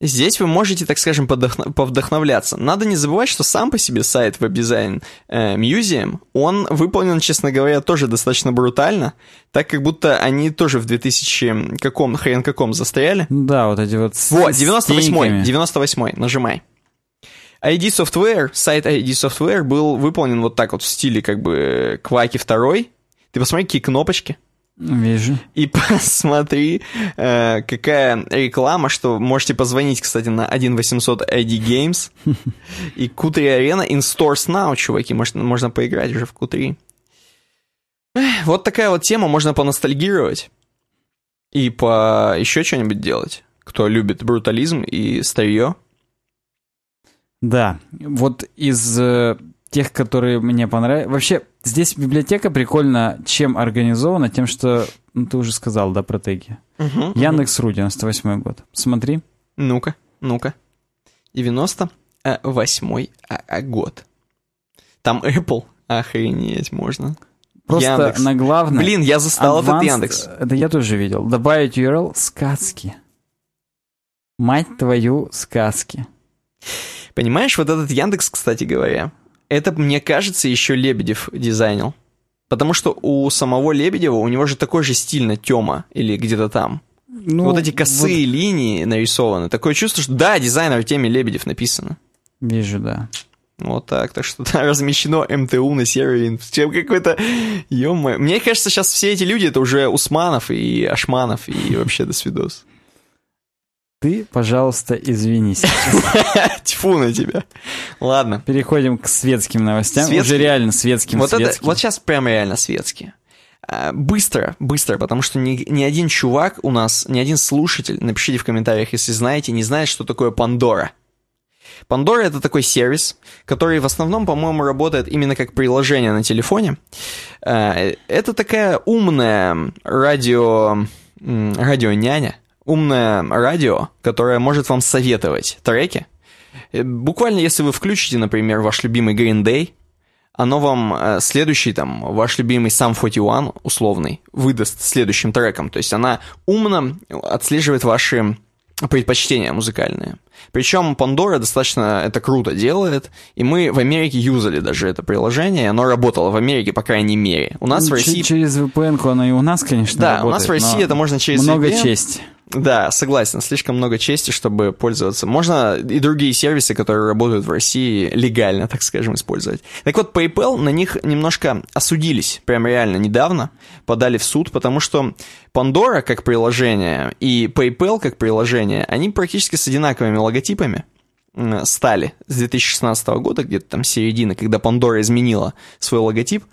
Здесь вы можете, так скажем, подохна- повдохновляться. Надо не забывать, что сам по себе сайт WebDesign э, Museum, он выполнен, честно говоря, тоже достаточно брутально, так как будто они тоже в 2000 каком, хрен каком застряли. Да, вот эти вот Вот, 98-й, 98-й, нажимай. ID Software, сайт ID Software был выполнен вот так вот в стиле как бы Кваки 2. Ты посмотри, какие кнопочки. Вижу. И посмотри, э, какая реклама, что можете позвонить, кстати, на 1 800 ID Games и Q3 Arena in Stores Now, чуваки, можно, можно поиграть уже в Q3. Эх, Вот такая вот тема, можно поностальгировать и по еще что-нибудь делать. Кто любит брутализм и старье. Да, вот из э, тех, которые мне понравились... Вообще, здесь библиотека прикольно чем организована, тем, что... Ну, ты уже сказал, да, про теги. Яндекс.ру, 98 год. Смотри. Ну-ка, ну-ка. 98 а, а, год. Там Apple. Охренеть можно. Просто Яндекс. на главное... Блин, я застал этот Advanced- Яндекс. Это я тоже видел. Добавить URL сказки. Мать твою, сказки. Понимаешь, вот этот Яндекс, кстати говоря, это, мне кажется, еще Лебедев дизайнил. Потому что у самого Лебедева, у него же такой же стиль на Тёма или где-то там. Ну, вот эти косые линии нарисованы. Такое чувство, что да, дизайнер в теме Лебедев написано. вот, вижу, да. Вот так, так что там размещено МТУ на сервере. Чем какой-то... ё Мне кажется, сейчас все эти люди, это уже Усманов и Ашманов, и вообще до свидос. Ты, пожалуйста, извинись. Тьфу на тебя. Ладно. Переходим к светским новостям. Уже реально светским, Вот, это, вот сейчас прям реально светские. А, Быстро, быстро, потому что ни, ни один чувак у нас, ни один слушатель, напишите в комментариях, если знаете, не знает, что такое Пандора. Пандора это такой сервис, который в основном, по-моему, работает именно как приложение на телефоне. А, Это такая умная радио, радио-няня, умное радио, которое может вам советовать треки. Э, Буквально, если вы включите, например, ваш любимый Green Day, оно вам э, следующий, там, ваш любимый Sum 41, условный, выдаст следующим треком. То есть она умно отслеживает ваши предпочтения музыкальные. Причем Pandora достаточно это круто делает, и мы в Америке юзали даже это приложение, и оно работало в Америке, по крайней мере. У нас Ну, в ч- России... Через VPN оно и у нас, конечно, Да, у работает, нас в России это можно через Много VPN. чести. Да, согласен, слишком много чести, чтобы пользоваться. Можно и другие сервисы, которые работают в России, легально, так скажем, использовать. Так вот, PayPal на них немножко осудились, прям реально недавно, подали в суд, потому что Pandora как приложение и PayPal как приложение, они практически с одинаковыми логотипами стали с 2016 года, где-то там середина, когда Pandora изменила свой логотип,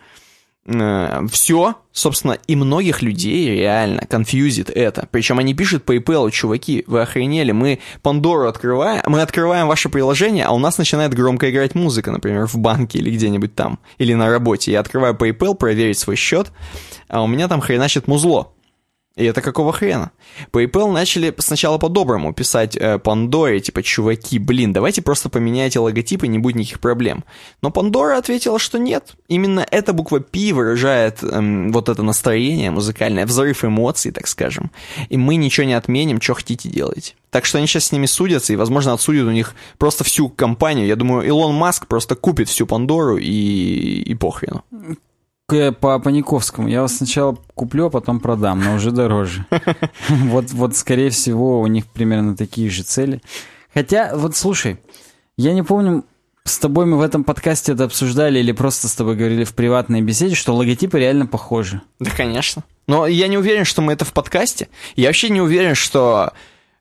все, собственно, и многих людей реально конфьюзит это. Причем они пишут PayPal, чуваки, вы охренели, мы Пандору открываем, мы открываем ваше приложение, а у нас начинает громко играть музыка, например, в банке или где-нибудь там, или на работе. Я открываю PayPal, проверить свой счет, а у меня там хреначит музло. И это какого хрена? PayPal начали сначала по-доброму писать э, Пандоре, типа, чуваки, блин, давайте просто поменяйте логотип и не будет никаких проблем. Но Пандора ответила, что нет. Именно эта буква P выражает эм, вот это настроение музыкальное, взрыв эмоций, так скажем. И мы ничего не отменим, что хотите делайте. Так что они сейчас с ними судятся, и, возможно, отсудят у них просто всю компанию. Я думаю, Илон Маск просто купит всю Пандору и, и похрену. К- По Паниковскому. Я вас сначала куплю, а потом продам, но уже дороже. Вот, вот, скорее всего, у них примерно такие же цели. Хотя, вот слушай, я не помню, с тобой мы в этом подкасте это обсуждали или просто с тобой говорили в приватной беседе, что логотипы реально похожи. Да, конечно. Но я не уверен, что мы это в подкасте. Я вообще не уверен, что...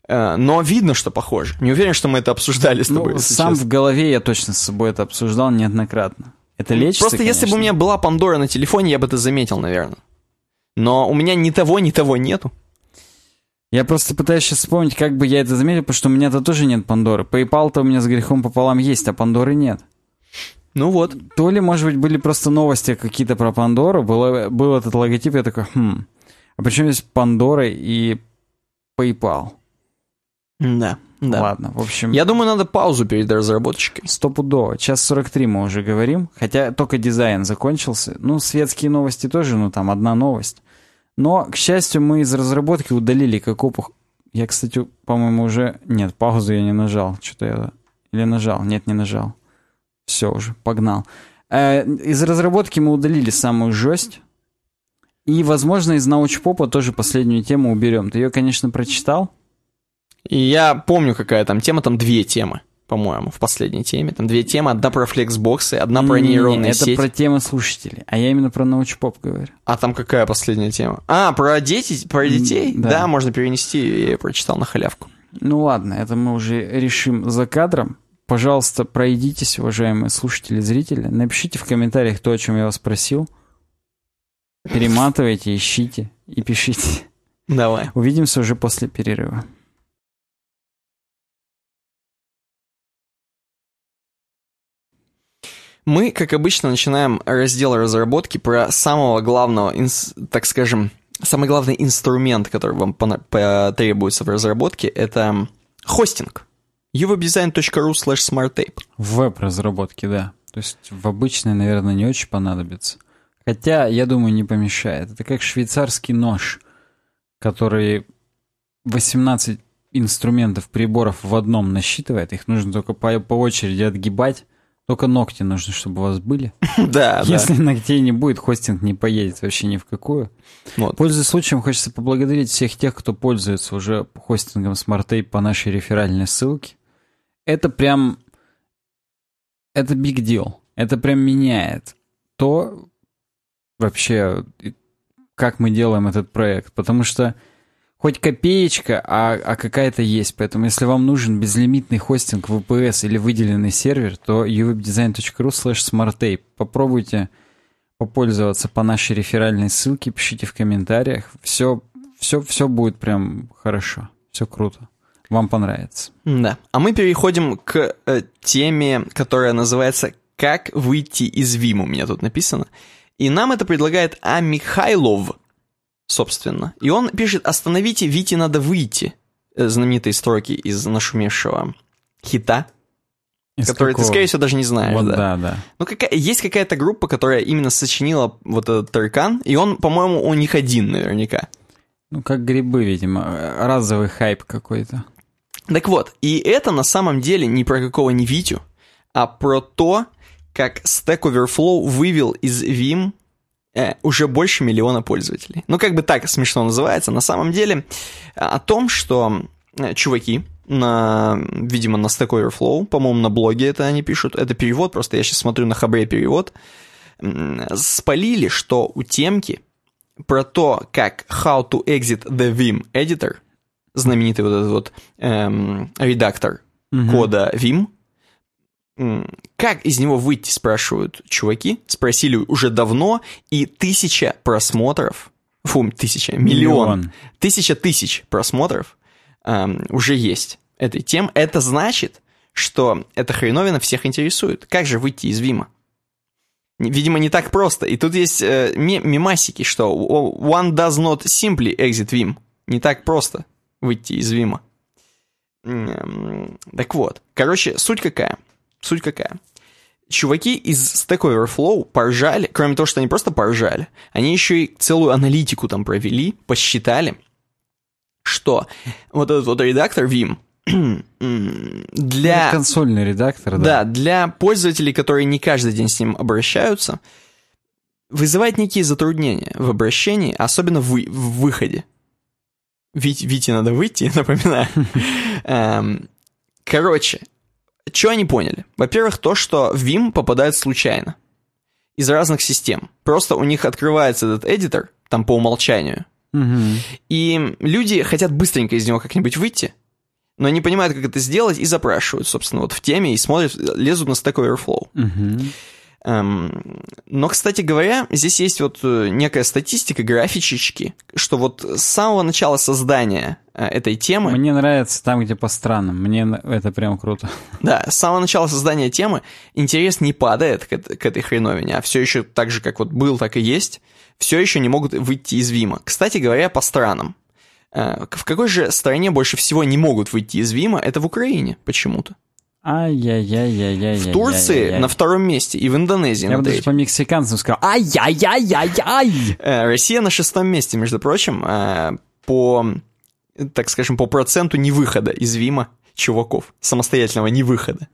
э, но видно, что похоже. Не уверен, что мы это обсуждали с тобой. Ну, сам честно. в голове я точно с собой это обсуждал неоднократно. Это лечится, Просто если бы у конечно. меня была Пандора на телефоне, я бы это заметил, наверное. Но у меня ни того, ни того нету. Я просто пытаюсь сейчас вспомнить, как бы я это заметил, потому что у меня-то тоже нет Пандоры. PayPal-то у меня с грехом пополам есть, а Пандоры нет. Ну вот. То ли, может быть, были просто новости какие-то про Пандору, было, был этот логотип, я такой, хм, а причем здесь Пандора и PayPal? Да, да. Ладно, в общем... Я думаю, надо паузу перед разработчикой. Стопудово. Час 43 мы уже говорим, хотя только дизайн закончился. Ну, светские новости тоже, ну, там одна новость. Но, к счастью, мы из разработки удалили Кокопу... Я, кстати, по-моему, уже... Нет, паузу я не нажал. Что-то я... Или нажал? Нет, не нажал. Все уже, погнал. Э, из разработки мы удалили самую жесть. И, возможно, из научпопа тоже последнюю тему уберем. Ты ее, конечно, прочитал? И я помню, какая там тема, там две темы, по-моему, в последней теме. Там две темы, одна про флексбоксы, одна про нейронные это сети. про темы слушателей, а я именно про научпоп говорю. А там какая последняя тема? А, про дети, про детей? да. Да, можно перенести, я прочитал на халявку. Ну ладно, это мы уже решим за кадром. Пожалуйста, пройдитесь, уважаемые слушатели зрители. Напишите в комментариях то, о чем я вас спросил. Перематывайте, ищите и пишите. Давай. Увидимся уже после перерыва. Мы, как обычно, начинаем раздел разработки про самого главного, так скажем, самый главный инструмент, который вам потребуется в разработке, это хостинг. uwebdesign.ru slash smarttape. В веб-разработке, да. То есть в обычной, наверное, не очень понадобится. Хотя, я думаю, не помешает. Это как швейцарский нож, который 18 инструментов, приборов в одном насчитывает. Их нужно только по, по очереди отгибать. Только ногти нужно, чтобы у вас были. Да, Если ногтей не будет, хостинг не поедет вообще ни в какую. Вот. Пользуясь случаем, хочется поблагодарить всех тех, кто пользуется уже хостингом SmartTape по нашей реферальной ссылке. Это прям... Это big deal. Это прям меняет то вообще, как мы делаем этот проект. Потому что хоть копеечка, а, а какая-то есть. Поэтому если вам нужен безлимитный хостинг VPS или выделенный сервер, то uwebdesign.ru slash smarttape. Попробуйте попользоваться по нашей реферальной ссылке, пишите в комментариях. Все, все, все будет прям хорошо. Все круто. Вам понравится. Да. А мы переходим к э, теме, которая называется «Как выйти из Vim» у меня тут написано. И нам это предлагает А. собственно. И он пишет «Остановите, Вите надо выйти». Э, Знаменитые строки из нашумевшего хита, Из который ты, какого? скорее всего, даже не знаешь. Вот да. да, да. Ну, какая, есть какая-то группа, которая именно сочинила вот этот таркан, и он, по-моему, у них один наверняка. Ну, как грибы, видимо. Разовый хайп какой-то. Так вот, и это на самом деле не про какого не Витю, а про то, как Stack Overflow вывел из Vim э, уже больше миллиона пользователей. Ну, как бы так смешно называется. На самом деле э, о том, что э, чуваки на, видимо, на Stack Overflow, по-моему, на блоге это они пишут, это перевод, просто я сейчас смотрю на Хабре перевод, спалили, что у темки про то, как how to exit the Vim editor, знаменитый вот этот вот эм, редактор кода Vim, как из него выйти, спрашивают чуваки, спросили уже давно, и тысяча просмотров, фу, тысяча, миллион, Миллион. тысяча тысяч просмотров эм, уже есть этой темы. Это значит, что эта хреновина всех интересует. Как же выйти из Вима? Видимо, не так просто. И тут есть э, ме- мемасики, что one does not simply exit Vim. Не так просто выйти из Вима. Так вот, короче, суть какая? Суть какая? Чуваки из Stack Overflow поржали, кроме того, что они просто поржали, они еще и целую аналитику там провели, посчитали, что вот этот вот редактор Vim для... Это консольный редактор, да. Да, для пользователей, которые не каждый день с ним обращаются, вызывает некие затруднения в обращении, особенно в, в выходе. Вить, Вите надо выйти, напоминаю. Эм, Короче, что они поняли? Во-первых, то, что Vim попадает случайно. Из разных систем. Просто у них открывается этот эдитор, там по умолчанию, Мгм. и люди хотят быстренько из него как-нибудь выйти, но не понимают, как это сделать, и запрашивают, собственно, вот в теме, и смотрят, лезут на Stack Overflow. Мгм. Эм, но, кстати говоря, здесь есть вот э, некая статистика, графичечки, что вот с самого начала создания э, этой темы, Мне нравится там, где по странам. Мне это прям круто. да, с самого начала создания темы интерес не падает к, к этой хреновине, а все еще так же, как вот был, так и есть, все еще не могут выйти из Вима. Кстати говоря, по странам. Э, в какой же стране больше всего не могут выйти из Вима? Это в Украине почему-то. Ай-яй-яй-яй-яй. В Турции на втором месте и в Индонезии Я на бы даже по мексиканцам сказал ай-яй-яй-яй-яй. Э, Россия на шестом месте, между прочим, э, по, так скажем, по проценту невыхода из Вима чуваков, самостоятельного невыхода.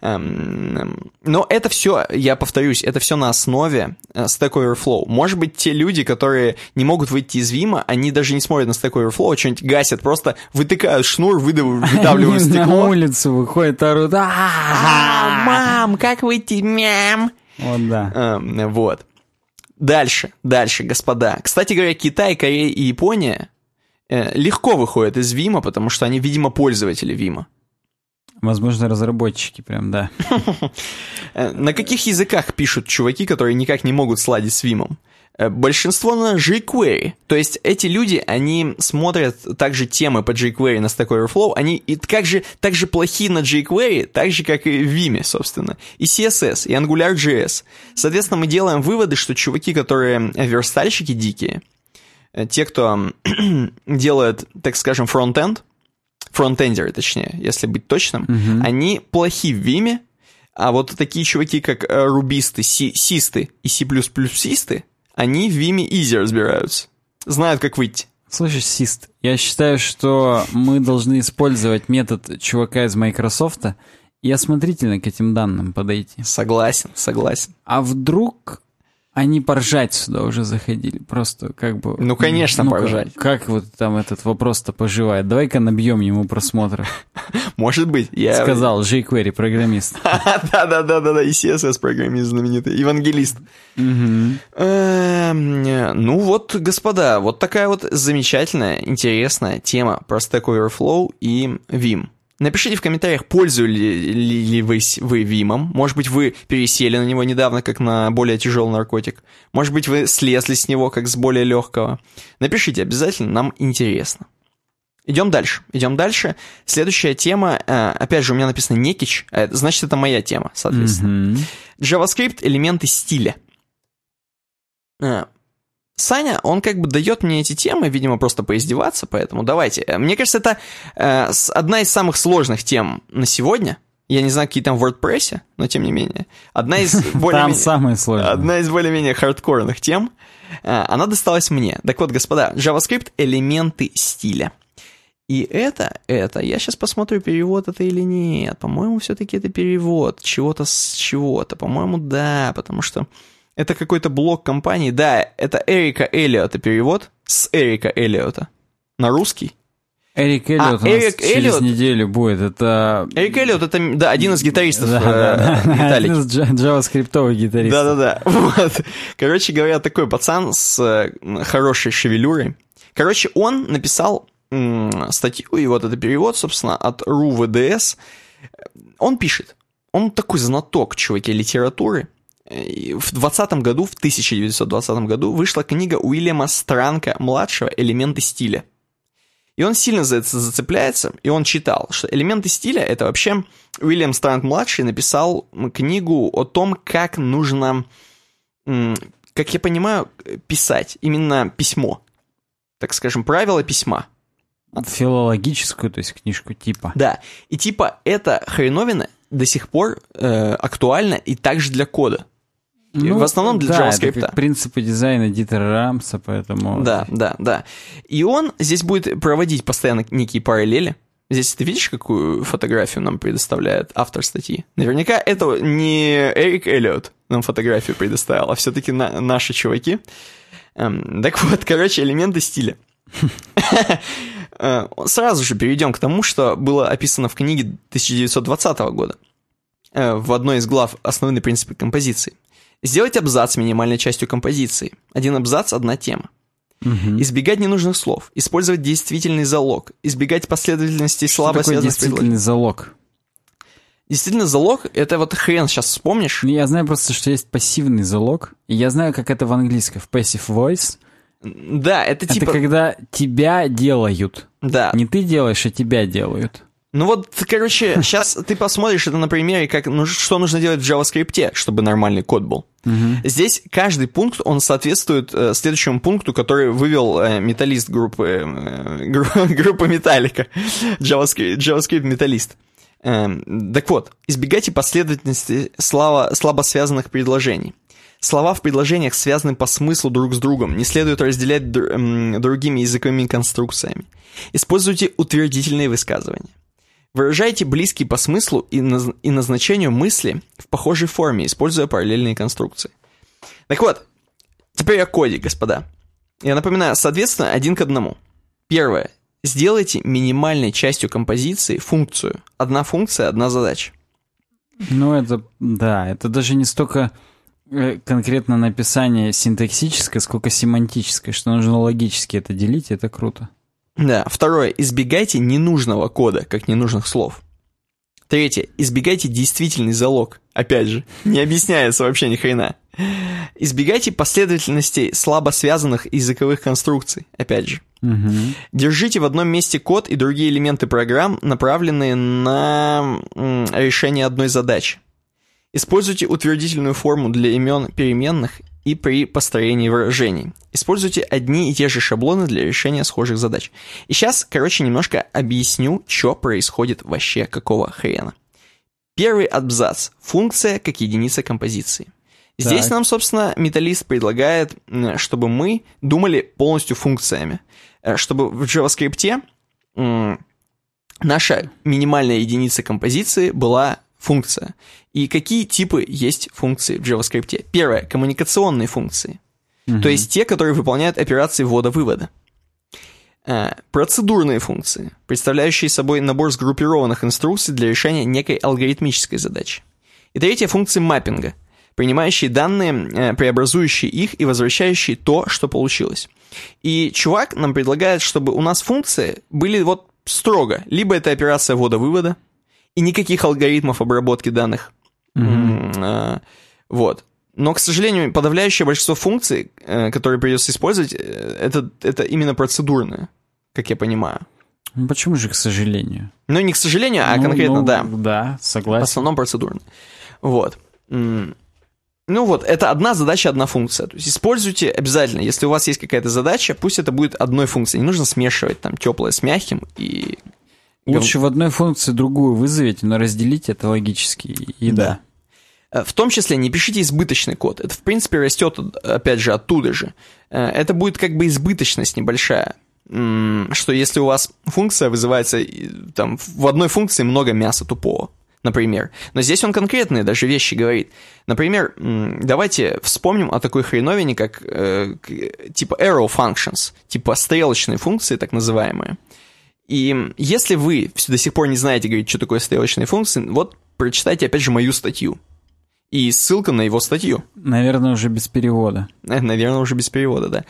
Эм, Но это все, я повторюсь, это все на основе э, Stack Overflow. Может быть, те люди, которые не могут выйти из Вима, они даже не смотрят на Stack Overflow, а что-нибудь гасят, просто вытыкают шнур, выдав- выдавливают Они На стекло. улицу выходит, орут. А, «А-а-а!» мам, как выйти, мям? Вот да. Эм, Вот. Дальше, дальше, господа. Кстати говоря, Китай, Корея и Япония э, легко выходят из Вима, потому что они, видимо, пользователи Вима. Возможно, разработчики прям, да. На каких языках пишут чуваки, которые никак не могут сладить с Вимом? Э, Большинство на jQuery. То есть эти люди, они смотрят также темы по jQuery на Stack Overflow, они и как же, так же плохи на jQuery, так же, как и в Vime, собственно. И CSS, и AngularJS. Соответственно, мы делаем выводы, что чуваки, которые верстальщики дикие, э, те, кто делает, так скажем, фронтенд, фронтендеры, точнее, если быть точным, они плохи в Виме, а вот такие чуваки, как э, рубисты, си- систы и C++-систы, они в Виме изи разбираются. Знают, как выйти. Слышишь, Сист, я считаю, что мы должны использовать метод чувака из Microsoft и осмотрительно к этим данным подойти. Согласен, согласен. А вдруг они поржать сюда уже заходили? Просто как бы... Ну, конечно, ну-ка, поржать. Как вот там этот вопрос-то поживает? Давай-ка набьем ему просмотров. Может быть, я... Сказал jQuery программист. Да-да-да-да, и CSS-программист знаменитый, евангелист. Эм, Ну вот, господа, вот такая вот замечательная, интересная тема про Stack Overflow и Vim. Напишите в комментариях, пользуетесь ли, вы, Вимом. Может быть, вы пересели на него недавно, как на более тяжелый наркотик. Может быть, вы слезли с него, как с более легкого. Напишите обязательно, нам интересно. Идем дальше. Идем дальше. Следующая тема, э, опять же, у меня написано Некич, а значит, это моя тема, соответственно. Мгм. JavaScript элементы стиля. Саня, он как бы дает мне эти темы, видимо, просто поиздеваться, поэтому давайте. Э, Мне кажется, это э, одна из самых сложных тем на сегодня. Я не знаю, какие там в WordPress, но тем не менее. Одна из Там более самое сложное. Одна из более-менее хардкорных тем. Э, Она досталась мне. Так вот, господа, JavaScript — элементы стиля. И это, это, я сейчас посмотрю, перевод это или нет. По-моему, все-таки это перевод чего-то с чего-то. По-моему, да, потому что это какой-то блок компании. Да, это Эрика Эллиота перевод с Эрика Эллиота на русский. Эрик Эллиот у нас Эрик через Эллиот? неделю будет. Это... Эрик Эллиот это, да, один из гитаристов Да, э, да, да. Один из джа- джаваскриптовых гитаристов. Да-да-да. Вот. Короче говоря, такой пацан с э, хорошей шевелюрой. Короче, он написал статью, и вот это перевод, собственно, от РУ-ВДС. Он пишет, он такой знаток, чуваки, литературы. В 20 году, в 1920 году вышла книга Уильяма Странка-младшего «Элементы стиля». И он сильно за это зацепляется, и он читал, что элементы стиля — это вообще Уильям Странг-младший написал м, книгу о том, как нужно, как я понимаю, писать, именно письмо. Так скажем, правила письма. Филологическую, то есть книжку типа. Да, и типа эта хреновина до сих пор э, актуальна и также для кода. И в основном для Ну, да, JavaScript. это принципы дизайна Дитера Рамса, поэтому... Да, да, да. И он здесь будет проводить постоянно некие параллели. Здесь ты видишь, какую фотографию нам предоставляет автор статьи? Наверняка это не Эрик Эллиот нам фотографию предоставил, а все-таки наши чуваки. Эм, так вот, короче, элементы стиля. Э, Сразу же перейдем к тому, что было описано в книге 1920 года. Э, В одной из глав «Основные принципы композиции». Сделать абзац минимальной частью композиции. Один абзац – одна тема. Мгм. Избегать ненужных слов, использовать действительный залог, избегать последовательности Что слабо такое связанных действительный залог? Действительно, залог – это вот хрен сейчас вспомнишь. Ну, Я знаю просто, что есть пассивный залог, и я знаю, как это в английском, в passive voice. Да, это типа... Это когда тебя делают. Да, Не ты делаешь, а тебя делают. Ну вот, короче, сейчас ты посмотришь это на примере, как, ну, что нужно делать в JavaScript, чтобы нормальный код был. Мгм. Здесь каждый пункт, он соответствует э, следующему пункту, который вывел э, металлист группы, э, гру- группа Металлика, JavaScript, JavaScript металлист. Эм, так вот, избегайте последовательности слава, слабо связанных предложений. Слова в предложениях связаны по смыслу друг с другом, не следует разделять др- другими языковыми конструкциями. Используйте утвердительные высказывания. Выражайте близкие по смыслу и, наз- и назначению мысли в похожей форме, используя параллельные конструкции. Так вот, теперь о коде, господа. Я напоминаю, соответственно, один к одному. Первое. Сделайте минимальной частью композиции функцию. Одна функция, одна задача. Ну, это, да, это даже не столько э, конкретно написание синтаксическое, сколько семантическое, что нужно логически это делить, это круто. Да. Второе. Избегайте ненужного кода, как ненужных слов. Третье. Избегайте действительный залог. Опять же, не объясняется вообще ни хрена. Избегайте последовательностей слабо связанных языковых конструкций. Опять же. Мгм. Держите в одном месте код и другие элементы программ, направленные на решение одной задачи. Используйте утвердительную форму для имен переменных и при построении выражений. Используйте одни и те же шаблоны для решения схожих задач. И сейчас, короче, немножко объясню, что происходит вообще, какого хрена. Первый абзац. Функция как единица композиции. Здесь Так. нам, собственно, металлист предлагает, чтобы мы думали полностью функциями. Э, Чтобы в JavaScript наша минимальная единица композиции была функция. И какие типы есть функции в JavaScript? Первое, коммуникационные функции. То есть те, которые выполняют операции ввода-вывода. Э, Процедурные функции, представляющие собой набор сгруппированных инструкций для решения некой алгоритмической задачи. И третье, функции маппинга, принимающие данные, э, преобразующие их и возвращающие то, что получилось. И чувак нам предлагает, чтобы у нас функции были вот строго. Либо это операция ввода-вывода, и никаких алгоритмов обработки данных. Э, Вот. Но, к сожалению, подавляющее большинство функций, э, которые придется использовать, э, это, это именно процедурные, как я понимаю. Ну, почему же, к сожалению? Ну, не к сожалению, а Ну, конкретно, ну, да. Да, В согласен. основном процедурные. Вот. Ну вот, это одна задача, одна функция. То есть используйте обязательно, если у вас есть какая-то задача, пусть это будет одной функцией. Не нужно смешивать там теплое с мягким и... Лучше в одной функции другую вызовите, но разделить это логически. И да. Э, В том числе не пишите избыточный код. Это, в принципе, растет, опять же, оттуда же. Э, Это будет как бы избыточность небольшая. Что если у вас функция вызывается, там, в одной функции много мяса тупого, например. Но здесь он конкретные даже вещи говорит. Например, давайте вспомним о такой хреновине, как э, типа arrow functions, типа стрелочные функции, так называемые. И если вы до сих пор не знаете, говорить, что такое стрелочные функции, вот прочитайте опять же мою статью. И ссылка на его статью. Наверное, уже без перевода. Э, Наверное, уже без перевода, да.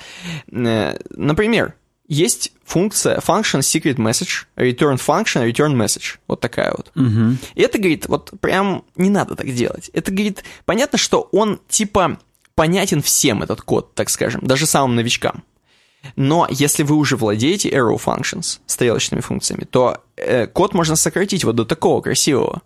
Э, Например, есть функция function secret message, return function, return message. Вот такая вот. Мгм. И это, говорит, вот прям не надо так делать. Это, говорит, понятно, что он типа понятен всем, этот код, так скажем, даже самым новичкам. Но если вы уже владеете arrow functions, стрелочными функциями, то э, код можно сократить вот до такого красивого.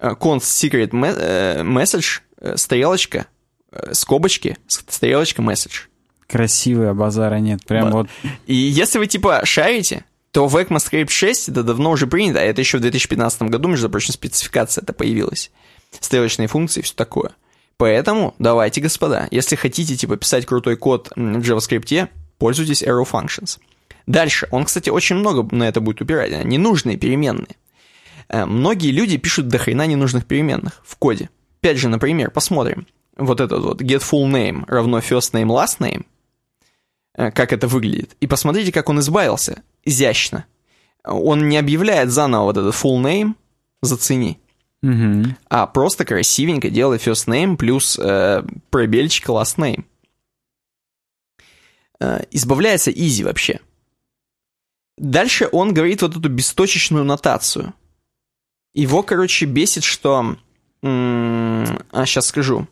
Э, const secret me- э, message, э, стрелочка, э, скобочки, стрелочка message. Красивый, а базара нет. Прям Да. вот И если вы типа шарите, то в ECMAScript 6 это давно уже принято, а это еще в 2015 году, между прочим, спецификация это появилась. Стрелочные функции все такое. Поэтому давайте, господа, если хотите типа писать крутой код в JavaScript, пользуйтесь arrow functions. Дальше, он, кстати, очень много на это будет упирать, ненужные переменные. Э, Многие люди пишут до хрена ненужных переменных в коде. Опять же, например, посмотрим. Вот этот вот get full name равно first name last name э, как это выглядит. И посмотрите, как он избавился. Изящно. Он не объявляет заново вот этот full name, зацени, Мгм. а просто красивенько делает first name плюс э, пробельчик last name. Э, избавляется easy вообще. Дальше он говорит вот эту бесточечную нотацию. Его, короче, бесит, что... а, сейчас скажу.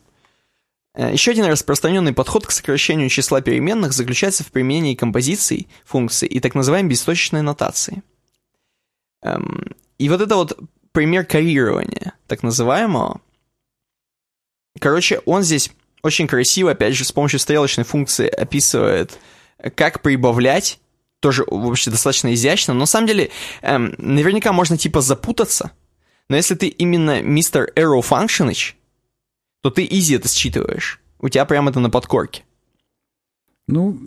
Э, Еще один распространенный подход к сокращению числа переменных заключается в применении композиций функций и так называемой бесточечной нотации. Эм, и вот это вот пример карирования, так называемого. Короче, он здесь очень красиво, опять же, с помощью стрелочной функции описывает, как прибавлять, тоже вообще достаточно изящно. Но на самом деле, эм, наверняка можно типа запутаться, но если ты именно мистер Arrow Functionich, то ты изи это считываешь. У тебя прямо это на подкорке. Ну,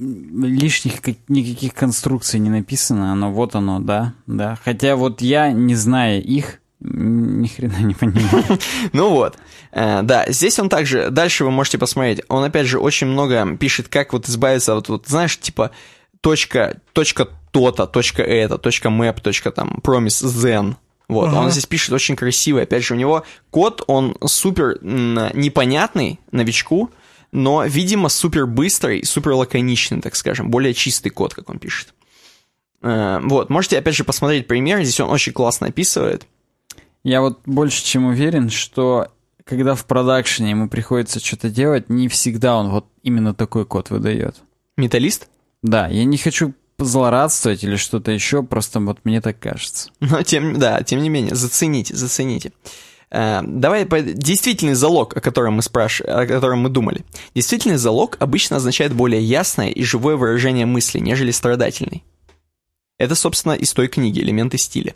лишних никаких конструкций не написано, но вот оно, да, да. Хотя вот я, не зная их, ни хрена не понимаю. ну вот. Э, да, здесь он также, дальше вы можете посмотреть, он опять же очень много пишет, как вот избавиться от вот, знаешь, типа точка, точка то-то, точка это, точка map, точка там promise then. Вот, ага. он здесь пишет очень красиво. Опять же, у него код, он супер непонятный новичку, но, видимо, супер быстрый, супер лаконичный, так скажем, более чистый код, как он пишет. Э, вот, можете опять же посмотреть пример, здесь он очень классно описывает. Я вот больше чем уверен, что когда в продакшене ему приходится что-то делать, не всегда он вот именно такой код выдает. Металлист? Да, я не хочу злорадствовать или что-то еще, просто вот мне так кажется. Но тем, да, тем не менее, зацените, зацените. Э, давай, действительный залог, о котором мы спрашивали, о котором мы думали. Действительный залог обычно означает более ясное и живое выражение мысли, нежели страдательный. Это, собственно, из той книги «Элементы стиля».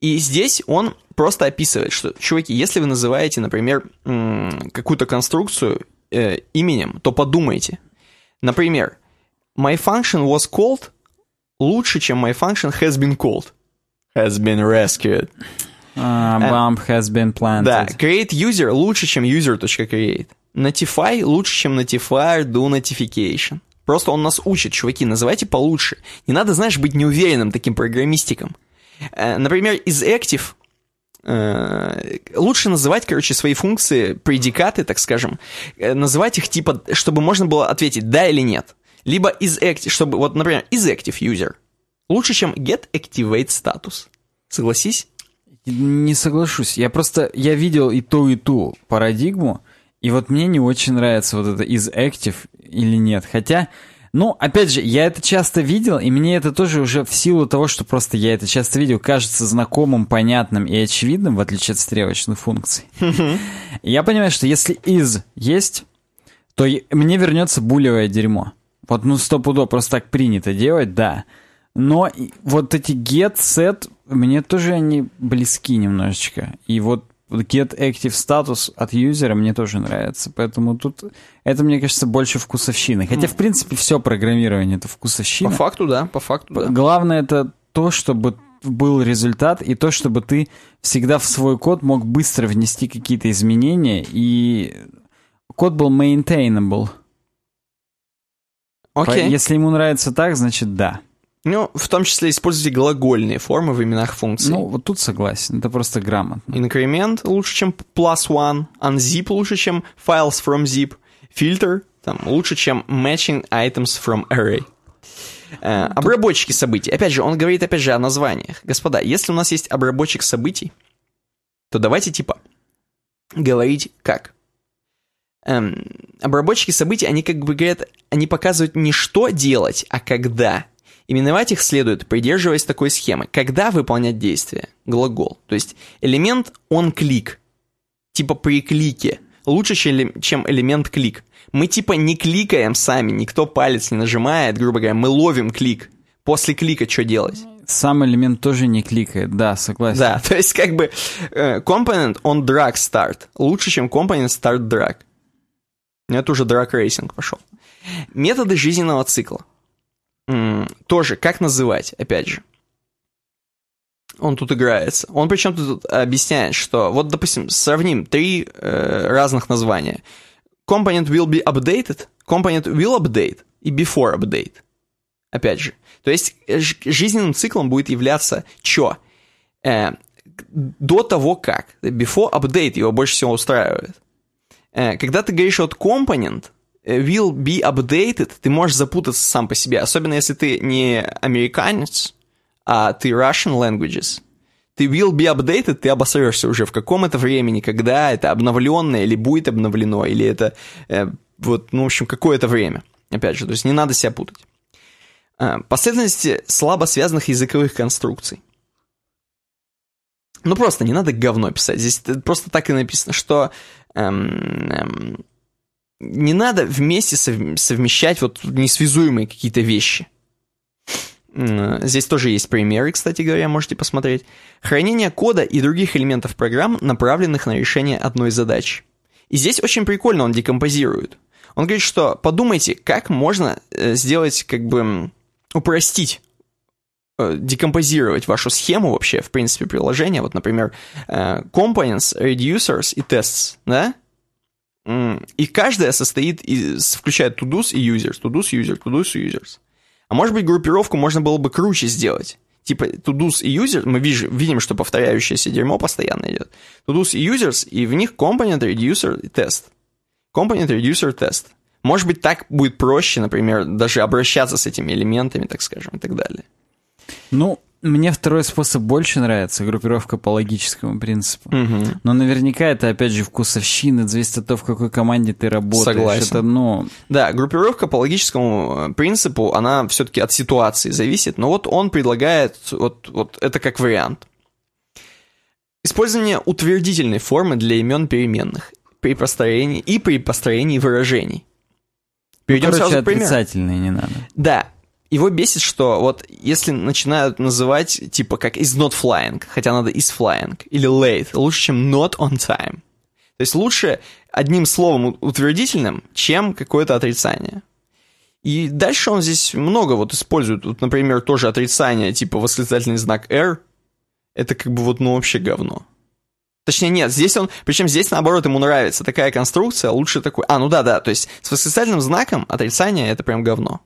И здесь он просто описывает, что, чуваки, если вы называете, например, какую-то конструкцию э, именем, то подумайте. Например, my function was called лучше, чем my function has been called. Has been rescued. Uh, bump has been planted. Да, create user лучше, чем user.create. Notify лучше, чем notify do notification. Просто он нас учит, чуваки, называйте получше. Не надо, знаешь, быть неуверенным таким программистиком. Э, например, из active э, лучше называть, короче, свои функции, предикаты, так скажем, э, называть их типа, чтобы можно было ответить да или нет. Либо из active, чтобы, вот, например, из active user. Лучше, чем get activate status. Согласись? Не соглашусь. Я просто, я видел и ту, и ту парадигму, и вот мне не очень нравится вот это из active или нет. Хотя, ну, опять же, я это часто видел, и мне это тоже уже в силу того, что просто я это часто видел, кажется знакомым, понятным и очевидным, в отличие от стрелочных функций. Я понимаю, что если из есть, то мне вернется булевое дерьмо. Вот, ну, стопудово просто так принято делать, да. Но вот эти get, set, мне тоже они близки немножечко. И вот get active status от юзера мне тоже нравится. Поэтому тут это, мне кажется, больше вкусовщины. Хотя, в принципе, все программирование это вкусовщина. По факту, да, по факту, да. Главное это то, чтобы был результат, и то, чтобы ты всегда в свой код мог быстро внести какие-то изменения, и код был maintainable. Окей. Okay. Если ему нравится так, значит да. Ну, в том числе используйте глагольные формы в именах функций. Ну, вот тут согласен, это просто грамотно. Инкремент лучше, чем plus one, unzip лучше, чем files from zip, filter там, лучше, чем matching items from array. Э, обработчики событий. Опять же, он говорит, опять же, о названиях. Господа, если у нас есть обработчик событий, то давайте, типа, говорить как. Эм, обработчики событий, они как бы говорят, они показывают не что делать, а когда. Именовать их следует, придерживаясь такой схемы. Когда выполнять действие? Глагол. То есть элемент он клик. Типа при клике. Лучше, чем элемент клик. Мы типа не кликаем сами, никто палец не нажимает, грубо говоря, мы ловим клик. После клика что делать? Сам элемент тоже не кликает, да, согласен. Да, то есть как бы э, компонент он drag start лучше, чем компонент start drag. Это уже drag racing пошел. Методы жизненного цикла тоже, как называть, опять же. Он тут играется. Он причем тут объясняет, что вот, допустим, сравним три э, разных названия. Component will be updated, component will update и before update. Опять же. То есть жизненным циклом будет являться что? Э, до того как. Before update его больше всего устраивает. Э, когда ты говоришь вот компонент, will be updated, ты можешь запутаться сам по себе, особенно если ты не американец, а ты Russian languages. Ты will be updated, ты обосрешься уже в каком это времени, когда это обновленное или будет обновлено, или это э, вот, ну, в общем, какое-то время. Опять же, то есть не надо себя путать. Э, последовательности слабо связанных языковых конструкций. Ну, просто не надо говно писать. Здесь просто так и написано, что эм, эм, не надо вместе совмещать вот несвязуемые какие-то вещи. Здесь тоже есть примеры, кстати говоря, можете посмотреть. Хранение кода и других элементов программ, направленных на решение одной задачи. И здесь очень прикольно он декомпозирует. Он говорит, что подумайте, как можно э, сделать, как бы, упростить э, декомпозировать вашу схему вообще, в принципе, приложения. Вот, например, э, components, reducers и tests, да? И каждая состоит из, включает to-dos и users, to-dos, user, и users. А может быть, группировку можно было бы круче сделать. Типа to-dos и users, мы видим, видим, что повторяющееся дерьмо постоянно идет. To-dos и users, и в них component, reducer и test. Component, reducer, test. Может быть, так будет проще, например, даже обращаться с этими элементами, так скажем, и так далее. Ну, мне второй способ больше нравится, группировка по логическому принципу. Угу. Но наверняка это, опять же, вкусовщина, зависит от того, в какой команде ты работаешь. Согласен. Это, ну... Да, группировка по логическому э, принципу, она все-таки от ситуации зависит, но вот он предлагает, вот, вот это как вариант. Использование утвердительной формы для имен переменных при построении и при построении выражений. Перейдем ну, короче, сразу к примеру. отрицательные не надо. Да, его бесит, что вот если начинают называть типа как is not flying, хотя надо is flying, или late, лучше, чем not on time. То есть лучше одним словом утвердительным, чем какое-то отрицание. И дальше он здесь много вот использует. Вот, например, тоже отрицание, типа восклицательный знак R. Это как бы вот, ну, вообще говно. Точнее, нет, здесь он... Причем здесь, наоборот, ему нравится такая конструкция, лучше такой... А, ну да, да, то есть с восклицательным знаком отрицание — это прям говно.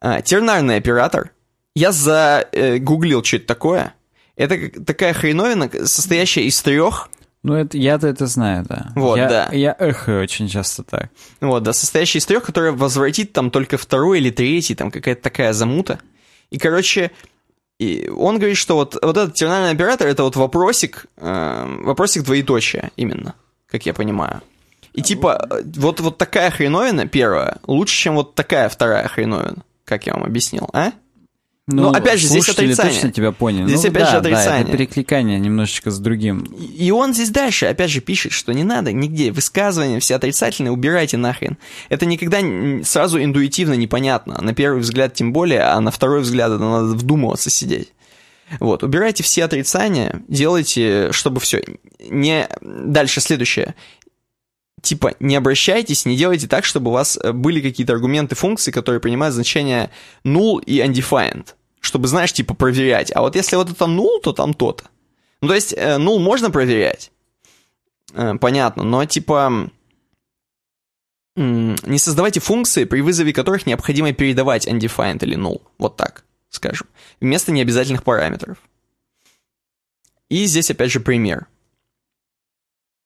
А, тернарный оператор. Я загуглил, э, что это такое. Это такая хреновина, состоящая из трех... Ну, это, я-то это знаю, да. Вот, я, да. Я эхо очень часто так. Вот, да, состоящая из трех, которая возвратит там только второй или третий, там какая-то такая замута. И, короче, и он говорит, что вот, вот этот терминальный оператор это вот вопросик, э, вопросик двоеточия именно, как я понимаю. И типа, вот, вот такая хреновина первая лучше, чем вот такая вторая хреновина как я вам объяснил, а? Ну, Но опять же, здесь отрицание. точно тебя поняли. Здесь ну, опять да, же отрицание. Да, это перекликание немножечко с другим. И он здесь дальше опять же пишет, что не надо нигде высказывания все отрицательные убирайте нахрен. Это никогда сразу интуитивно непонятно. На первый взгляд тем более, а на второй взгляд это надо вдумываться сидеть. Вот, убирайте все отрицания, делайте, чтобы все. Не... Дальше следующее типа, не обращайтесь, не делайте так, чтобы у вас э, были какие-то аргументы функции, которые принимают значение null и undefined. Чтобы, знаешь, типа, проверять. А вот если вот это null, то там то-то. Ну, то есть, э, null можно проверять. Э, понятно, но, типа, не создавайте функции, при вызове которых необходимо передавать undefined или null. Вот так, скажем. Вместо необязательных параметров. И здесь, опять же, пример.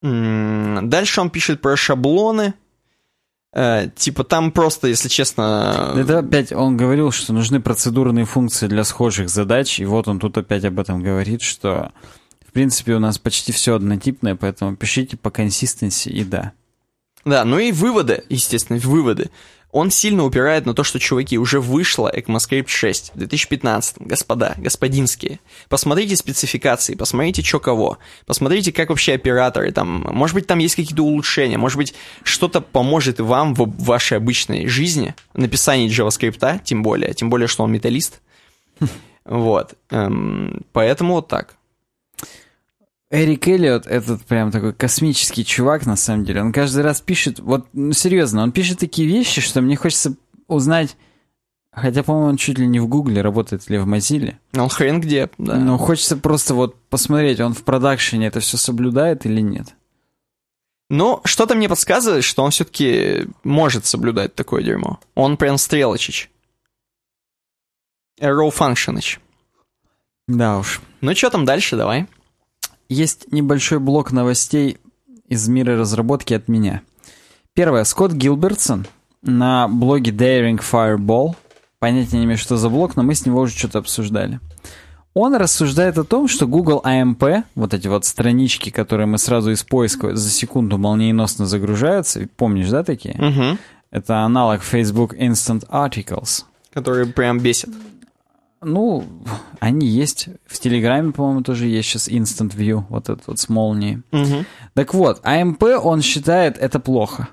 Дальше он пишет про шаблоны. Э, типа там просто, если честно... Это опять он говорил, что нужны процедурные функции для схожих задач, и вот он тут опять об этом говорит, что в принципе у нас почти все однотипное, поэтому пишите по консистенции и да. Да, ну и выводы, естественно, выводы он сильно упирает на то, что, чуваки, уже вышла ECMAScript 6 в 2015, господа, господинские. Посмотрите спецификации, посмотрите, что кого, посмотрите, как вообще операторы там, может быть, там есть какие-то улучшения, может быть, что-то поможет вам в вашей обычной жизни, написании JavaScript, тем более, тем более, что он металлист. Вот, эм, поэтому вот так. Эрик Эллиот, этот прям такой космический чувак, на самом деле, он каждый раз пишет, вот, ну, серьезно, он пишет такие вещи, что мне хочется узнать, хотя, по-моему, он чуть ли не в Гугле, работает ли в Mozilla. Ну, хрен где, да. Но хочется просто вот посмотреть, он в продакшене это все соблюдает или нет. Ну, что-то мне подсказывает, что он все-таки может соблюдать такое дерьмо. Он прям стрелочич. Arrow functionич. Да уж. Ну, что там дальше, давай. Есть небольшой блок новостей из мира разработки от меня. Первое. Скотт Гилбертсон на блоге Daring Fireball. Понятия не имею, что за блог, но мы с него уже что-то обсуждали. Он рассуждает о том, что Google AMP, вот эти вот странички, которые мы сразу из поиска за секунду молниеносно загружаются, помнишь, да, такие? Угу. Это аналог Facebook Instant Articles. Которые прям бесят. Ну, они есть. В Телеграме, по-моему, тоже есть сейчас Instant View, вот этот вот с молнией. Мгм. Так вот, AMP, он считает это плохо.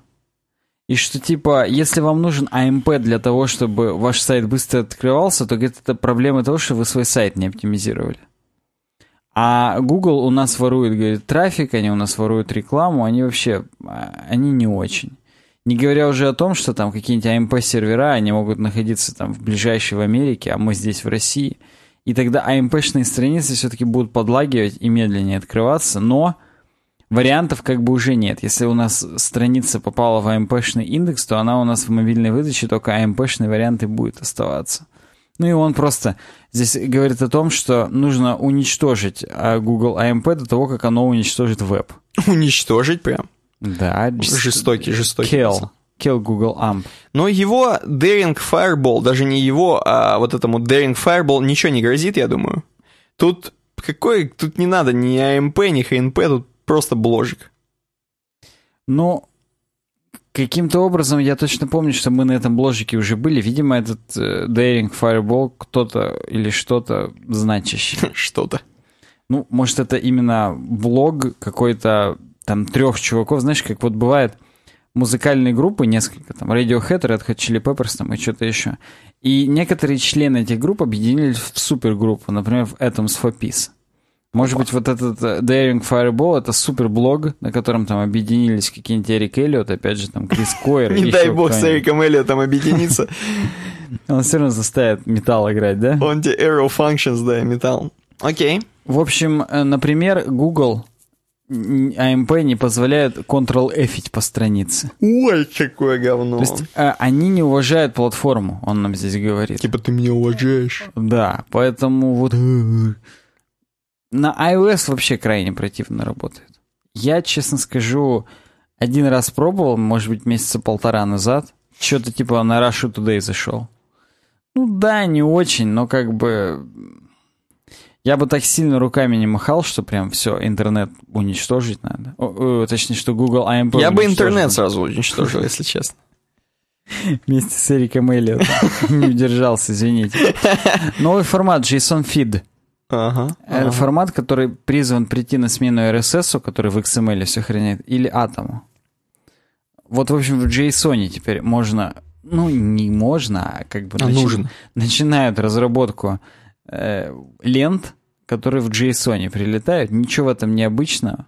И что, типа, если вам нужен AMP для того, чтобы ваш сайт быстро открывался, то говорит, это проблема того, что вы свой сайт не оптимизировали. А Google у нас ворует, говорит, трафик, они у нас воруют рекламу, они вообще, а, они не очень. Не говоря уже о том, что там какие-нибудь AMP-сервера, они могут находиться там в ближайшей в Америке, а мы здесь в России. И тогда AMP-шные страницы все-таки будут подлагивать и медленнее открываться, но вариантов как бы уже нет. Если у нас страница попала в AMP-шный индекс, то она у нас в мобильной выдаче только AMP-шный вариант и будет оставаться. Ну и он просто здесь говорит о том, что нужно уничтожить а, Google AMP до того, как оно уничтожит веб. Уничтожить прям. Да, Жестокий, жестокий. Kill. Kill Google AMP. Но его Daring Fireball, даже не его, а вот этому Daring Fireball ничего не грозит, я думаю. Тут какой, тут не надо ни АМП, ни ХНП, тут просто бложик. Ну, каким-то образом я точно помню, что мы на этом бложике уже были. Видимо, этот э, Daring Fireball кто-то или что-то значащее. Что-то. Ну, может, это именно блог какой-то там трех чуваков. Знаешь, как вот бывает музыкальные группы, несколько, там, Radiohead, Red Hot Chili Peppers там, и что-то еще. И некоторые члены этих групп объединились в супергруппу, например, в Atoms for Peace. Может быть, вот этот э, Daring Fireball — это суперблог, на котором там объединились какие-нибудь Эрик Эллиот, опять же, там, Крис Койер. Не дай бог с. Эриком Эллиотом объединиться. Он все равно заставит металл играть, да? Он тебе Arrow Functions, да, металл. Окей. В общем, э, например, Google AMP не позволяет Ctrl-F по странице. Ой, какое говно. То есть э, они не уважают платформу, он нам здесь говорит. Типа ты меня уважаешь. Да, поэтому вот на iOS вообще крайне противно работает. Я, честно скажу, один раз пробовал, может быть, месяца полтора назад. Что-то типа на Russia Today зашел. Ну да, не очень, но как бы... Я бы так сильно руками не махал, что прям все, интернет уничтожить надо. О, о, точнее, что Google AMP Я бы интернет надо. сразу уничтожил, если честно. Вместе с Эриком Эллиотом. Не удержался, извините. Новый формат JSON Feed. Ага. Э, ага. Формат, который призван прийти на смену RSS, который в XML все хранит, или атому. Вот, в общем, в JSON теперь можно, ну, не можно, а как бы А начи- нужно. начинают разработку э, лент, которые в JSON прилетают. Ничего в этом необычного.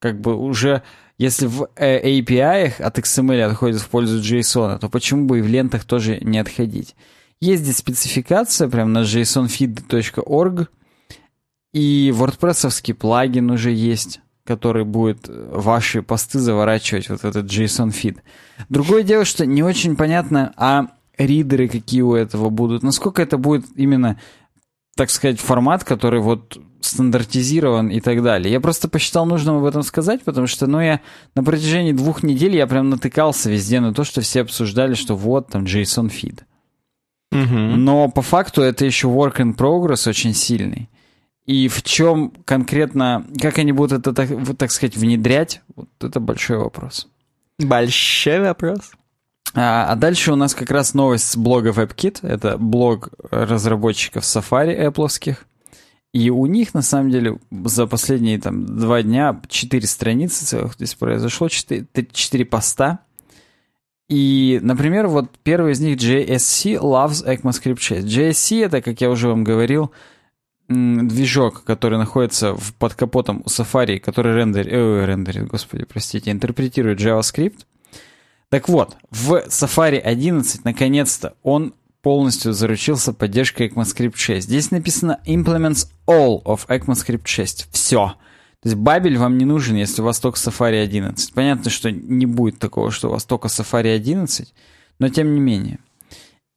Как бы уже, если в э, API от XML отходит в пользу JSON, то почему бы и в лентах тоже не отходить? Есть здесь спецификация прям на jsonfeed.org, и WordPress плагин уже есть, который будет ваши посты заворачивать вот этот JSON фид. Другое дело, что не очень понятно, а ридеры какие у этого будут, насколько это будет именно, так сказать, формат, который вот стандартизирован и так далее. Я просто посчитал нужным об этом сказать, потому что, ну, я на протяжении двух недель я прям натыкался везде на то, что все обсуждали, что вот там JSON фид. Мгм. Но по факту это еще work in progress очень сильный. И в чем конкретно, как они будут это, так, вот, так сказать, внедрять, вот это большой вопрос. Большой вопрос. А, а дальше у нас как раз новость с блога WebKit. Это блог разработчиков Safari Apple. И у них, на самом деле, за последние там, два дня четыре страницы целых здесь произошло, четыре, четыре поста. И, например, вот первый из них JSC loves ECMAScript 6. JSC это, как я уже вам говорил, движок, который находится под капотом у Safari, который рендер, э, рендерит, господи, простите, интерпретирует JavaScript. Так вот, в Safari 11 наконец-то он полностью заручился поддержкой ECMAScript 6. Здесь написано implements all of ECMAScript 6. Все. То есть бабель вам не нужен, если у вас только Safari 11. Понятно, что не будет такого, что у вас только Safari 11, но тем не менее.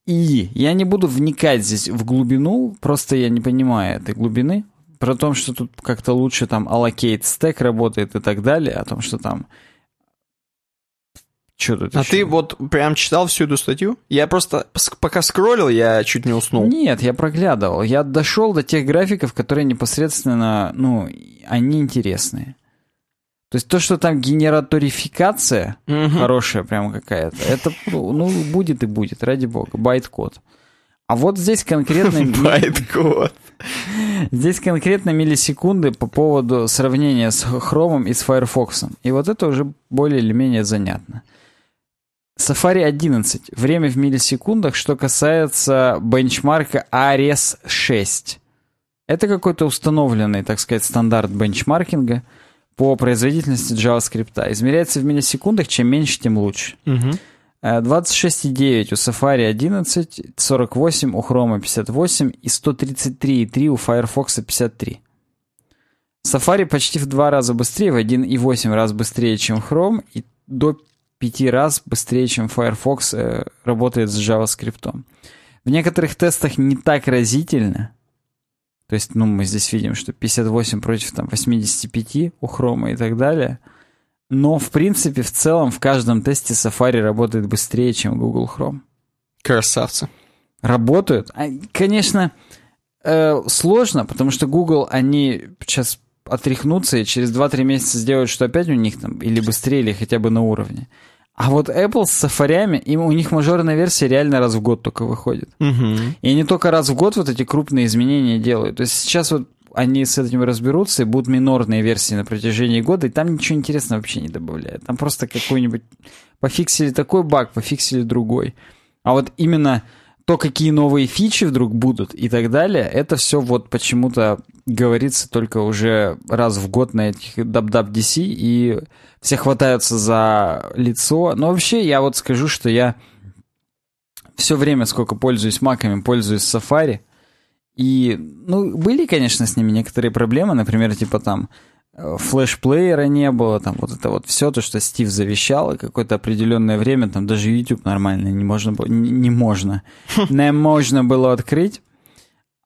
И я не буду вникать здесь в глубину, просто я не понимаю этой глубины, про то, что тут как-то лучше там allocate stack работает и так далее, о том, что там... Что тут А еще? ты вот прям читал всю эту статью? Я просто, пока скроллил, я чуть не уснул. Нет, я проглядывал. Я дошел до тех графиков, которые непосредственно, ну, они интересные. То есть то, что там генераторификация Мгм. хорошая прям какая-то, это, ну, будет и будет, ради бога, байт-код. А вот здесь конкретно... Байт-код. Здесь конкретно миллисекунды по поводу сравнения с Chrome и с Firefox. И вот это уже более или менее занятно. Safari 11. Время в миллисекундах, что касается бенчмарка ARES 6. Это какой-то установленный, так сказать, стандарт бенчмаркинга по производительности JavaScript. Измеряется в миллисекундах, чем меньше, тем лучше. Угу. 26,9 у Safari 11, 48 у Chrome 58 и 133,3 у Firefox 53. Safari почти в два раза быстрее, в 1,8 раз быстрее, чем Chrome, и до 5 раз быстрее, чем Firefox э, работает с JavaScript. В некоторых тестах не так разительно. То есть, ну, мы здесь видим, что 58 против там 85 у Chrome и так далее – но, в принципе, в целом, в каждом тесте Safari работает быстрее, чем Google Chrome. Красавцы. Работают. А, конечно, э, сложно, потому что Google, они сейчас отряхнутся и через 2-3 месяца сделают, что опять у них там или быстрее, или хотя бы на уровне. А вот Apple с Safari, им, у них мажорная версия реально раз в год только выходит. Угу. И они только раз в год вот эти крупные изменения делают. То есть сейчас вот они с этим разберутся, и будут минорные версии на протяжении года, и там ничего интересного вообще не добавляют. Там просто какой-нибудь... Пофиксили такой баг, пофиксили другой. А вот именно то, какие новые фичи вдруг будут и так далее, это все вот почему-то говорится только уже раз в год на этих WWDC, и все хватаются за лицо. Но вообще я вот скажу, что я все время, сколько пользуюсь маками, пользуюсь Safari — и, ну, были, конечно, с ними некоторые проблемы, например, типа там флешплеера не было, там вот это вот все, то, что Стив завещал, и какое-то определенное время, там даже YouTube нормально не можно было, не, не можно, не можно было открыть.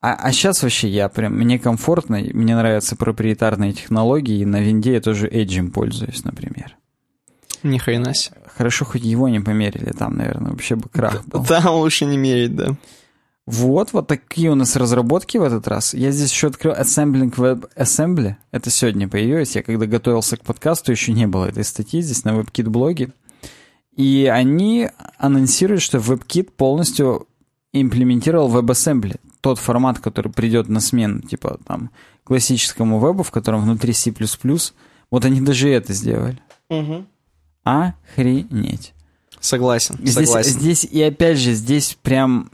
А, а сейчас вообще я прям, мне комфортно, мне нравятся проприетарные технологии, и на винде я тоже Edge пользуюсь, например. Ни хрена себе. Хорошо, хоть его не померили, там, наверное, вообще бы крах был. Там лучше не мерить, да. Вот, вот такие у нас разработки в этот раз. Я здесь еще открыл Assembling Web Assembly. Это сегодня появилось. Я когда готовился к подкасту, еще не было этой статьи здесь на WebKit блоге. И они анонсируют, что WebKit полностью имплементировал WebAssembly. Тот формат, который придет на смену, типа там классическому вебу, в котором внутри C++. Вот они даже это сделали. Угу. Охренеть. Согласен, здесь, согласен. Здесь, и опять же, здесь прям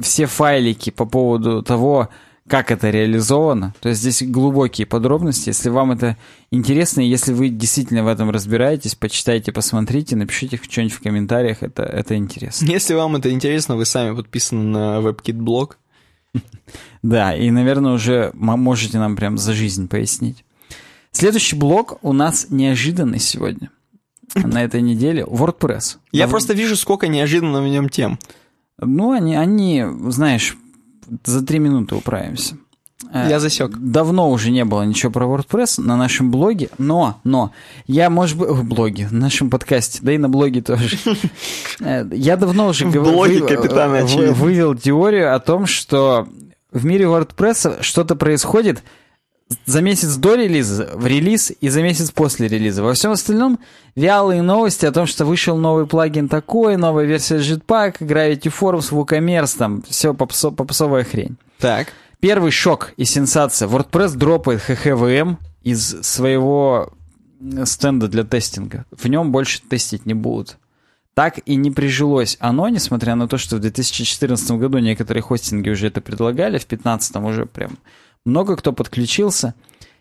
все файлики по поводу того, как это реализовано. То есть здесь глубокие подробности. Если вам это интересно, если вы действительно в этом разбираетесь, почитайте, посмотрите, напишите что-нибудь в комментариях, это, это интересно. Если вам это интересно, вы сами подписаны на WebKit блог. Да, и, наверное, уже можете нам прям за жизнь пояснить. Следующий блок у нас неожиданный сегодня. На этой неделе WordPress. Я просто вижу, сколько неожиданно в нем тем. Ну, они, они, знаешь, за три минуты управимся. Э, я засек. Давно уже не было ничего про WordPress на нашем блоге, но, но, я, может быть, в блоге, в нашем подкасте, да и на блоге тоже. Э, я давно уже вывел теорию о том, что в мире WordPress что-то происходит, за месяц до релиза, в релиз и за месяц после релиза. Во всем остальном вялые новости о том, что вышел новый плагин такой, новая версия Jetpack, Gravity Forms, WooCommerce, там все попсо, попсовая хрень. Так. Первый шок и сенсация. WordPress дропает HHVM из своего стенда для тестинга. В нем больше тестить не будут. Так и не прижилось оно, несмотря на то, что в 2014 году некоторые хостинги уже это предлагали, в 2015 уже прям много кто подключился.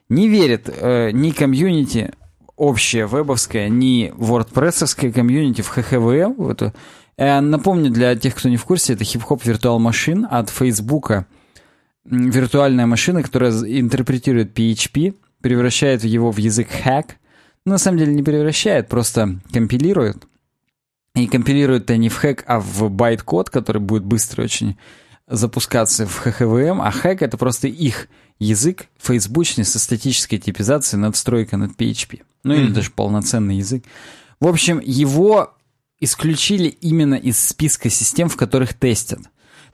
Не верит э, ни комьюнити общее вебовское, ни WordPress комьюнити в ХХВ. В эту. Э, напомню для тех, кто не в курсе, это хип-хоп виртуал машин от Фейсбука. Виртуальная машина, которая интерпретирует PHP, превращает его в язык hack. Ну, на самом деле не превращает, просто компилирует. И компилирует они в Hack, а в байт-код, который будет быстро очень запускаться в HHVM, а Hack это просто их язык фейсбучный со статической типизацией надстройка над PHP. Ну mm-hmm. или даже полноценный язык. В общем, его исключили именно из списка систем, в которых тестят.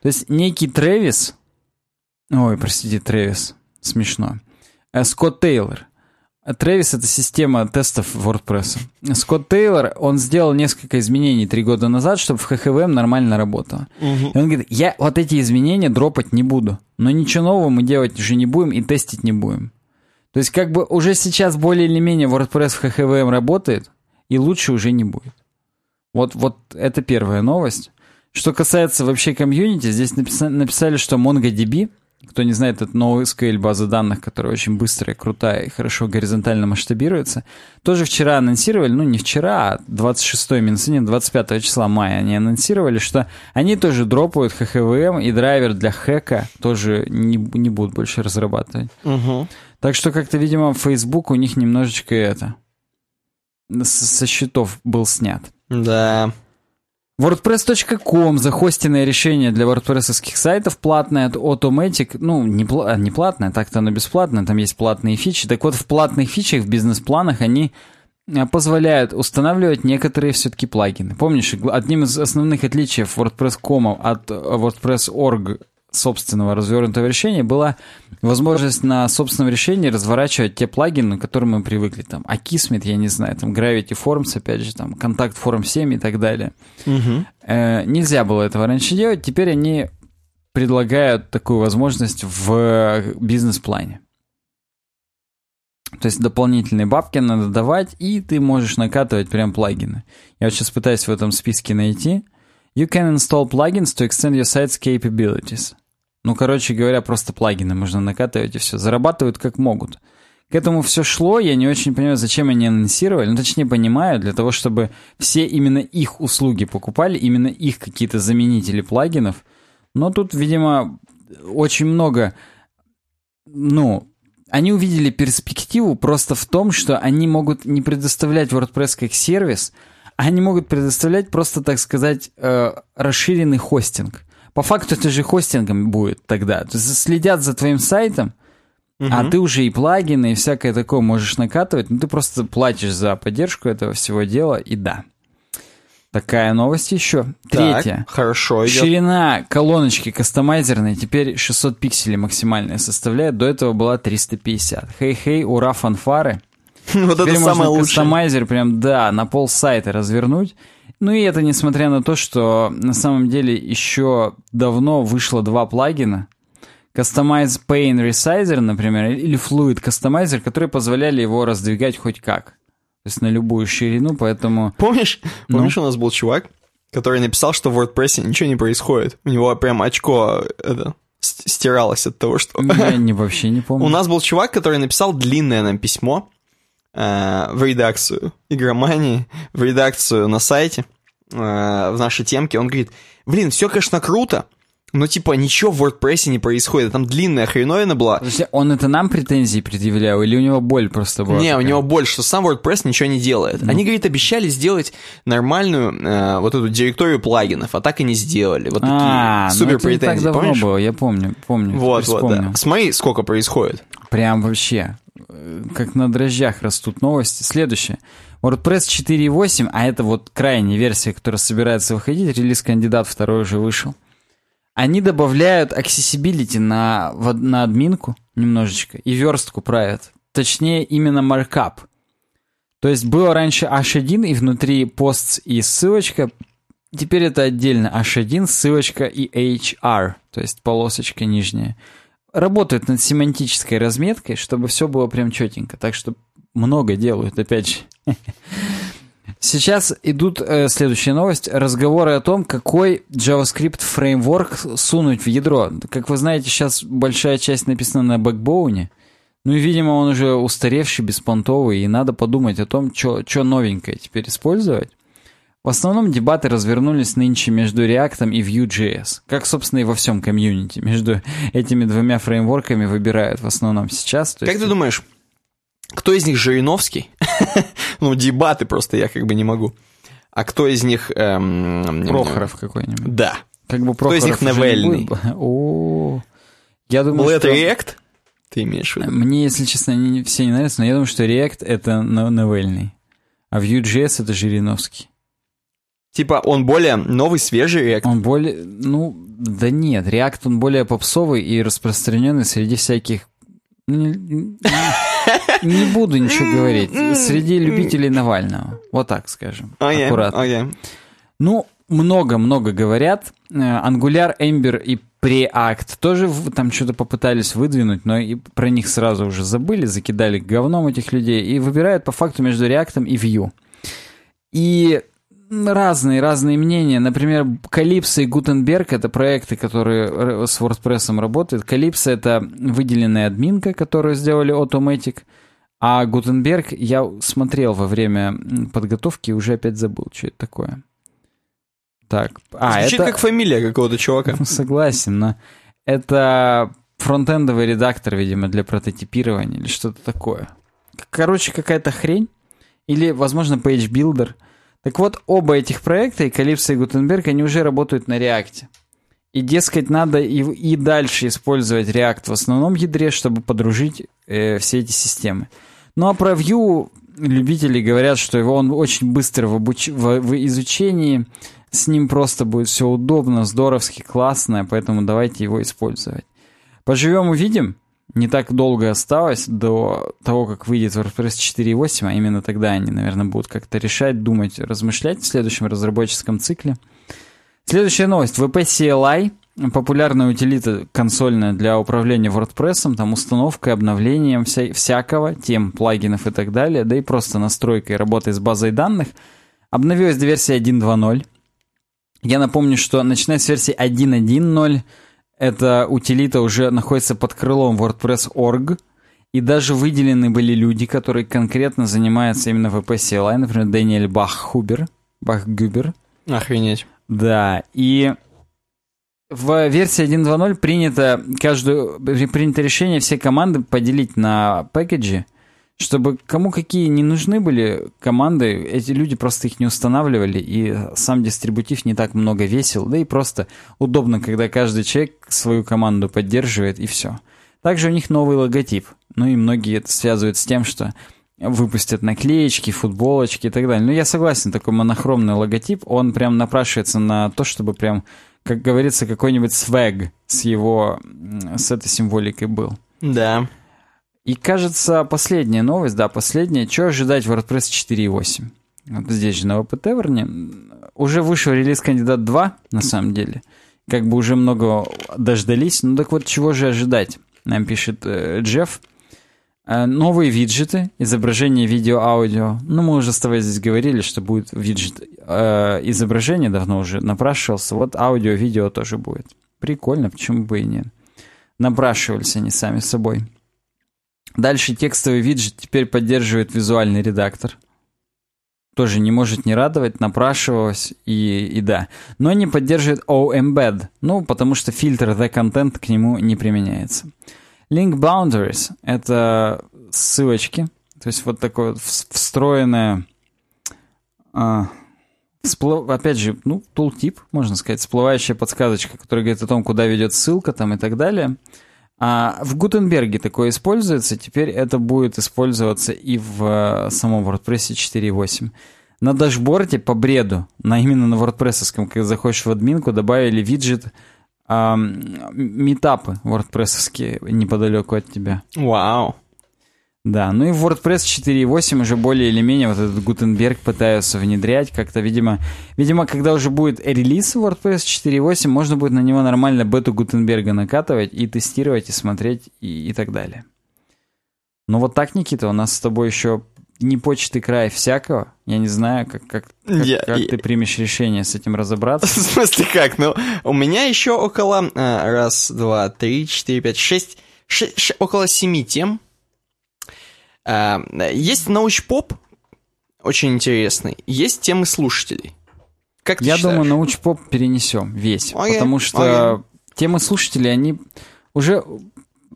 То есть некий Travis, ой, простите, Travis, смешно, э, Скотт Тейлор, Travis — это система тестов WordPress. Скотт Тейлор, он сделал несколько изменений три года назад, чтобы в HHVM нормально работало. И он говорит, я вот эти изменения дропать не буду, но ничего нового мы делать уже не будем и тестить не будем. То есть как бы уже сейчас более или менее WordPress в HHVM работает, и лучше уже не будет. Вот, вот это первая новость. Что касается вообще комьюнити, здесь написали, написали что MongoDB — кто не знает, это NoSQL база данных, которая очень быстрая, крутая и хорошо горизонтально масштабируется. Тоже вчера анонсировали, ну не вчера, а 26 минусинин, 25 числа мая они анонсировали, что они тоже дропают HHVM и драйвер для хэка тоже не, не будут больше разрабатывать. Угу. Так что как-то, видимо, Facebook у них немножечко это со счетов был снят. Да. WordPress.com захостенное решение для wordpress сайтов платное от Automatic. Ну, не, пла- не платное, так-то оно бесплатное, там есть платные фичи. Так вот, в платных фичах, в бизнес-планах они э, позволяют устанавливать некоторые все-таки плагины. Помнишь, одним из основных отличий WordPress.com от WordPress.org собственного развернутого решения была возможность на собственном решении разворачивать те плагины, к которым мы привыкли. Там Akismet, я не знаю, там Gravity Forms, опять же, там Contact Form 7 и так далее. Угу. Э, нельзя было этого раньше делать, теперь они предлагают такую возможность в бизнес-плане. То есть дополнительные бабки надо давать, и ты можешь накатывать прям плагины. Я вот сейчас пытаюсь в этом списке найти. You can install plugins to extend your site's capabilities. Ну, короче говоря, просто плагины можно накатывать и все. Зарабатывают как могут. К этому все шло, я не очень понимаю, зачем они анонсировали. Ну, точнее, понимаю, для того, чтобы все именно их услуги покупали, именно их какие-то заменители плагинов. Но тут, видимо, очень много... Ну, они увидели перспективу просто в том, что они могут не предоставлять WordPress как сервис, а они могут предоставлять просто, так сказать, э, расширенный хостинг. По факту это же хостингом будет тогда. Следят за твоим сайтом, угу. а ты уже и плагины, и всякое такое можешь накатывать, но ты просто платишь за поддержку этого всего дела, и да. Такая новость еще. Третья. Так, хорошо идет. Ширина колоночки кастомайзерной теперь 600 пикселей максимальная составляет. До этого была 350. Хей-хей, ура, фанфары. Вот это самое лучшее. кастомайзер прям, да, на пол сайта развернуть. Ну и это несмотря на то, что на самом деле еще давно вышло два плагина. Customize Pane Resizer, например, или Fluid Customizer, которые позволяли его раздвигать хоть как. То есть на любую ширину, поэтому... Помнишь, ну? помнишь, у нас был чувак, который написал, что в WordPress ничего не происходит. У него прям очко это, стиралось от того, что... Я не, вообще не помню. У нас был чувак, который написал длинное нам письмо, Э, в редакцию игромании, в редакцию на сайте, э, в нашей темке, он говорит, блин, все, конечно, круто, но типа ничего в WordPress не происходит. Там длинная хреновина была. Подожди, он это нам претензии предъявлял, или у него боль просто была? Не, такая? у него боль, что сам WordPress ничего не делает. Ну. Они, говорит, обещали сделать нормальную э, вот эту директорию плагинов, а так и не сделали. Вот такие а, супер ну претензии. Так давно помнишь? было, я помню, помню. Вот, вот, да. Смотри, сколько происходит. Прям вообще как на дрожжах растут новости. Следующее. WordPress 4.8, а это вот крайняя версия, которая собирается выходить, релиз-кандидат второй уже вышел. Они добавляют accessibility на, на админку немножечко и верстку правят. Точнее, именно маркап. То есть было раньше H1 и внутри пост и ссылочка. Теперь это отдельно H1, ссылочка и HR, то есть полосочка нижняя работают над семантической разметкой, чтобы все было прям четенько. Так что много делают, опять же. Сейчас идут э, следующая новость. Разговоры о том, какой JavaScript фреймворк сунуть в ядро. Как вы знаете, сейчас большая часть написана на бэкбоуне. Ну и, видимо, он уже устаревший, беспонтовый, и надо подумать о том, что новенькое теперь использовать. В основном дебаты развернулись нынче между React и Vue.js, как, собственно, и во всем комьюнити. Между этими двумя фреймворками выбирают в основном сейчас. Как есть... ты думаешь, кто из них Жириновский? ну, дебаты просто я как бы не могу. А кто из них... Эм... Прохоров какой-нибудь. Да. Как бы Прохоров кто из них Новельный? О, я думаю, Был что... это React? Ты имеешь в виду? Мне, если честно, они все не нравятся, но я думаю, что React — это Новельный, а Vue.js — это Жириновский. Типа он более новый, свежий React? Он более... Ну, да нет, React он более попсовый и распространенный среди всяких... Ну, Не буду ничего говорить. Среди любителей Навального. Вот так скажем. Аккуратно. Ну, много-много говорят. Э, Angular, Ember и Preact тоже там что-то попытались выдвинуть, но и про них сразу уже забыли, закидали говном этих людей и выбирают по факту между React и Vue. И разные, разные мнения. Например, Calypso и Gutenberg — это проекты, которые с WordPress работают. Calypso — это выделенная админка, которую сделали Automatic, а Gutenberg я смотрел во время подготовки и уже опять забыл, что это такое. Так. А, Звучит это... как фамилия какого-то чувака. Согласен, но это фронтендовый редактор, видимо, для прототипирования или что-то такое. Короче, какая-то хрень. Или, возможно, Page Builder — так вот, оба этих проекта, Calypso, и Gutenberg, они уже работают на React. И, дескать, надо и, и дальше использовать React в основном ядре, чтобы подружить э, все эти системы. Ну а про Vue любители говорят, что его он очень быстро в, обуч... в, в изучении, с ним просто будет все удобно, здоровски, классно, поэтому давайте его использовать. Поживем увидим не так долго осталось до того, как выйдет WordPress 4.8, а именно тогда они, наверное, будут как-то решать, думать, размышлять в следующем разработческом цикле. Следующая новость. VP CLI популярная утилита консольная для управления WordPress, там установкой, обновлением вся, всякого, тем, плагинов и так далее, да и просто настройкой работы с базой данных, обновилась до версии 1.2.0. Я напомню, что начиная с версии 1.1.0 эта утилита уже находится под крылом WordPress.org, и даже выделены были люди, которые конкретно занимаются именно VP CLI, например, Дэниэль Баххубер, Бахгюбер. Охренеть. Да, и в версии 1.2.0 принято, каждую, принято решение все команды поделить на пэкэджи, чтобы кому какие не нужны были команды, эти люди просто их не устанавливали, и сам дистрибутив не так много весил, да и просто удобно, когда каждый человек свою команду поддерживает, и все. Также у них новый логотип, ну и многие это связывают с тем, что выпустят наклеечки, футболочки и так далее. Ну, я согласен, такой монохромный логотип, он прям напрашивается на то, чтобы прям, как говорится, какой-нибудь свэг с его, с этой символикой был. Да. И кажется, последняя новость, да, последняя. Что ожидать WordPress 4.8? Вот здесь же на ВП Таверне. Уже вышел релиз кандидат 2, на самом деле. Как бы уже много дождались. Ну так вот, чего же ожидать? Нам пишет э, Джефф. Э, новые виджеты, изображение, видео, аудио. Ну, мы уже с тобой здесь говорили, что будет виджет э, изображения, давно уже напрашивался. Вот аудио, видео тоже будет. Прикольно, почему бы и нет. Напрашивались они сами собой. Дальше текстовый виджет теперь поддерживает визуальный редактор. Тоже не может не радовать, напрашивалось и, и да. Но не поддерживает OEmbed, ну, потому что фильтр The Content к нему не применяется. Link Boundaries — это ссылочки, то есть вот такое встроенное... А, всплыв, опять же, ну, тултип, можно сказать, всплывающая подсказочка, которая говорит о том, куда ведет ссылка там и так далее — а в Гутенберге такое используется, теперь это будет использоваться и в э, самом WordPress 4.8. На дашборде по бреду, на именно на WordPress, когда заходишь в админку, добавили виджет а, метапы WordPress неподалеку от тебя. Вау. Да, ну и в WordPress 4.8 уже более или менее вот этот Гутенберг пытаются внедрять как-то, видимо, видимо, когда уже будет релиз WordPress 4.8, можно будет на него нормально бету Гутенберга накатывать и тестировать, и смотреть, и, и так далее. Ну вот так, Никита, у нас с тобой еще не почты край всякого. Я не знаю, как, как, как, я, как я... ты примешь решение с этим разобраться. В смысле как? Ну, у меня еще около... А, раз, два, три, четыре, пять, шесть... около семи тем, есть научпоп, очень интересный, есть темы слушателей. Как ты Я считаешь? думаю, научпоп перенесем весь, okay. потому что okay. темы слушателей, они уже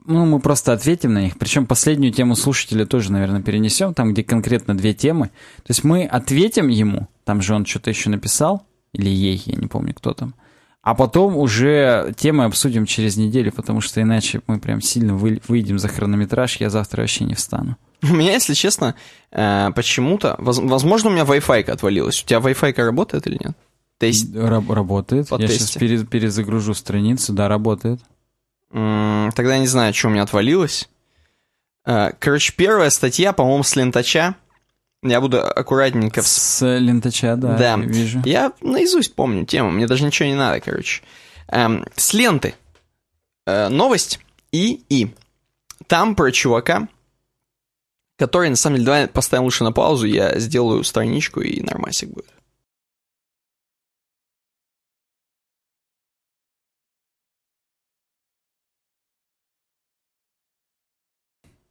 ну, мы просто ответим на них. Причем последнюю тему слушателя тоже, наверное, перенесем, там, где конкретно две темы. То есть мы ответим ему, там же он что-то еще написал, или ей, я не помню, кто там. А потом уже темы обсудим через неделю, потому что иначе мы прям сильно вы, выйдем за хронометраж, я завтра вообще не встану. У меня, если честно, э, почему-то, возможно, у меня Wi-Fi отвалилась. У тебя Wi-Fi работает или нет? Тест... Раб работает. Под я тесте. сейчас перез перезагружу страницу, да, работает. Тогда я не знаю, что у меня отвалилось. Э, короче, первая статья, по-моему, с лентача. Я буду аккуратненько... С лентача, да, Да. вижу. Я наизусть помню тему, мне даже ничего не надо, короче. Эм, с ленты. Э, новость и и. Там про чувака, который, на самом деле, давай поставим лучше на паузу, я сделаю страничку и нормасик будет.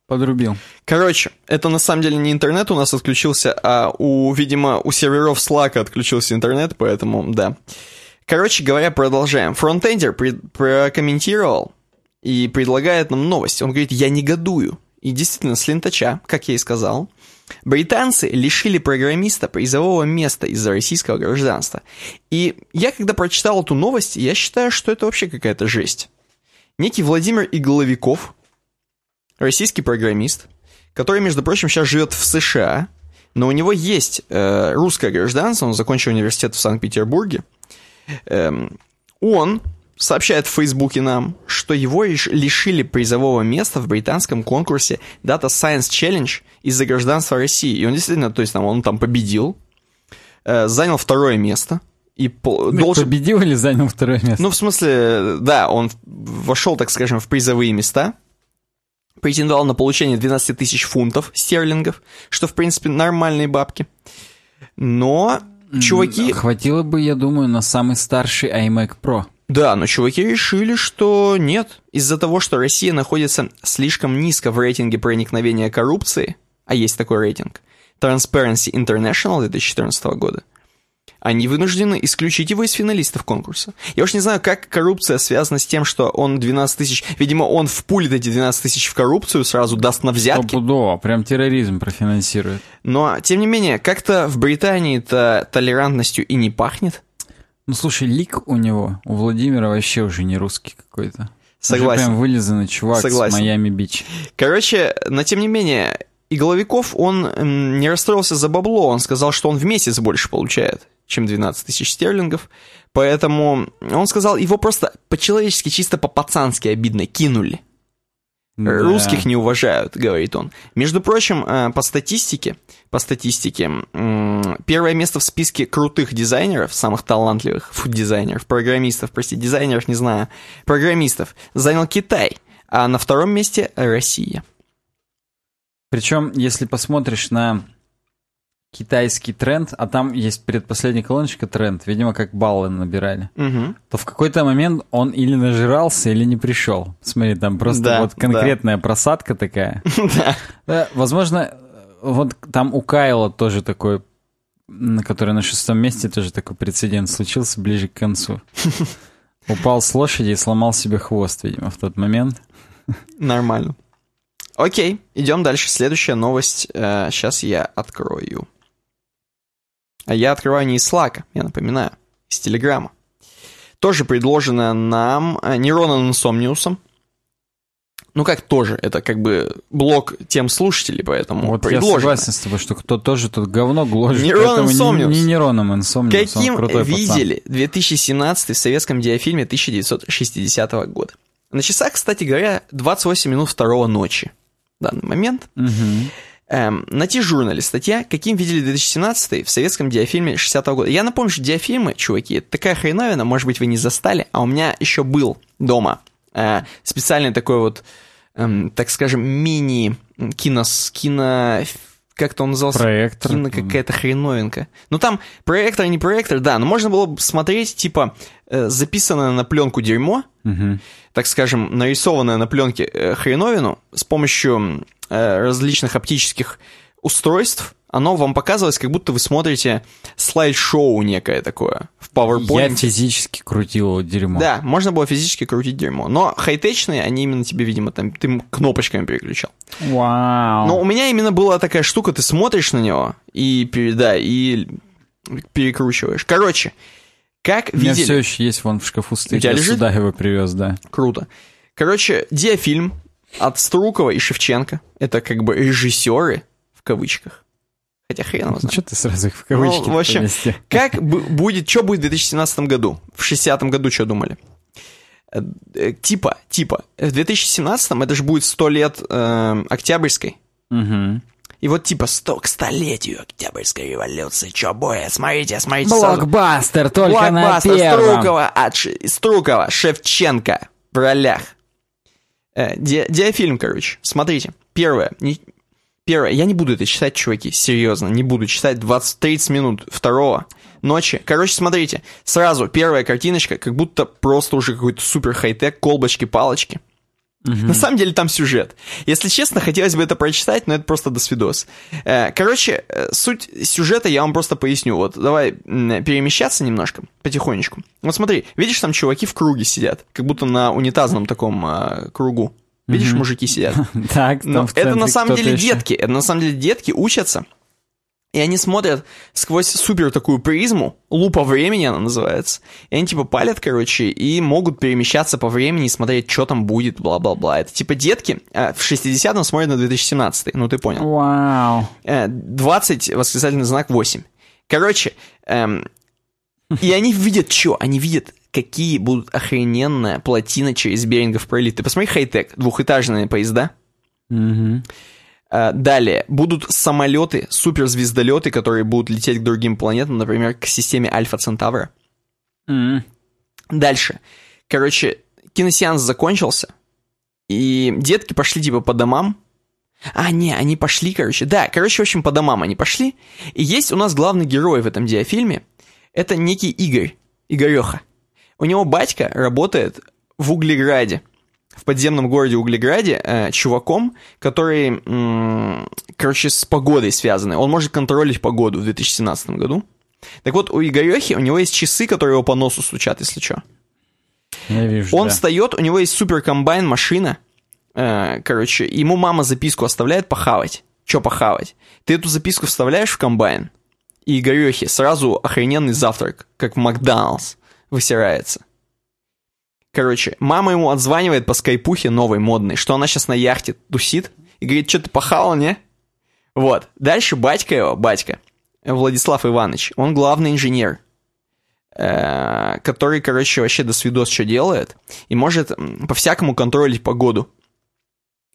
Подрубил. Короче, это на самом деле не интернет у нас отключился, а у, видимо, у серверов Slack отключился интернет, поэтому да. Короче говоря, продолжаем. Фронтендер прокомментировал и предлагает нам новость. Он говорит, я негодую. И действительно, с лентача, как я и сказал, британцы лишили программиста призового места из-за российского гражданства. И я, когда прочитал эту новость, я считаю, что это вообще какая-то жесть. Некий Владимир Игловиков, российский программист, который, между прочим, сейчас живет в США, но у него есть э, русское гражданство, он закончил университет в Санкт-Петербурге. Эм, он сообщает в Фейсбуке нам, что его лиш- лишили призового места в британском конкурсе Data Science Challenge из-за гражданства России. И он действительно, то есть там, он там победил, э, занял второе место и по- должен... Победил или занял второе место? Ну, в смысле, да, он вошел, так скажем, в призовые места, претендовал на получение 12 тысяч фунтов стерлингов, что, в принципе, нормальные бабки. Но чуваки... Хватило бы, я думаю, на самый старший iMac Pro. Да, но чуваки решили, что нет. Из-за того, что Россия находится слишком низко в рейтинге проникновения коррупции, а есть такой рейтинг, Transparency International 2014 года, они вынуждены исключить его из финалистов конкурса. Я уж не знаю, как коррупция связана с тем, что он 12 тысяч... Видимо, он впулит эти 12 тысяч в коррупцию, сразу даст на взятки. Стопудово, прям терроризм профинансирует. Но, тем не менее, как-то в Британии-то толерантностью и не пахнет. Ну, слушай, лик у него, у Владимира вообще уже не русский какой-то. Согласен. Уже прям вылизанный чувак Согласен. с Майами-Бич. Короче, но тем не менее, Игловиков, он не расстроился за бабло, он сказал, что он в месяц больше получает, чем 12 тысяч стерлингов, поэтому он сказал, его просто по-человечески, чисто по-пацански обидно кинули. Да. Русских не уважают, говорит он. Между прочим, э, по статистике, по статистике, первое место в списке крутых дизайнеров, самых талантливых фу, дизайнеров, программистов, прости, дизайнеров, не знаю, программистов, занял Китай, а на втором месте Россия. Причем, если посмотришь на китайский тренд, а там есть предпоследняя колоночка тренд, видимо, как баллы набирали, Мгм. то в какой-то момент он или нажирался, или не пришел. Смотри, там просто Да, вот конкретная просадка такая. Да. Да, возможно, вот там у Кайла тоже такой, который на шестом месте тоже такой прецедент случился ближе к концу. Упал с лошади и сломал себе хвост, видимо, в тот момент. Нормально. Окей, идем дальше. Следующая новость. сейчас я открою. А я открываю не из Slack, я напоминаю, из Телеграма. Тоже предложено нам э, Нероном Инсомниусом. Ну как тоже, это как бы блок тем слушателей, поэтому Вот я согласен с тобой, что кто тоже тут говно гложет. Нейрон поэтому не- Инсомниус. Не, нейроном инсомниус, он Каким крутой пацан. видели 2017 в советском диафильме 1960 года? На часах, кстати говоря, 28 минут второго ночи. В данный момент. Мгм. Эм, на T-журнале статья «Каким видели 2017 в советском диафильме 60 года». Я напомню, что диафильмы, чуваки, такая хреновина, может быть, вы не застали, а у меня еще был дома э, специальный такой вот, эм, так скажем, мини кинос, кино... Как-то он назывался? Проектор. Кино какая-то хреновинка. Ну там проектор, не проектор, да, но можно было бы смотреть, типа, э, записанное на пленку дерьмо, Мгм. так скажем, нарисованное на пленке э, хреновину с помощью э, различных оптических устройств, оно вам показывалось, как будто вы смотрите слайд-шоу некое такое в PowerPoint. Я физически крутил дерьмо. Да, можно было физически крутить дерьмо. Но хай-течные, они именно тебе, видимо, там, ты кнопочками переключал. Вау. Но у меня именно была такая штука, ты смотришь на него и, да, и перекручиваешь. Короче, как У меня видели... все еще есть вон в шкафу стоит. тебя Я лежит? сюда его привез, да. Круто. Короче, диафильм от Струкова и Шевченко. Это как бы режиссеры, в кавычках. Хотя хрен его Ну, знает. что ты сразу их в кавычки Ну, в общем, поместил? Как бу- будет, что будет в 2017 году? В 60 году что думали? Э, э, типа, типа, в 2017-м это же будет 100 лет э, Октябрьской. Угу. И вот типа 100 к столетию Октябрьской революции. Чё, боя, смотрите, смотрите. сразу. Блокбастер только Блокбастер на первом. Струкова, от Струкова, Шевченко в ролях. Э, ди- диафильм, короче. Смотрите. Первое. Не- Первое. Я не буду это читать, чуваки. Серьезно. Не буду читать 20-30 минут второго ночи. Короче, смотрите. Сразу первая картиночка, как будто просто уже какой-то супер хай-тек, колбочки-палочки. На самом деле там сюжет. Если честно, хотелось бы это прочитать, но это просто досвидос. Э, Короче, э, суть сюжета я вам просто поясню. Вот давай перемещаться немножко, потихонечку. Вот смотри, видишь, там чуваки в круге сидят, как будто на унитазном таком э, кругу. Видишь, мужики сидят. Так, Но это на самом деле еще. детки. Это на самом деле детки учатся. И они смотрят сквозь супер такую призму, лупа времени она называется. И они типа палят, короче, и могут перемещаться по времени и смотреть, что там будет, бла-бла-бла. Это типа детки а, в 60-м смотрят на 2017 ну ты понял. Вау. Э, 20, восклицательный знак 8. Короче, эм, и они видят что? Они видят, какие будут охрененная плотина через Берингов пролив. Ты посмотри хай-тек, двухэтажные поезда. Э, Далее, будут самолеты, суперзвездолеты, которые будут лететь к другим планетам, например, к системе Альфа Центавра. М. Дальше. Короче, киносеанс закончился, и детки пошли типа по домам. А, не, они пошли, короче. Да, короче, в общем, по домам они пошли. И есть у нас главный герой в этом диафильме. Это некий Игорь, Игореха. У него батька работает в Углеграде, в подземном городе Углеграде, э, чуваком, который, м, короче, с погодой связанный. Он может контролить погоду в 2017 году. Так вот, у Игорехи, у него есть часы, которые его по носу стучат, если что. Я вижу, Он да. встает, у него есть супер комбайн, машина. Э, короче, ему мама записку оставляет похавать. Че похавать? Ты эту записку вставляешь в комбайн, и Игорехе сразу охрененный завтрак, как в Макдоналдс, высирается. Короче, мама ему отзванивает по скайпухе новой, модной, что она сейчас на яхте тусит, и говорит, что ты похавал, не? Вот. Дальше батька его, батька, Владислав Иванович, он главный инженер, э, который, короче, вообще до свидос что делает, и может по-всякому контролить погоду.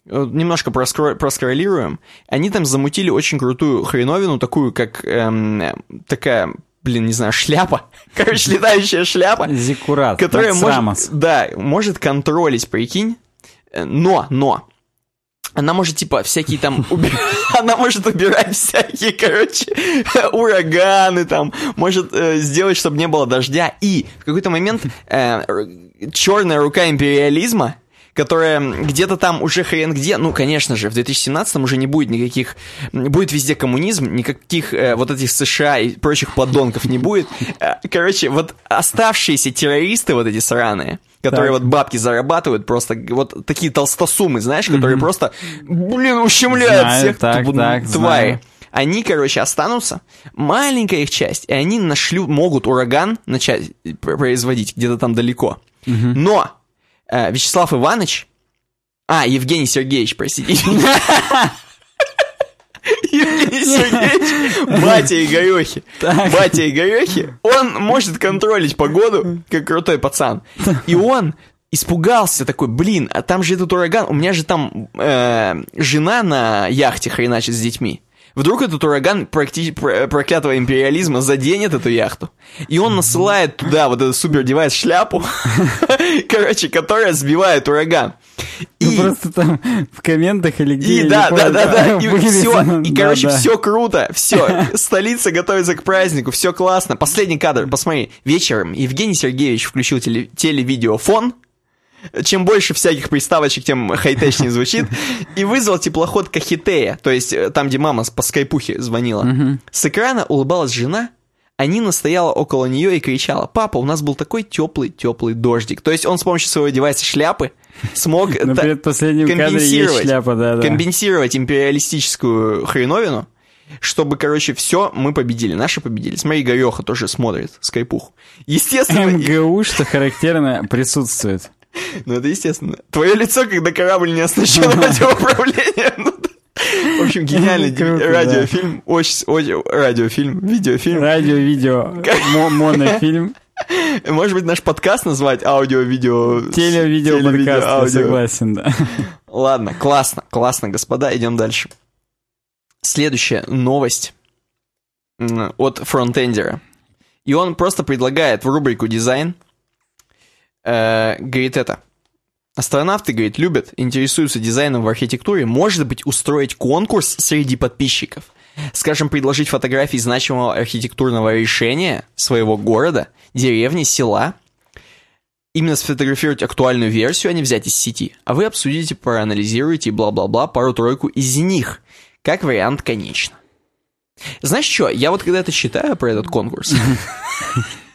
Немножко проскро- проскроллируем. Они там замутили очень крутую хреновину, такую, как эм, такая, блин, не знаю, шляпа. Короче, летающая шляпа Зиккурат. которая может, да, может контролить, прикинь, Э, но, но, она может, типа, всякие там, она может убирать всякие, короче, ураганы там, может э, сделать, чтобы не было дождя, и в какой-то момент черная рука империализма, которая где-то там уже хрен где, ну, конечно же, в 2017 уже не будет никаких, будет везде коммунизм, никаких э, вот этих США и прочих подонков не будет. Э, Короче, вот оставшиеся террористы вот эти сраные, которые Так. вот бабки зарабатывают, просто вот такие толстосумы, знаешь, которые просто, блин, ущемляют Знаю, всех так, тв- так, знаю. Они, короче, останутся, маленькая их часть, и они нашлют, могут ураган начать пр- производить где-то там далеко. Но э, Вячеслав Иванович, а, Евгений Сергеевич, простите. Евгений Сергеевич, батя Игорехи. Батя Игорехи, он может контролить погоду, как крутой пацан. И он испугался такой, блин, а там же этот ураган, у меня же там э, жена на яхте хреначит с детьми. Вдруг этот ураган практи- про- проклятого империализма заденет эту яхту. И он насылает туда вот этот супер девайс шляпу, короче, которая сбивает ураган. Ну, И- просто там в комментах или где и да, да, да, да, и все, и, короче, все круто, все, столица готовится к празднику, все классно. Последний кадр, посмотри, вечером Евгений Сергеевич включил теле- телевидеофон, чем больше всяких приставочек, тем хай-течнее звучит, и вызвал теплоход Кахитея, то есть э, там, где мама по скайпухе звонила. С экрана улыбалась жена, а Нина стояла около нее и кричала, папа, у нас был такой теплый-теплый дождик. То есть он с помощью своего девайса шляпы смог есть компенсировать, шляпа, да, да. компенсировать империалистическую хреновину, чтобы, короче, все, мы победили. Наши победили. Смотри, Игореха тоже смотрит скайпуху. Естественно, МГУ, что характерно, присутствует. ну это естественно. Твое лицо, когда корабль не оснащен радиоуправлением. Ну, да. В общем, гениальный Круто, да. радиофильм, очень, очень радиофильм, видеофильм. Радио, видео, мо- монофильм. Может быть, наш подкаст назвать аудио-видео... Теле-видео теле-видео, подкаст, я согласен, да. Ладно, классно, классно, господа, идем дальше. Следующая новость от фронтендера. И он просто предлагает в рубрику «Дизайн», э, говорит это. Астронавты, говорит, любят, интересуются дизайном в архитектуре, может быть, устроить конкурс среди подписчиков. Скажем, предложить фотографии значимого архитектурного решения своего города, деревни, села. Именно сфотографировать актуальную версию, а не взять из сети. А вы обсудите, проанализируете и бла-бла-бла пару-тройку из них. Как вариант, конечно. Знаешь что, я вот когда это читаю про этот конкурс,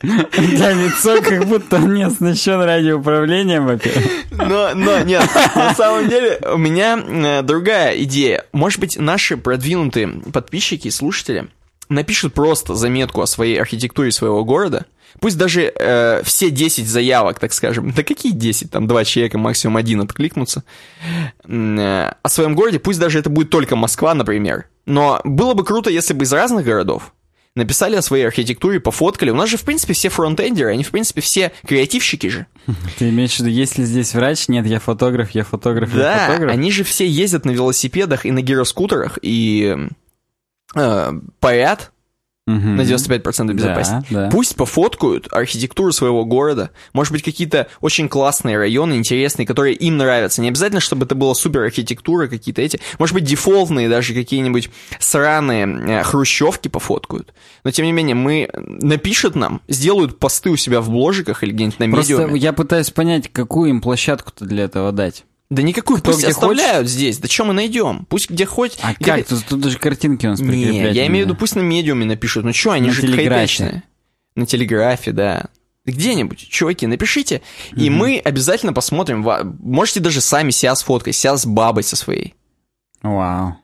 Тебя лицо, как будто он не оснащен радиоуправлением, во-первых. Но, но нет, на самом деле у меня э, другая идея. Может быть, наши продвинутые подписчики и слушатели напишут просто заметку о своей архитектуре своего города. Пусть даже э, все 10 заявок, так скажем, да какие 10, там два человека, максимум один откликнутся, э, о своем городе, пусть даже это будет только Москва, например. Но было бы круто, если бы из разных городов написали о своей архитектуре, пофоткали. У нас же, в принципе, все фронтендеры, они, в принципе, все креативщики же. Ты имеешь в виду, есть ли здесь врач? Нет, я фотограф, я фотограф, я Да, фотограф. они же все ездят на велосипедах и на гироскутерах и э, парят На 95% безопаснее. Да, да. Пусть пофоткают архитектуру своего города. Может быть, какие-то очень классные районы, интересные, которые им нравятся. Не обязательно, чтобы это была супер архитектура, какие-то эти. Может быть, дефолтные даже какие-нибудь сраные э, хрущевки пофоткают. Но, тем не менее, мы напишут нам, сделают посты у себя в бложиках или где-нибудь на Просто медиуме. я пытаюсь понять, какую им площадку-то для этого дать. Да никакую, Кто пусть где оставляют здесь. Да что мы найдем? Пусть где хоть. А Где- как? Тут, тут даже картинки у нас Не, прикреплять я имею в виду, пусть на медиуме напишут. Ну что, они На же хайпечные. На телеграфе, да. Где-нибудь, чуваки, напишите, и мы обязательно посмотрим. Можете даже сами себя сфоткать, себя с бабой со своей. Вау.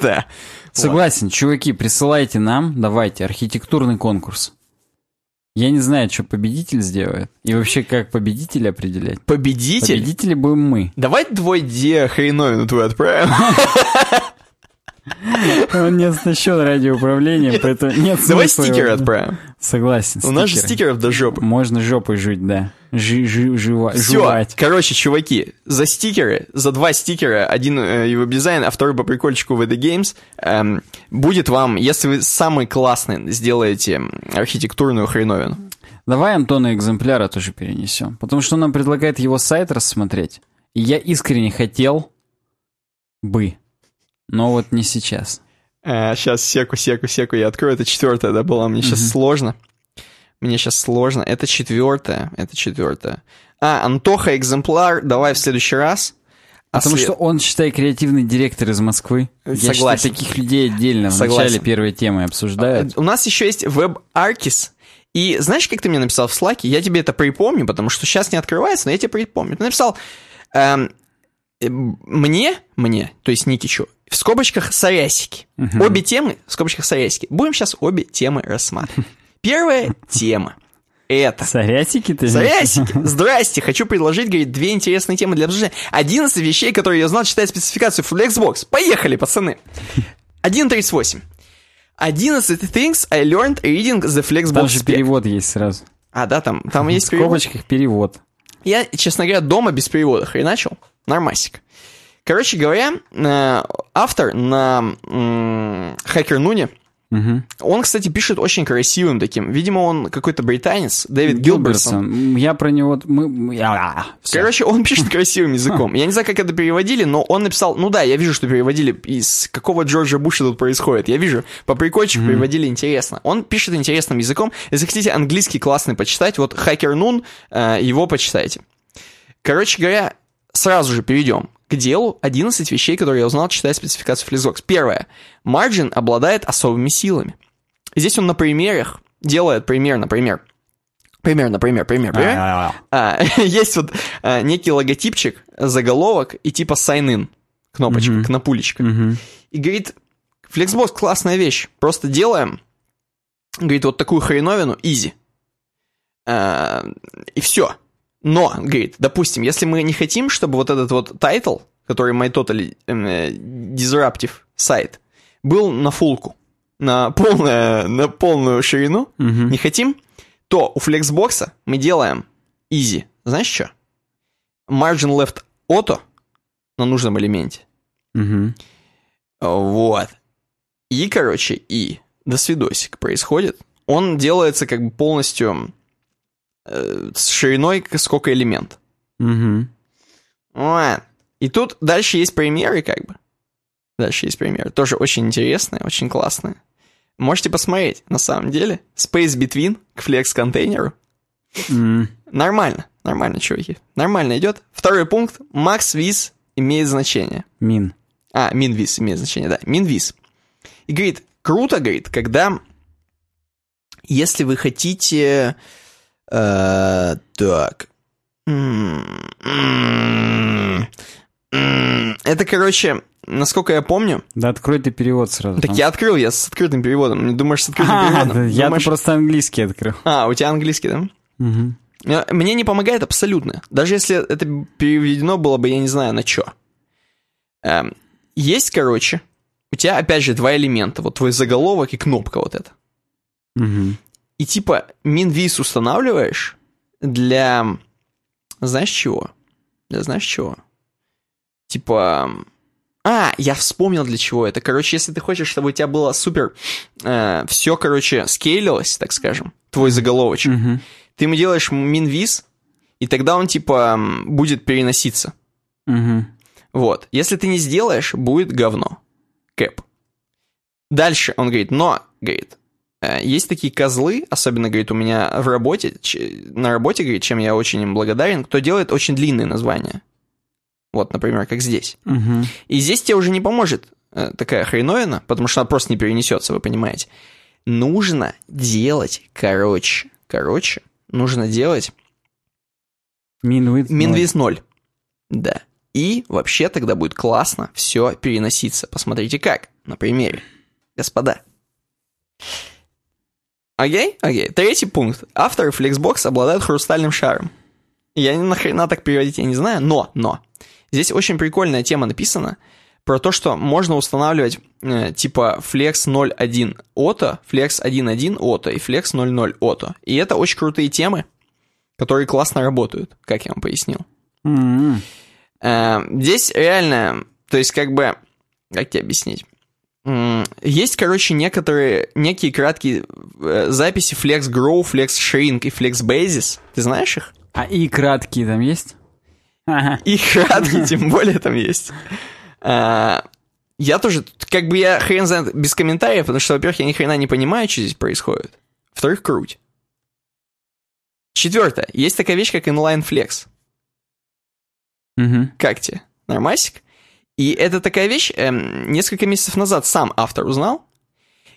Да. Согласен, чуваки, присылайте нам, давайте, архитектурный конкурс. Я не знаю, что победитель сделает. И вообще, как победителя определять. Победитель? Победители будем мы. Давай твой де хреновину твой отправим. Он не оснащен радиоуправлением, поэтому нет Давай стикеры отправим. Согласен, У нас же стикеров до жопы. Можно жопой жить, да. Все, жевать. короче, чуваки, за стикеры, за два стикера, один э, его дизайн, а второй по прикольчику в The Games, эм, будет вам, если вы самый классный сделаете архитектурную хреновину. Давай Антона экземпляра тоже перенесем. Потому что он нам предлагает его сайт рассмотреть. И я искренне хотел бы. Но вот не сейчас. сейчас, секу, секу, секу, я открою. Это четвертая, да, была. Мне сейчас сложно. Мне сейчас сложно. Это четвертая, это четвертая. А, Антоха экземпляр, давай в следующий раз. А Потому след- что он, считай, креативный директор из Москвы. Я считаю, Согласен. таких людей отдельно в Согласен. начале первой темы обсуждают. У нас еще есть WebArchis. И знаешь, как ты мне написал в Слаке? Я тебе это припомню, потому что сейчас не открывается, но я тебе припомню. Ты написал эм, э, мне, мне, то есть Никичу, в скобочках сорясики. Обе темы в скобочках сорясики. Будем сейчас обе темы рассматривать. Первая тема. Это. Сорясики ты? Сорясики. Здрасте, хочу предложить, говорит, две интересные темы для обсуждения. 11 вещей, которые я знал, читая спецификацию Flexbox. Поехали, пацаны. 1.38. 11 things I learned reading the Flexbox Там же перевод есть сразу. А, да, там, там В есть перевод. скобочках перевод. Я, честно говоря, дома без перевода хреначил. Нормасик. Короче говоря, э, автор на Hacker Нуне, Мгм. он, кстати, пишет очень красивым таким. Видимо, он какой-то британец, Дэвид Гилбертсон. Гилбертсон. Я про него... Мы... а. Короче, он пишет красивым языком. Я не знаю, как это переводили, но он написал, ну да, я вижу, что переводили, из какого Джорджа Буша тут происходит. Я вижу, по прикольчику переводили интересно. Он пишет интересным языком. Если хотите английский классный почитать, вот Hacker Noon, э, его почитайте. Короче говоря, сразу же перейдем к делу 11 вещей, которые я узнал, читая спецификацию Flexbox. Первое. Margin обладает особыми силами. Здесь он на примерах делает пример, например. Пример, например, пример, пример. А, А, есть вот а, некий логотипчик, заголовок и типа sign-in, кнопочка, Мгм. кнопулечка. мгм. И говорит, Flexbox классная вещь, просто делаем, говорит, вот такую хреновину, easy. А, и все. Но, говорит, допустим, если мы не хотим, чтобы вот этот вот title, который My Totally э, Disruptive сайт, был на фулку, на, полное, на полную ширину, Мгм. не хотим, то у Flexbox мы делаем easy. Знаешь что? Margin left auto на нужном элементе. Мгм. Вот. И, короче, и до свидосик происходит. Он делается как бы полностью э, с шириной сколько элемент. Вот. И тут дальше есть примеры, как бы. Дальше есть примеры. Тоже очень интересные, очень классные. Можете посмотреть, на самом деле. Space Between к Flex контейнеру. М. Нормально, нормально, чуваки. Нормально идет. Второй пункт. Max Viz имеет значение. Мин. А, минвиз имеет значение, да. Минвиз. И говорит, круто, говорит, когда, если вы хотите, так, м, м, это, короче, насколько я помню, Да открой ты перевод сразу. так я открыл, я с открытым переводом, не думаешь, с открытым А, переводом? я просто английский открыл. А, у тебя английский, да? Э, Мне не помогает абсолютно. Даже если это переведено было бы, я не знаю, на что. есть, короче, у тебя, опять же, два элемента. Вот твой заголовок и кнопка вот эта. Мгм. И типа минвиз устанавливаешь для... Знаешь чего? Для знаешь чего? Типа... А, я вспомнил для чего это. Короче, если ты хочешь, чтобы у тебя было супер... все, короче, скейлилось, так скажем, твой заголовочек, Мгм. ты ему делаешь минвиз, и тогда он, типа, будет переноситься. Мгм. Вот. Если ты не сделаешь, будет говно. Кэп. Дальше он говорит, но, говорит, э, есть такие козлы, особенно, говорит, у меня в работе, на работе, говорит, чем я очень им благодарен, кто делает очень длинные названия. Вот, например, как здесь. Мгм. И здесь тебе уже не поможет э, такая хреновина, потому что она просто не перенесется, вы понимаете. Нужно делать, короче, короче, нужно делать. Минвиз 0. Да. И вообще тогда будет классно все переноситься. Посмотрите как. На примере. Господа. Окей? Окей. Третий пункт. Авторы Flexbox обладают хрустальным шаром. Я ни нахрена так переводить я не знаю, но, но. Здесь очень прикольная тема написана про то, что можно устанавливать э, типа Flex 0.1 Auto, Flex 1.1 Auto и Flex 0.0 Auto. И это очень крутые темы, которые классно работают, как я вам пояснил. М. Э, Здесь реально, то есть как бы, как тебе объяснить? Есть, короче, некоторые, некие краткие э, записи Flex Grow, Flex Shrink и Flex Basis. Ты знаешь их? А и краткие там есть? Ага. И краткие, тем более, там есть. А, Я тоже, как бы я хрен знает без комментариев, потому что, во-первых, я ни хрена не понимаю, что здесь происходит. Во-вторых, круть. Четвертое. Есть такая вещь, как inline flex. Мгм. Как тебе? Нормасик? И это такая вещь, эм, несколько месяцев назад сам автор узнал,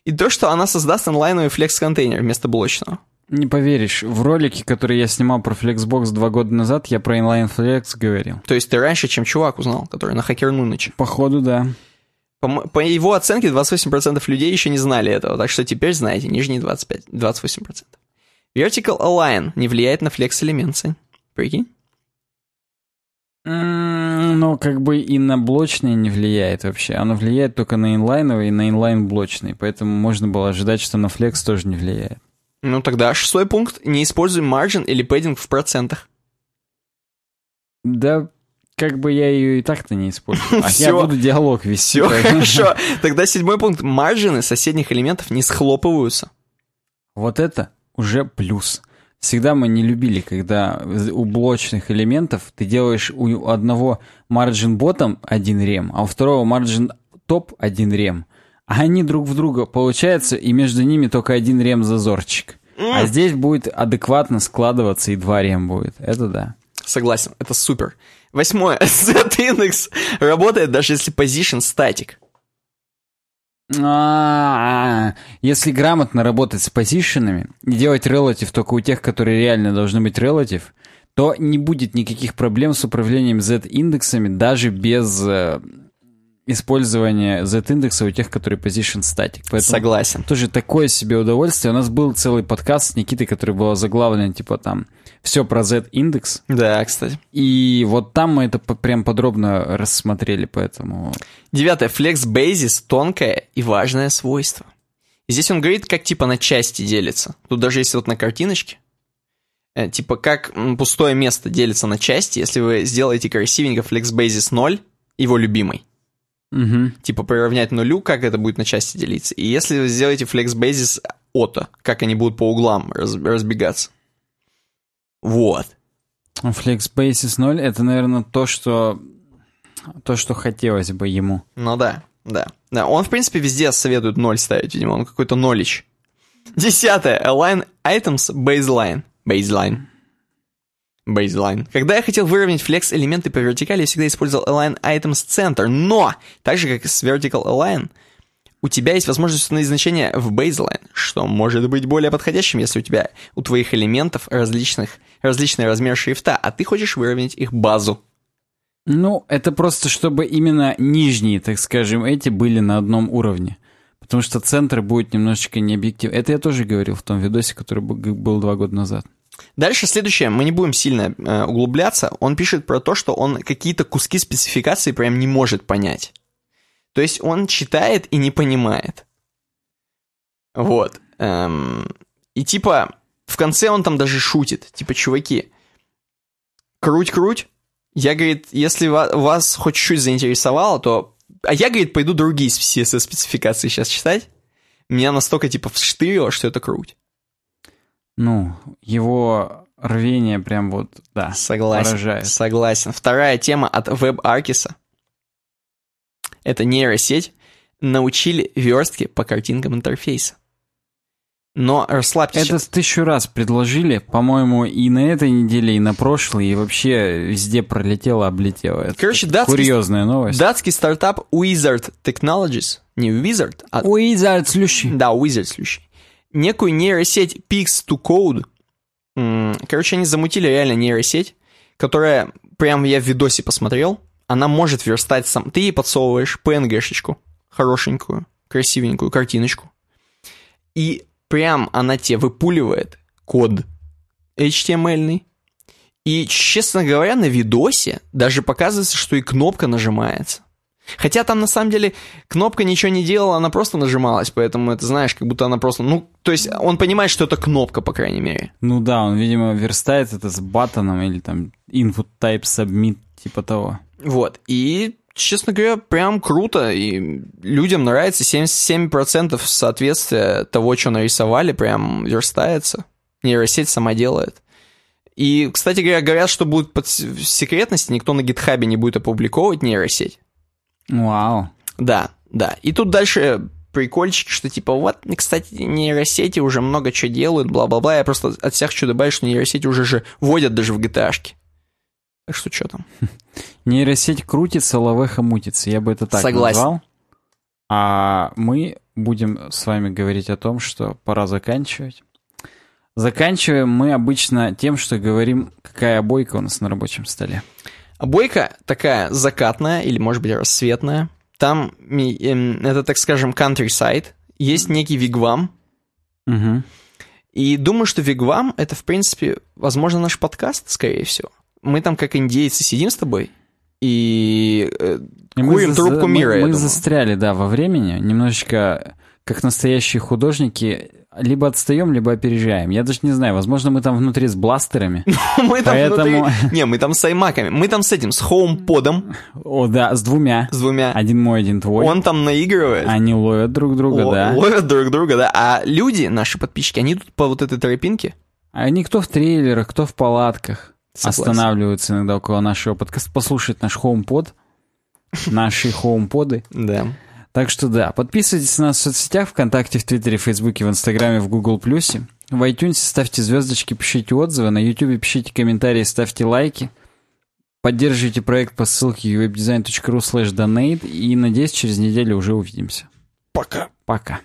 и то, что она создаст онлайновый флекс-контейнер вместо блочного. Не поверишь, в ролике, который я снимал про Flexbox два года назад, я про inline flex говорил. То есть ты раньше, чем чувак узнал, который на Хакер Нуныче. Походу, да. По, по его оценке 28% людей еще не знали этого, так что теперь знаете, нижние 25, 28%. Vertical Align не влияет на флекс-элемент, Сань. Прикинь? Ну, как бы и на блочные не влияет вообще. Оно влияет только на инлайновые и на инлайн блочные. Поэтому можно было ожидать, что на флекс тоже не влияет. Ну тогда шестой пункт. Не используй маржин или пэддинг в процентах. Да, как бы я ее и так-то не использую. А я буду диалог вести. Все хорошо. Тогда седьмой пункт. Маржины соседних элементов не схлопываются. Вот это уже плюс. Всегда мы не любили, когда у блочных элементов ты делаешь у одного margin bottom один рем, а у второго margin top один рем. А они друг в друга получаются, и между ними только один рем зазорчик. А здесь будет адекватно складываться, и два рем будет. Это да. Согласен, это супер. Восьмое. Z-индекс работает даже если position static. А, Если грамотно работать с позишенами и делать relative только у тех, которые реально должны быть relative, то не будет никаких проблем с управлением Z-индексами даже без э, использования Z-индекса у тех, которые position static. Поэтому Согласен. тоже такое себе удовольствие. У нас был целый подкаст с Никитой, который был заглавлен типа там «Все про Z-индекс». Да, кстати. И вот там мы это прям подробно рассмотрели, поэтому... Девятое. Flex Basis – тонкое и важное свойство. И здесь он говорит, как типа на части делится. Тут даже есть вот на картиночке. Э, типа, как пустое место делится на части, если вы сделаете красивенько FlexBasis 0, его любимый. Мгм. Типа, приравнять нулю, как это будет на части делиться. И если вы сделаете FlexBasis ото, как они будут по углам раз- разбегаться. Вот. Flex Basis 0 это, наверное, то, что то, что хотелось бы ему. Ну да, да. Да, он, в принципе, везде советует ноль ставить, видимо, он какой-то нолич. Десятое. Align items baseline. Baseline. Baseline. Когда я хотел выровнять флекс элементы по вертикали, я всегда использовал Align Items Center, но, так же как и с Vertical Align, у тебя есть возможность установить значение в baseline, что может быть более подходящим, если у тебя у твоих элементов различных, различный размер шрифта, а ты хочешь выровнять их базу. Ну, это просто чтобы именно нижние, так скажем, эти были на одном уровне. Потому что центр будет немножечко необъективен. Это я тоже говорил в том видосе, который был два года назад. Дальше следующее, мы не будем сильно э, углубляться. Он пишет про то, что он какие-то куски спецификации прям не может понять. То есть он читает и не понимает. Вот. Эм, и типа в конце он там даже шутит. Типа, чуваки, круть-круть. Я, говорит, если ва- вас хоть чуть-чуть заинтересовало, то... А я, говорит, пойду другие CSS-спецификации сейчас читать. Меня настолько, типа, вштырило, что это круть. Ну, его рвение прям вот, да, Согласен. поражает. Согласен. Вторая тема от WebArkis. Это нейросеть. Научили верстки по картинкам интерфейса. Но расслабьтесь. Это тысячу раз предложили, по-моему, и на этой неделе, и на прошлой, и вообще везде пролетело, облетело. Это Короче, датский, курьезная новость. датский стартап Wizard Technologies, не Wizard, а Уизард слющий. Да, Wizard следующий. Некую нейросеть Pix to Code. М, Короче, они замутили реально нейросеть, которая, прям я в видосе посмотрел, она может верстать сам. Ты ей подсовываешь PNG-шечку, хорошенькую, красивенькую картиночку, и прям она тебе выпуливает код HTML-ный. И, честно говоря, на видосе даже показывается, что и кнопка нажимается. Хотя там на самом деле кнопка ничего не делала, она просто нажималась, поэтому это знаешь, как будто она просто, ну, то есть он понимает, что это кнопка, по крайней мере. Ну да, он, видимо, верстает это с батоном или там input type submit, типа того. Вот, и, честно говоря, прям круто, и людям нравится, 77% соответствия того, что нарисовали, прям верстается. Нейросеть сама делает. И, кстати говоря, говорят, что будет под с- в секретности, никто на гитхабе не будет опубликовывать нейросеть. Вау. Да, да. И тут дальше прикольчик, что типа, вот, кстати, нейросети уже много чего делают, бла-бла-бла. Я просто от всех хочу добавить, что нейросети уже же вводят даже в GTA-шки. Так что что там? Нейросеть крутится, лавеха мутится. Я бы это так Согласен. назвал. А мы будем с вами говорить о том, что пора заканчивать. Заканчиваем мы обычно тем, что говорим, какая обойка у нас на рабочем столе. Обойка такая закатная или, может быть, рассветная. Там, эм, это, так скажем, countryside. Есть некий вигвам. Угу. И думаю, что вигвам — это, в принципе, возможно, наш подкаст, скорее всего. Мы там, как индейцы, сидим с тобой и э, И курим за- трубку мы- мира, я Мы, думаю. застряли, да, во времени. Немножечко, как настоящие художники, либо отстаем, либо опережаем. Я даже не знаю, возможно, мы там внутри с бластерами. Мы там Поэтому- внутри- Не, мы там с аймаками. Мы там с этим, с хоумподом, О, да, с двумя. с двумя. Один мой, один твой. Он там наигрывает. Они ловят друг друга, Л- да. Ловят друг друга, да. А люди, наши подписчики, они тут по вот этой тропинке. Они кто в трейлерах, кто в палатках. Согласен. Останавливаются иногда около нашего подкаста, послушать наш хоумпод. Наши хоумподы. Да. Так что да, подписывайтесь на нас в соцсетях, ВКонтакте, в Твиттере, Фейсбуке, в Инстаграме, в Гугл Плюсе. В iTunes ставьте звездочки, пишите отзывы, на Ютубе пишите комментарии, ставьте лайки. Поддерживайте проект по ссылке webdesign.ru slash donate и, надеюсь, через неделю уже увидимся. Пока. Пока.